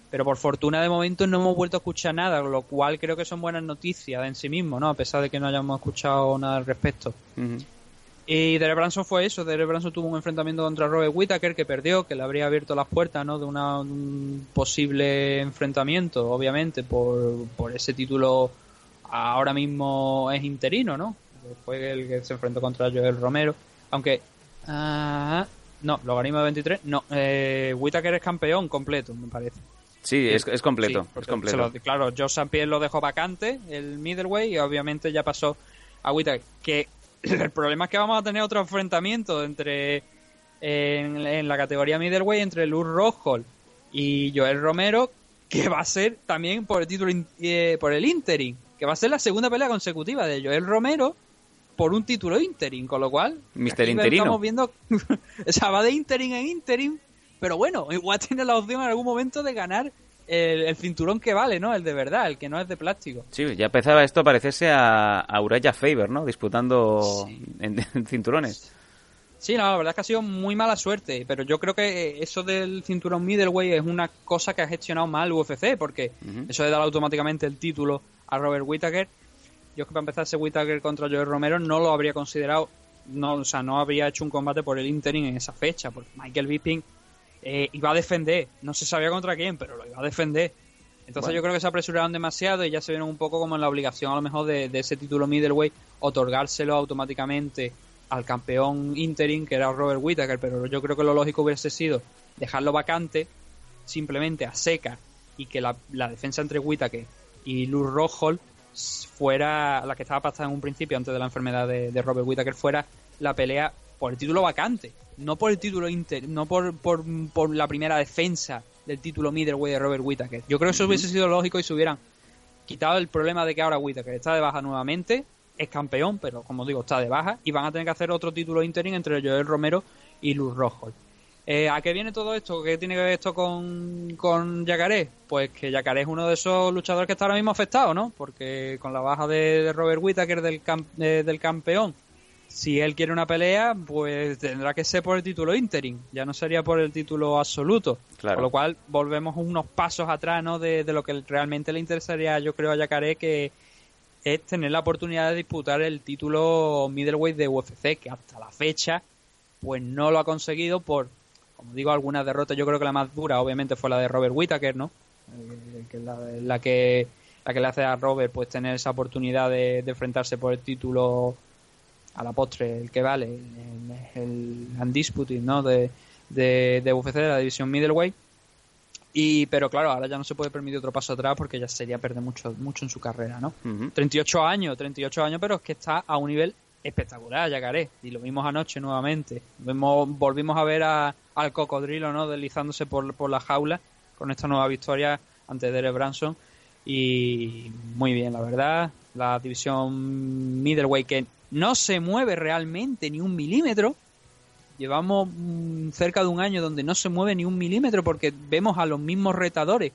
Pero por fortuna de momento no hemos vuelto a escuchar nada, lo cual creo que son buenas noticias en sí mismo, ¿no? A pesar de que no hayamos escuchado nada al respecto. Y Derek Branson fue eso, Derek Branson tuvo un enfrentamiento contra Robert Whittaker que perdió, que le habría abierto las puertas ¿no? de una- un posible enfrentamiento, obviamente, por, por ese título ahora mismo es interino, ¿no? Fue el que se enfrentó contra Joel Romero, aunque... ah, no, logaritmo de 23, no, eh, Whittaker es campeón completo, me parece. Sí, es, es completo. Sí, es completo. lo- claro, Joe St. Pierre lo dejó vacante, el middleweight, y obviamente ya pasó a Whittaker. Que el problema es que vamos a tener otro enfrentamiento entre en, en la categoría middleweight entre Luz Rockhold y Joel Romero, que va a ser también por el título eh, por el interim, que va a ser la segunda pelea consecutiva de Joel Romero por un título interim, con lo cual aquí Interino. estamos viendo o sea, va de interim en interim, pero bueno, igual tiene la opción en algún momento de ganar el, el cinturón que vale, ¿no? El de verdad, el que no es de plástico. Sí, ya empezaba esto a parecerse a, a Uraya Faber, ¿no? Disputando en, en cinturones. Sí, no, la verdad es que ha sido muy mala suerte, pero yo creo que eso del cinturón middleweight es una cosa que ha gestionado mal UFC, porque eso de dar automáticamente el título a Robert Whittaker, yo es que para empezar ese Whittaker contra Joel Romero no lo habría considerado, no, o sea, no habría hecho un combate por el interim en esa fecha, porque Michael Bisping eh, iba a defender, no se sabía contra quién, pero lo iba a defender. Entonces Bueno. yo creo que se apresuraron demasiado y ya se vieron un poco como en la obligación a lo mejor de, de ese título middleweight otorgárselo automáticamente al campeón interim que era Robert Whittaker, pero yo creo que lo lógico hubiese sido dejarlo vacante simplemente a seca y que la, la defensa entre Whittaker y Luz Rockhold fuera la que estaba pasada en un principio antes de la enfermedad de, de Robert Whittaker fuera la pelea por el título vacante, no por el título inter, no por, por, por la primera defensa del título middleweight de Robert Whittaker. Yo creo que eso hubiese sido lógico y se hubieran quitado el problema de que ahora Whittaker está de baja nuevamente, es campeón, pero como digo, está de baja y van a tener que hacer otro título interim entre Joel Romero y Luz Rockhold. Eh, ¿A qué viene todo esto? ¿Qué tiene que ver esto con, con Yacaré? Pues que Yacaré es uno de esos luchadores que está ahora mismo afectado, ¿no? Porque con la baja de, de Robert Whittaker del, cam- eh, del campeón, si él quiere una pelea, pues tendrá que ser por el título interim, ya no sería por el título absoluto. Claro. Con lo cual volvemos unos pasos atrás, ¿no? De, de lo que realmente le interesaría, yo creo, a Yacaré, que es tener la oportunidad de disputar el título middleweight de UFC, que hasta la fecha, pues no lo ha conseguido por, como digo, algunas derrotas. Yo creo que la más dura, obviamente, fue la de Robert Whittaker, ¿no? Eh, que es la, la que la que le hace a Robert pues tener esa oportunidad de, de enfrentarse por el título a la postre, el que vale, el, el undisputed, ¿no? De, de, de UFC, de la división middleweight. Y, pero claro, ahora ya no se puede permitir otro paso atrás porque ya sería perder mucho, mucho en su carrera, ¿no? 38 años, 38 años, pero es que está a un nivel espectacular, Yacaré. Y lo vimos anoche nuevamente. Vemos, volvimos a ver a- al cocodrilo, ¿no? Deslizándose por, por la jaula con esta nueva victoria ante Derek Branson. Y muy bien, la verdad. La división middleweight que no se mueve realmente ni un milímetro. Llevamos mm, cerca de un año donde no se mueve ni un milímetro porque vemos a los mismos retadores.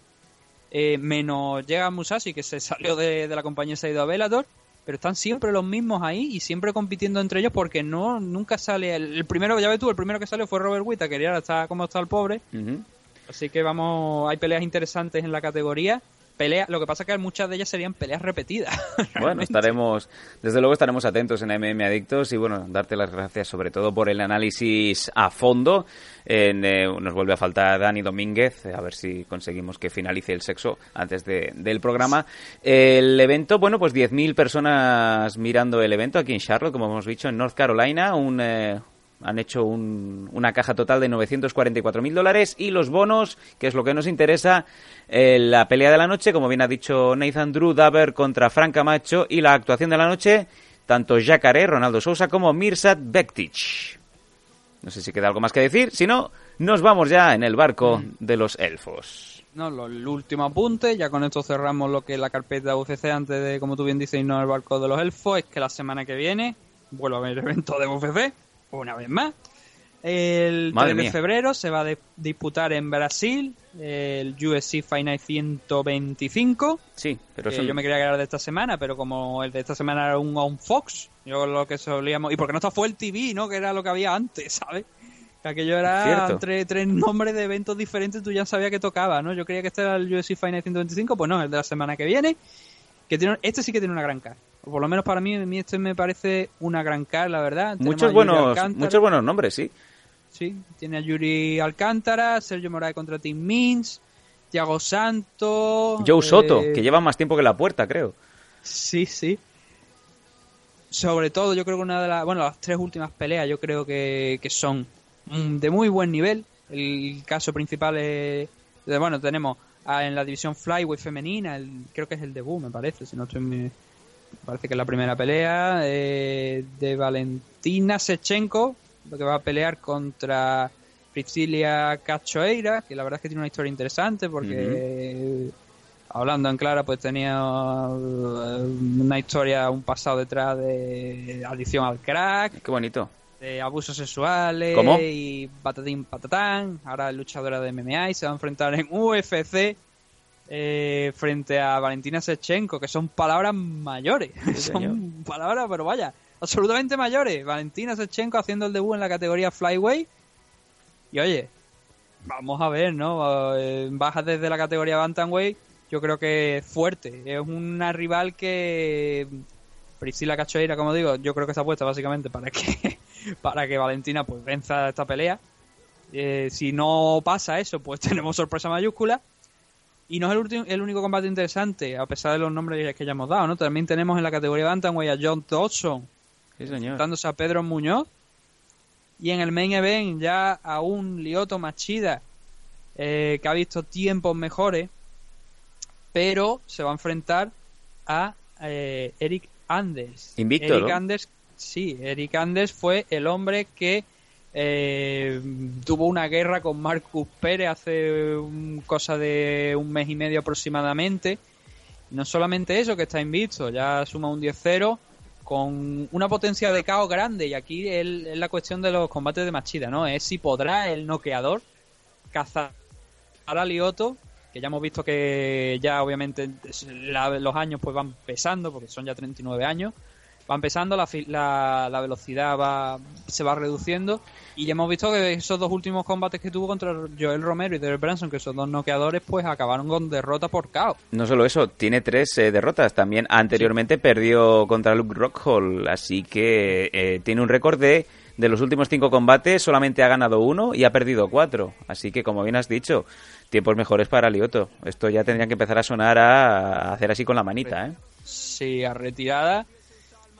Eh, menos llega Musashi que se salió de, de la compañía y se ha ido a Bellator. Pero están siempre los mismos ahí y siempre compitiendo entre ellos porque no nunca sale. El, el primero, ya ves tú, el primero que salió fue Robert Whittaker y ahora está como está el pobre. Así que vamos, hay peleas interesantes en la categoría. Pelea, lo que pasa que muchas de ellas serían peleas repetidas. Bueno, estaremos, desde luego estaremos atentos en MM Adictos y bueno, darte las gracias sobre todo por el análisis a fondo. Eh, nos vuelve a faltar Dani Domínguez, a ver si conseguimos que finalice el sexo antes de- del programa. El evento, bueno, pues 10.000 personas mirando el evento aquí en Charlotte, como hemos dicho, en North Carolina, un... eh, han hecho un- una caja total de 944.000 dólares y los bonos, que es lo que nos interesa, eh, la pelea de la noche, como bien ha dicho Nathan Drew Daver contra Frank Camacho y la actuación de la noche, tanto Jacaré, Ronaldo Sousa como Mirsad Bektic. No sé si queda algo más que decir, si no, nos vamos ya en el barco de los elfos. No, lo- el último apunte, ya con esto cerramos lo que es la carpeta UFC antes de, como tú bien dices, irnos al barco de los elfos, es que la semana que viene vuelve a haber evento de UFC, una vez más. El Madre 3 de mía. febrero se va a disputar en Brasil el UFC Fight Night 125. Sí, pero yo me quería quedar de esta semana, pero como el de esta semana era un on Fox, yo lo que solíamos... Y porque no está fue el TV, ¿no? Que era lo que había antes, ¿sabes? Que aquello era entre tres nombres de eventos diferentes, tú ya sabías que tocaba, ¿no? Yo creía que este era el UFC Fight Night 125, pues no, el de la semana que viene. Que tiene, este sí que tiene una gran cara. Por lo menos para mí, mí este me parece una gran cara, la verdad. Muchos buenos, muchos buenos nombres, sí. Sí, tiene a Yuri Alcántara, Sergio Moraes contra Tim Mins, Thiago Santos. Joe Soto, eh, que lleva más tiempo que la puerta, creo. Sí, sí. Sobre todo, yo creo que una de las. Bueno, las tres últimas peleas, yo creo que, que son mm, de muy buen nivel. El caso principal es. bueno, tenemos a- en la división Flyweight femenina, el, creo que es el debut, me parece, si no estoy. muy- parece que es la primera pelea eh, de Valentina Sechenko, lo que va a pelear contra Priscilia Cachoeira, que la verdad es que tiene una historia interesante porque hablando en clara, pues tenía eh, una historia, un pasado detrás de adicción al crack, Qué bonito. de abusos sexuales ¿Cómo? y patatín patatán. Ahora es luchadora de MMA y se va a enfrentar en UFC eh, frente a Valentina Sechenko, que son palabras mayores. son palabras, pero vaya, absolutamente mayores. Valentina Sechenko haciendo el debut en la categoría Flyway. Y oye, vamos a ver, ¿no? Eh, Baja desde la categoría Bantamweight, yo creo que es fuerte. Es una rival que Priscila Cachoeira, como digo, yo creo que está puesta básicamente para que para que Valentina pues venza esta pelea. Eh, si no pasa eso, pues tenemos sorpresa mayúscula. Y no es el, último, el único combate interesante, a pesar de los nombres que ya hemos dado, ¿no? También tenemos en la categoría Bantamweight a John Dodson, Sí, enfrentándose a Pedro Muñoz. Y en el main event ya a un Lioto Machida, eh, que ha visto tiempos mejores, pero se va a enfrentar a eh, Eric Anders. Invicto, Eric ¿no? Anders, sí, Eric Anders fue el hombre que eh, tuvo una guerra con Marcus Pérez hace un- cosa de un mes y medio aproximadamente. No solamente eso, que está invicto, ya suma un 10-0 con una potencia de caos grande. Y aquí es la cuestión de los combates de Machida, ¿no? Es si podrá el noqueador cazar a Lioto, que ya hemos visto que ya obviamente los años pues van pesando, porque son ya 39 años, van pesando, la, la, la velocidad va se va reduciendo y ya hemos visto que esos dos últimos combates que tuvo contra Joel Romero y Derek Branson, que son dos noqueadores, pues acabaron con derrota por KO. No solo eso, tiene tres eh, derrotas. También anteriormente perdió contra Luke Rockhold, así que eh, tiene un récord de de los últimos cinco combates solamente ha ganado uno y ha perdido cuatro. Así que, como bien has dicho, tiempos mejores para Lioto. Esto ya tendrían que empezar a sonar a, a hacer así con la manita, ¿eh? Sí, a retirada.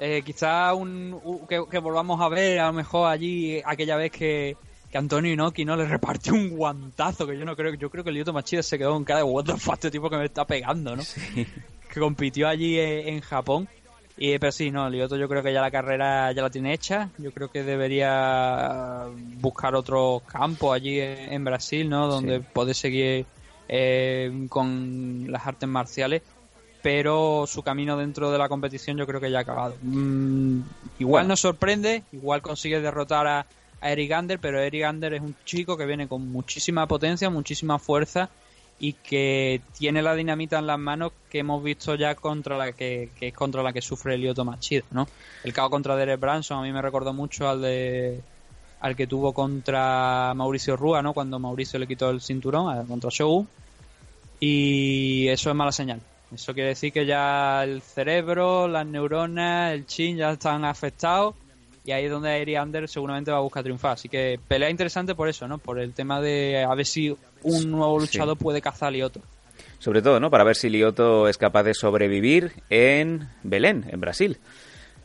Eh, quizá un, u- que, que volvamos a ver a lo mejor allí aquella vez que, que Antonio Inoki no le repartió un guantazo que yo no creo yo creo que Lyoto Machida se quedó con cara de what the fuck este tipo que me está pegando no que compitió allí eh, en Japón. Y pero sí no Lyoto yo creo que ya la carrera ya la tiene hecha. Yo creo que debería buscar otro campo allí en, en Brasil no donde Sí. puede seguir eh, con las artes marciales pero su camino dentro de la competición yo creo que ya ha acabado. Mm, igual nos sorprende, igual consigue derrotar a, a Eric Ander, pero Eric Ander es un chico que viene con muchísima potencia, muchísima fuerza y que tiene la dinamita en las manos que hemos visto ya contra la que, que es contra la que sufre Lyoto Machida, ¿no? El caos contra Derek Branson a mí me recordó mucho al de al que tuvo contra Mauricio Rúa, ¿no? Cuando Mauricio le quitó el cinturón a- contra Shogun y eso es mala señal. Eso quiere decir que ya el cerebro, las neuronas, el chin ya están afectados y ahí es donde Eric Ander seguramente va a buscar triunfar. Así que pelea interesante por eso, ¿no? Por el tema de a ver si un nuevo luchador puede cazar a Lioto. Sobre todo, ¿no? Para ver si Lioto es capaz de sobrevivir en Belén, en Brasil.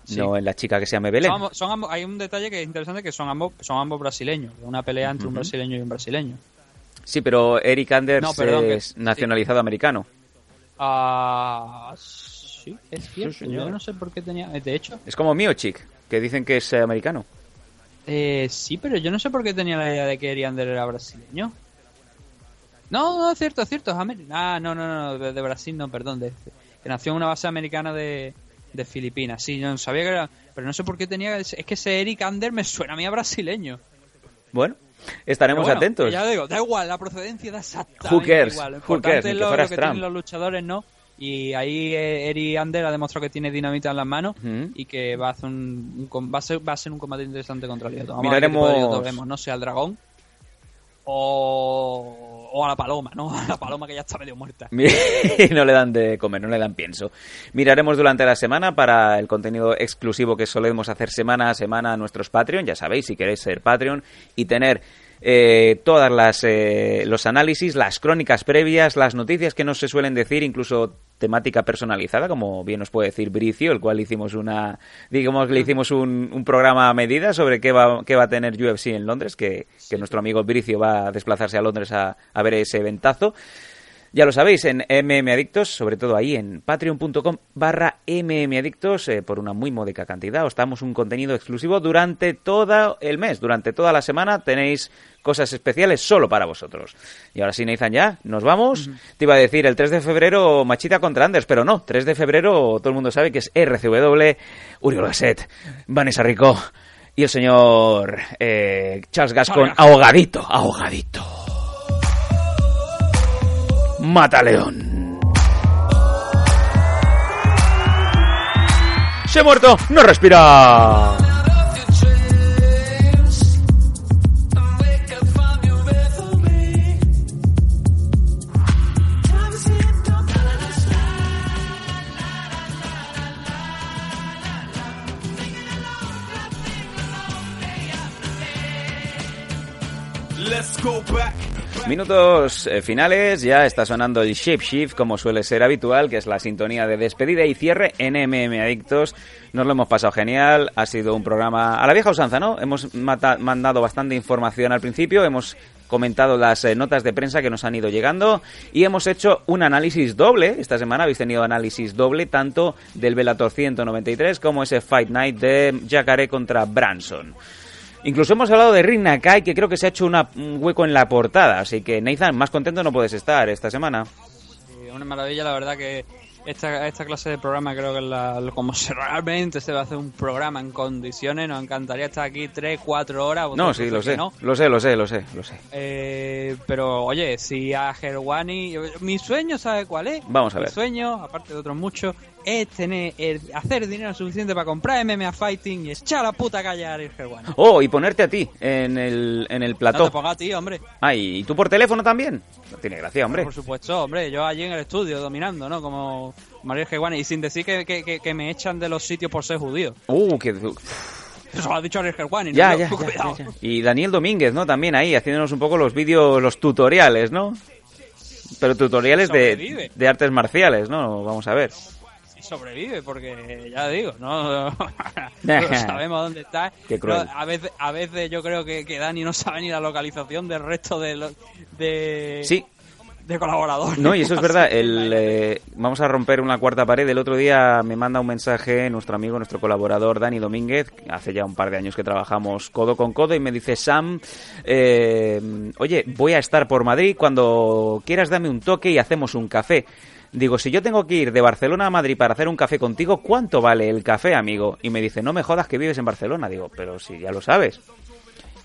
Sí. No en la chica que se llame Belén. Son ambos- son ambos- hay un detalle que es interesante que son ambos son ambos brasileños, una pelea entre un brasileño y un brasileño. Sí, pero Eric Anders No, perdón, que- es nacionalizado americano. Ah, sí, es cierto. Yo no sé por qué tenía. De hecho, Es como Miochik, que dicen que es eh, americano. Eh, sí, pero yo no sé por qué tenía la idea de que Eriander era brasileño. No, no, es cierto, es cierto. Es amer- ah, no, no, no, de, de Brasil no, perdón. De, que nació en una base americana de, de Filipinas. Sí, yo no sabía que era. Pero no sé por qué tenía. Es que ese Eric Ander me suena a mí a brasileño. Bueno, estaremos bueno, atentos. Ya digo, da igual, la procedencia da exactamente Who cares? igual. Lo Who importante cares? Ni es lo, que tienen los luchadores, ¿no? Y ahí eh, Eric Ander ha demostrado que tiene dinamita en las manos y que va a hacer un, un va a ser, va a ser un combate interesante contra Lioto. Vamos a ver qué tipo de Miraremos- Lioto vemos, no sé, al dragón o, o a la paloma, ¿no? A la paloma que ya está medio muerta. no le dan de comer, no le dan pienso. Miraremos durante la semana para el contenido exclusivo que solemos hacer semana a semana a nuestros Patreon. Ya sabéis, si queréis ser Patreon y tener eh, todas las eh, los análisis, las crónicas previas, las noticias que no se suelen decir, incluso temática personalizada, como bien nos puede decir Bricio, el cual hicimos una, digamos, le hicimos un, un programa a medida sobre qué va, qué va a tener UFC en Londres, que, que nuestro amigo Bricio va a desplazarse a Londres a, a ver ese ventazo. Ya lo sabéis, en MM Adictos, sobre todo ahí en patreon.com barra MM Adictos, eh, por una muy módica cantidad, os damos un contenido exclusivo durante todo el mes, durante toda la semana tenéis cosas especiales solo para vosotros. Y ahora sí, Nathan, ya, nos vamos. Te iba a decir el 3 de febrero Machita contra Anders, pero no, 3 de febrero todo el mundo sabe que es RCW, Uriol Gasset, Vanessa Rico y el señor eh, Charles Gascon ahogadito, ahogadito. Mataleón. ¡Se ha muerto! ¡No respira! Let's go back. Minutos eh, finales, ya está sonando el Shape Shift como suele ser habitual, que es la sintonía de despedida y cierre en MM Adictos. Nos lo hemos pasado genial, ha sido un programa a la vieja usanza, ¿no? Hemos mandado bastante información al principio, hemos comentado las eh, notas de prensa que nos han ido llegando y hemos hecho un análisis doble. Esta semana habéis tenido análisis doble tanto del Bellator 193 como ese Fight Night de Jacare contra Branson. Incluso hemos hablado de Rin Nakai, que creo que se ha hecho una- un hueco en la portada. Así que, Nathan, más contento no puedes estar esta semana. Sí, una maravilla, la verdad que esta, esta clase de programa creo que es la, como realmente se va a hacer un programa en condiciones. Nos encantaría estar aquí 3, 4 horas. No, sí, lo sé. no. Lo sé, lo sé, lo sé, lo sé. Eh, pero oye, si a Gerwani. Mi sueño, ¿sabe cuál es? Vamos a ver. Mi sueño, aparte de otros muchos, es tener el- hacer dinero suficiente para comprar MMA Fighting y echar la puta calle a Ariel Gerwani. Oh, y ponerte a ti en el, en el No te plató. pongas a ti, hombre. Ah, ¿y tú por teléfono también? No tiene gracia, hombre. Por supuesto, hombre, yo allí en el estudio dominando, ¿no? Como María Gerwani. Y sin decir que, que, que, que me echan de los sitios por ser judío. Uh, que... Eso lo ha dicho Ariel Gerwani, ¿no? Ya, Yo, ya, ya, ya, ya. Y Daniel Domínguez, ¿no? También ahí, haciéndonos un poco los vídeos, los tutoriales, ¿no? Pero tutoriales de, de artes marciales, ¿no? Vamos a ver. Sobrevive, porque ya digo, ¿no? no sabemos dónde está. No, a, veces, a veces yo creo que, que Dani no sabe ni la localización del resto de, los- de, Sí. de colaboradores. No, y eso es verdad. El, eh, vamos a romper una cuarta pared. El otro día me manda un mensaje nuestro amigo, nuestro colaborador Dani Domínguez. Hace ya un par de años que trabajamos codo con codo y me dice, Sam, eh, oye, voy a estar por Madrid. Cuando quieras dame un toque y hacemos un café. Digo, si yo tengo que ir de Barcelona a Madrid para hacer un café contigo, ¿cuánto vale el café, amigo? Y me dice, no me jodas que vives en Barcelona. Digo, pero si ya lo sabes.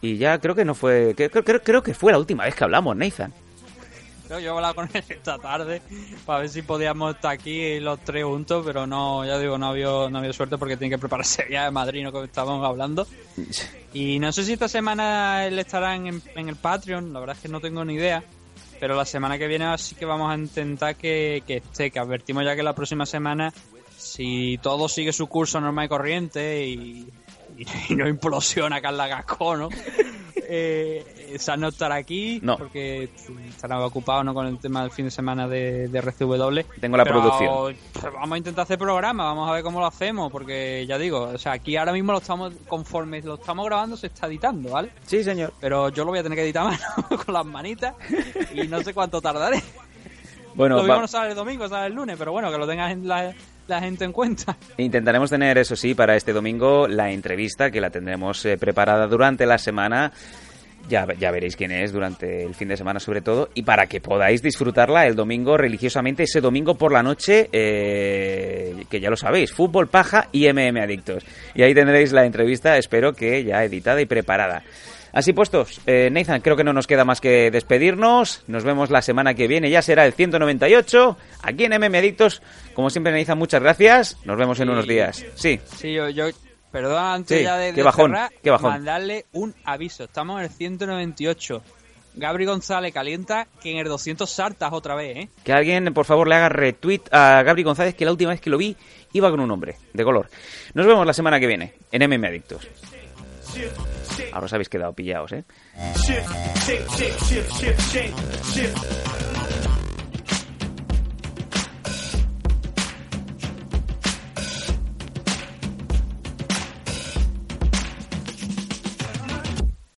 Y ya creo que no fue... que- Creo, creo, creo que fue la última vez que hablamos, Nathan. Yo he hablado con él esta tarde para ver si podíamos estar aquí los tres juntos, pero no, ya digo, no había, no había suerte porque tiene que prepararse ya de Madrid, ¿no? Como estábamos hablando. Y no sé si esta semana él estará en, en el Patreon, la verdad es que no tengo ni idea. Pero la semana que viene sí que vamos a intentar que, que esté, que advertimos ya que la próxima semana, si todo sigue su curso normal y corriente y, y- y no implosiona Carla Gasco, ¿no? eh, Sam no estará aquí No. porque estará ocupado ¿no? con el tema del fin de semana de, de RCW. Tengo la Pero, producción. pues, Vamos a intentar hacer programa, vamos a ver cómo lo hacemos, porque ya digo, o sea, aquí ahora mismo lo estamos, conforme lo estamos grabando, se está editando, ¿vale? Sí, señor. Pero yo lo voy a tener que editar mano con las manitas y no sé cuánto tardaré. Bueno, lo mismo va- no sale el domingo, sale el lunes, pero bueno, que lo tenga la, la gente en cuenta. Intentaremos tener, eso sí, para este domingo la entrevista que la tendremos eh, preparada durante la semana. Ya, ya veréis quién es durante el fin de semana sobre todo y para que podáis disfrutarla el domingo religiosamente, ese domingo por la noche, eh, que ya lo sabéis, fútbol, paja y MM Adictos. Y ahí tendréis la entrevista, espero que ya editada y preparada. Así puestos, eh, Nathan, creo que no nos queda más que despedirnos. Nos vemos la semana que viene, ya será el 198, aquí en MM Adictos. Como siempre, Nathan, muchas gracias. Nos vemos en Sí. unos días. Sí, Sí, yo, yo perdón, antes Sí, ya de, qué de bajón, cerrar, qué bajón. mandarle un aviso. Estamos en el 198. Gabri González calienta que en el 200 saltas otra vez, ¿eh? que alguien, por favor, le haga retweet a Gabri González, que la última vez que lo vi iba con un hombre de color. Nos vemos la semana que viene en MM Adictos. Ahora os habéis quedado pillados, ¿eh? Shift, shift, shift, shift, shift, shift, shift.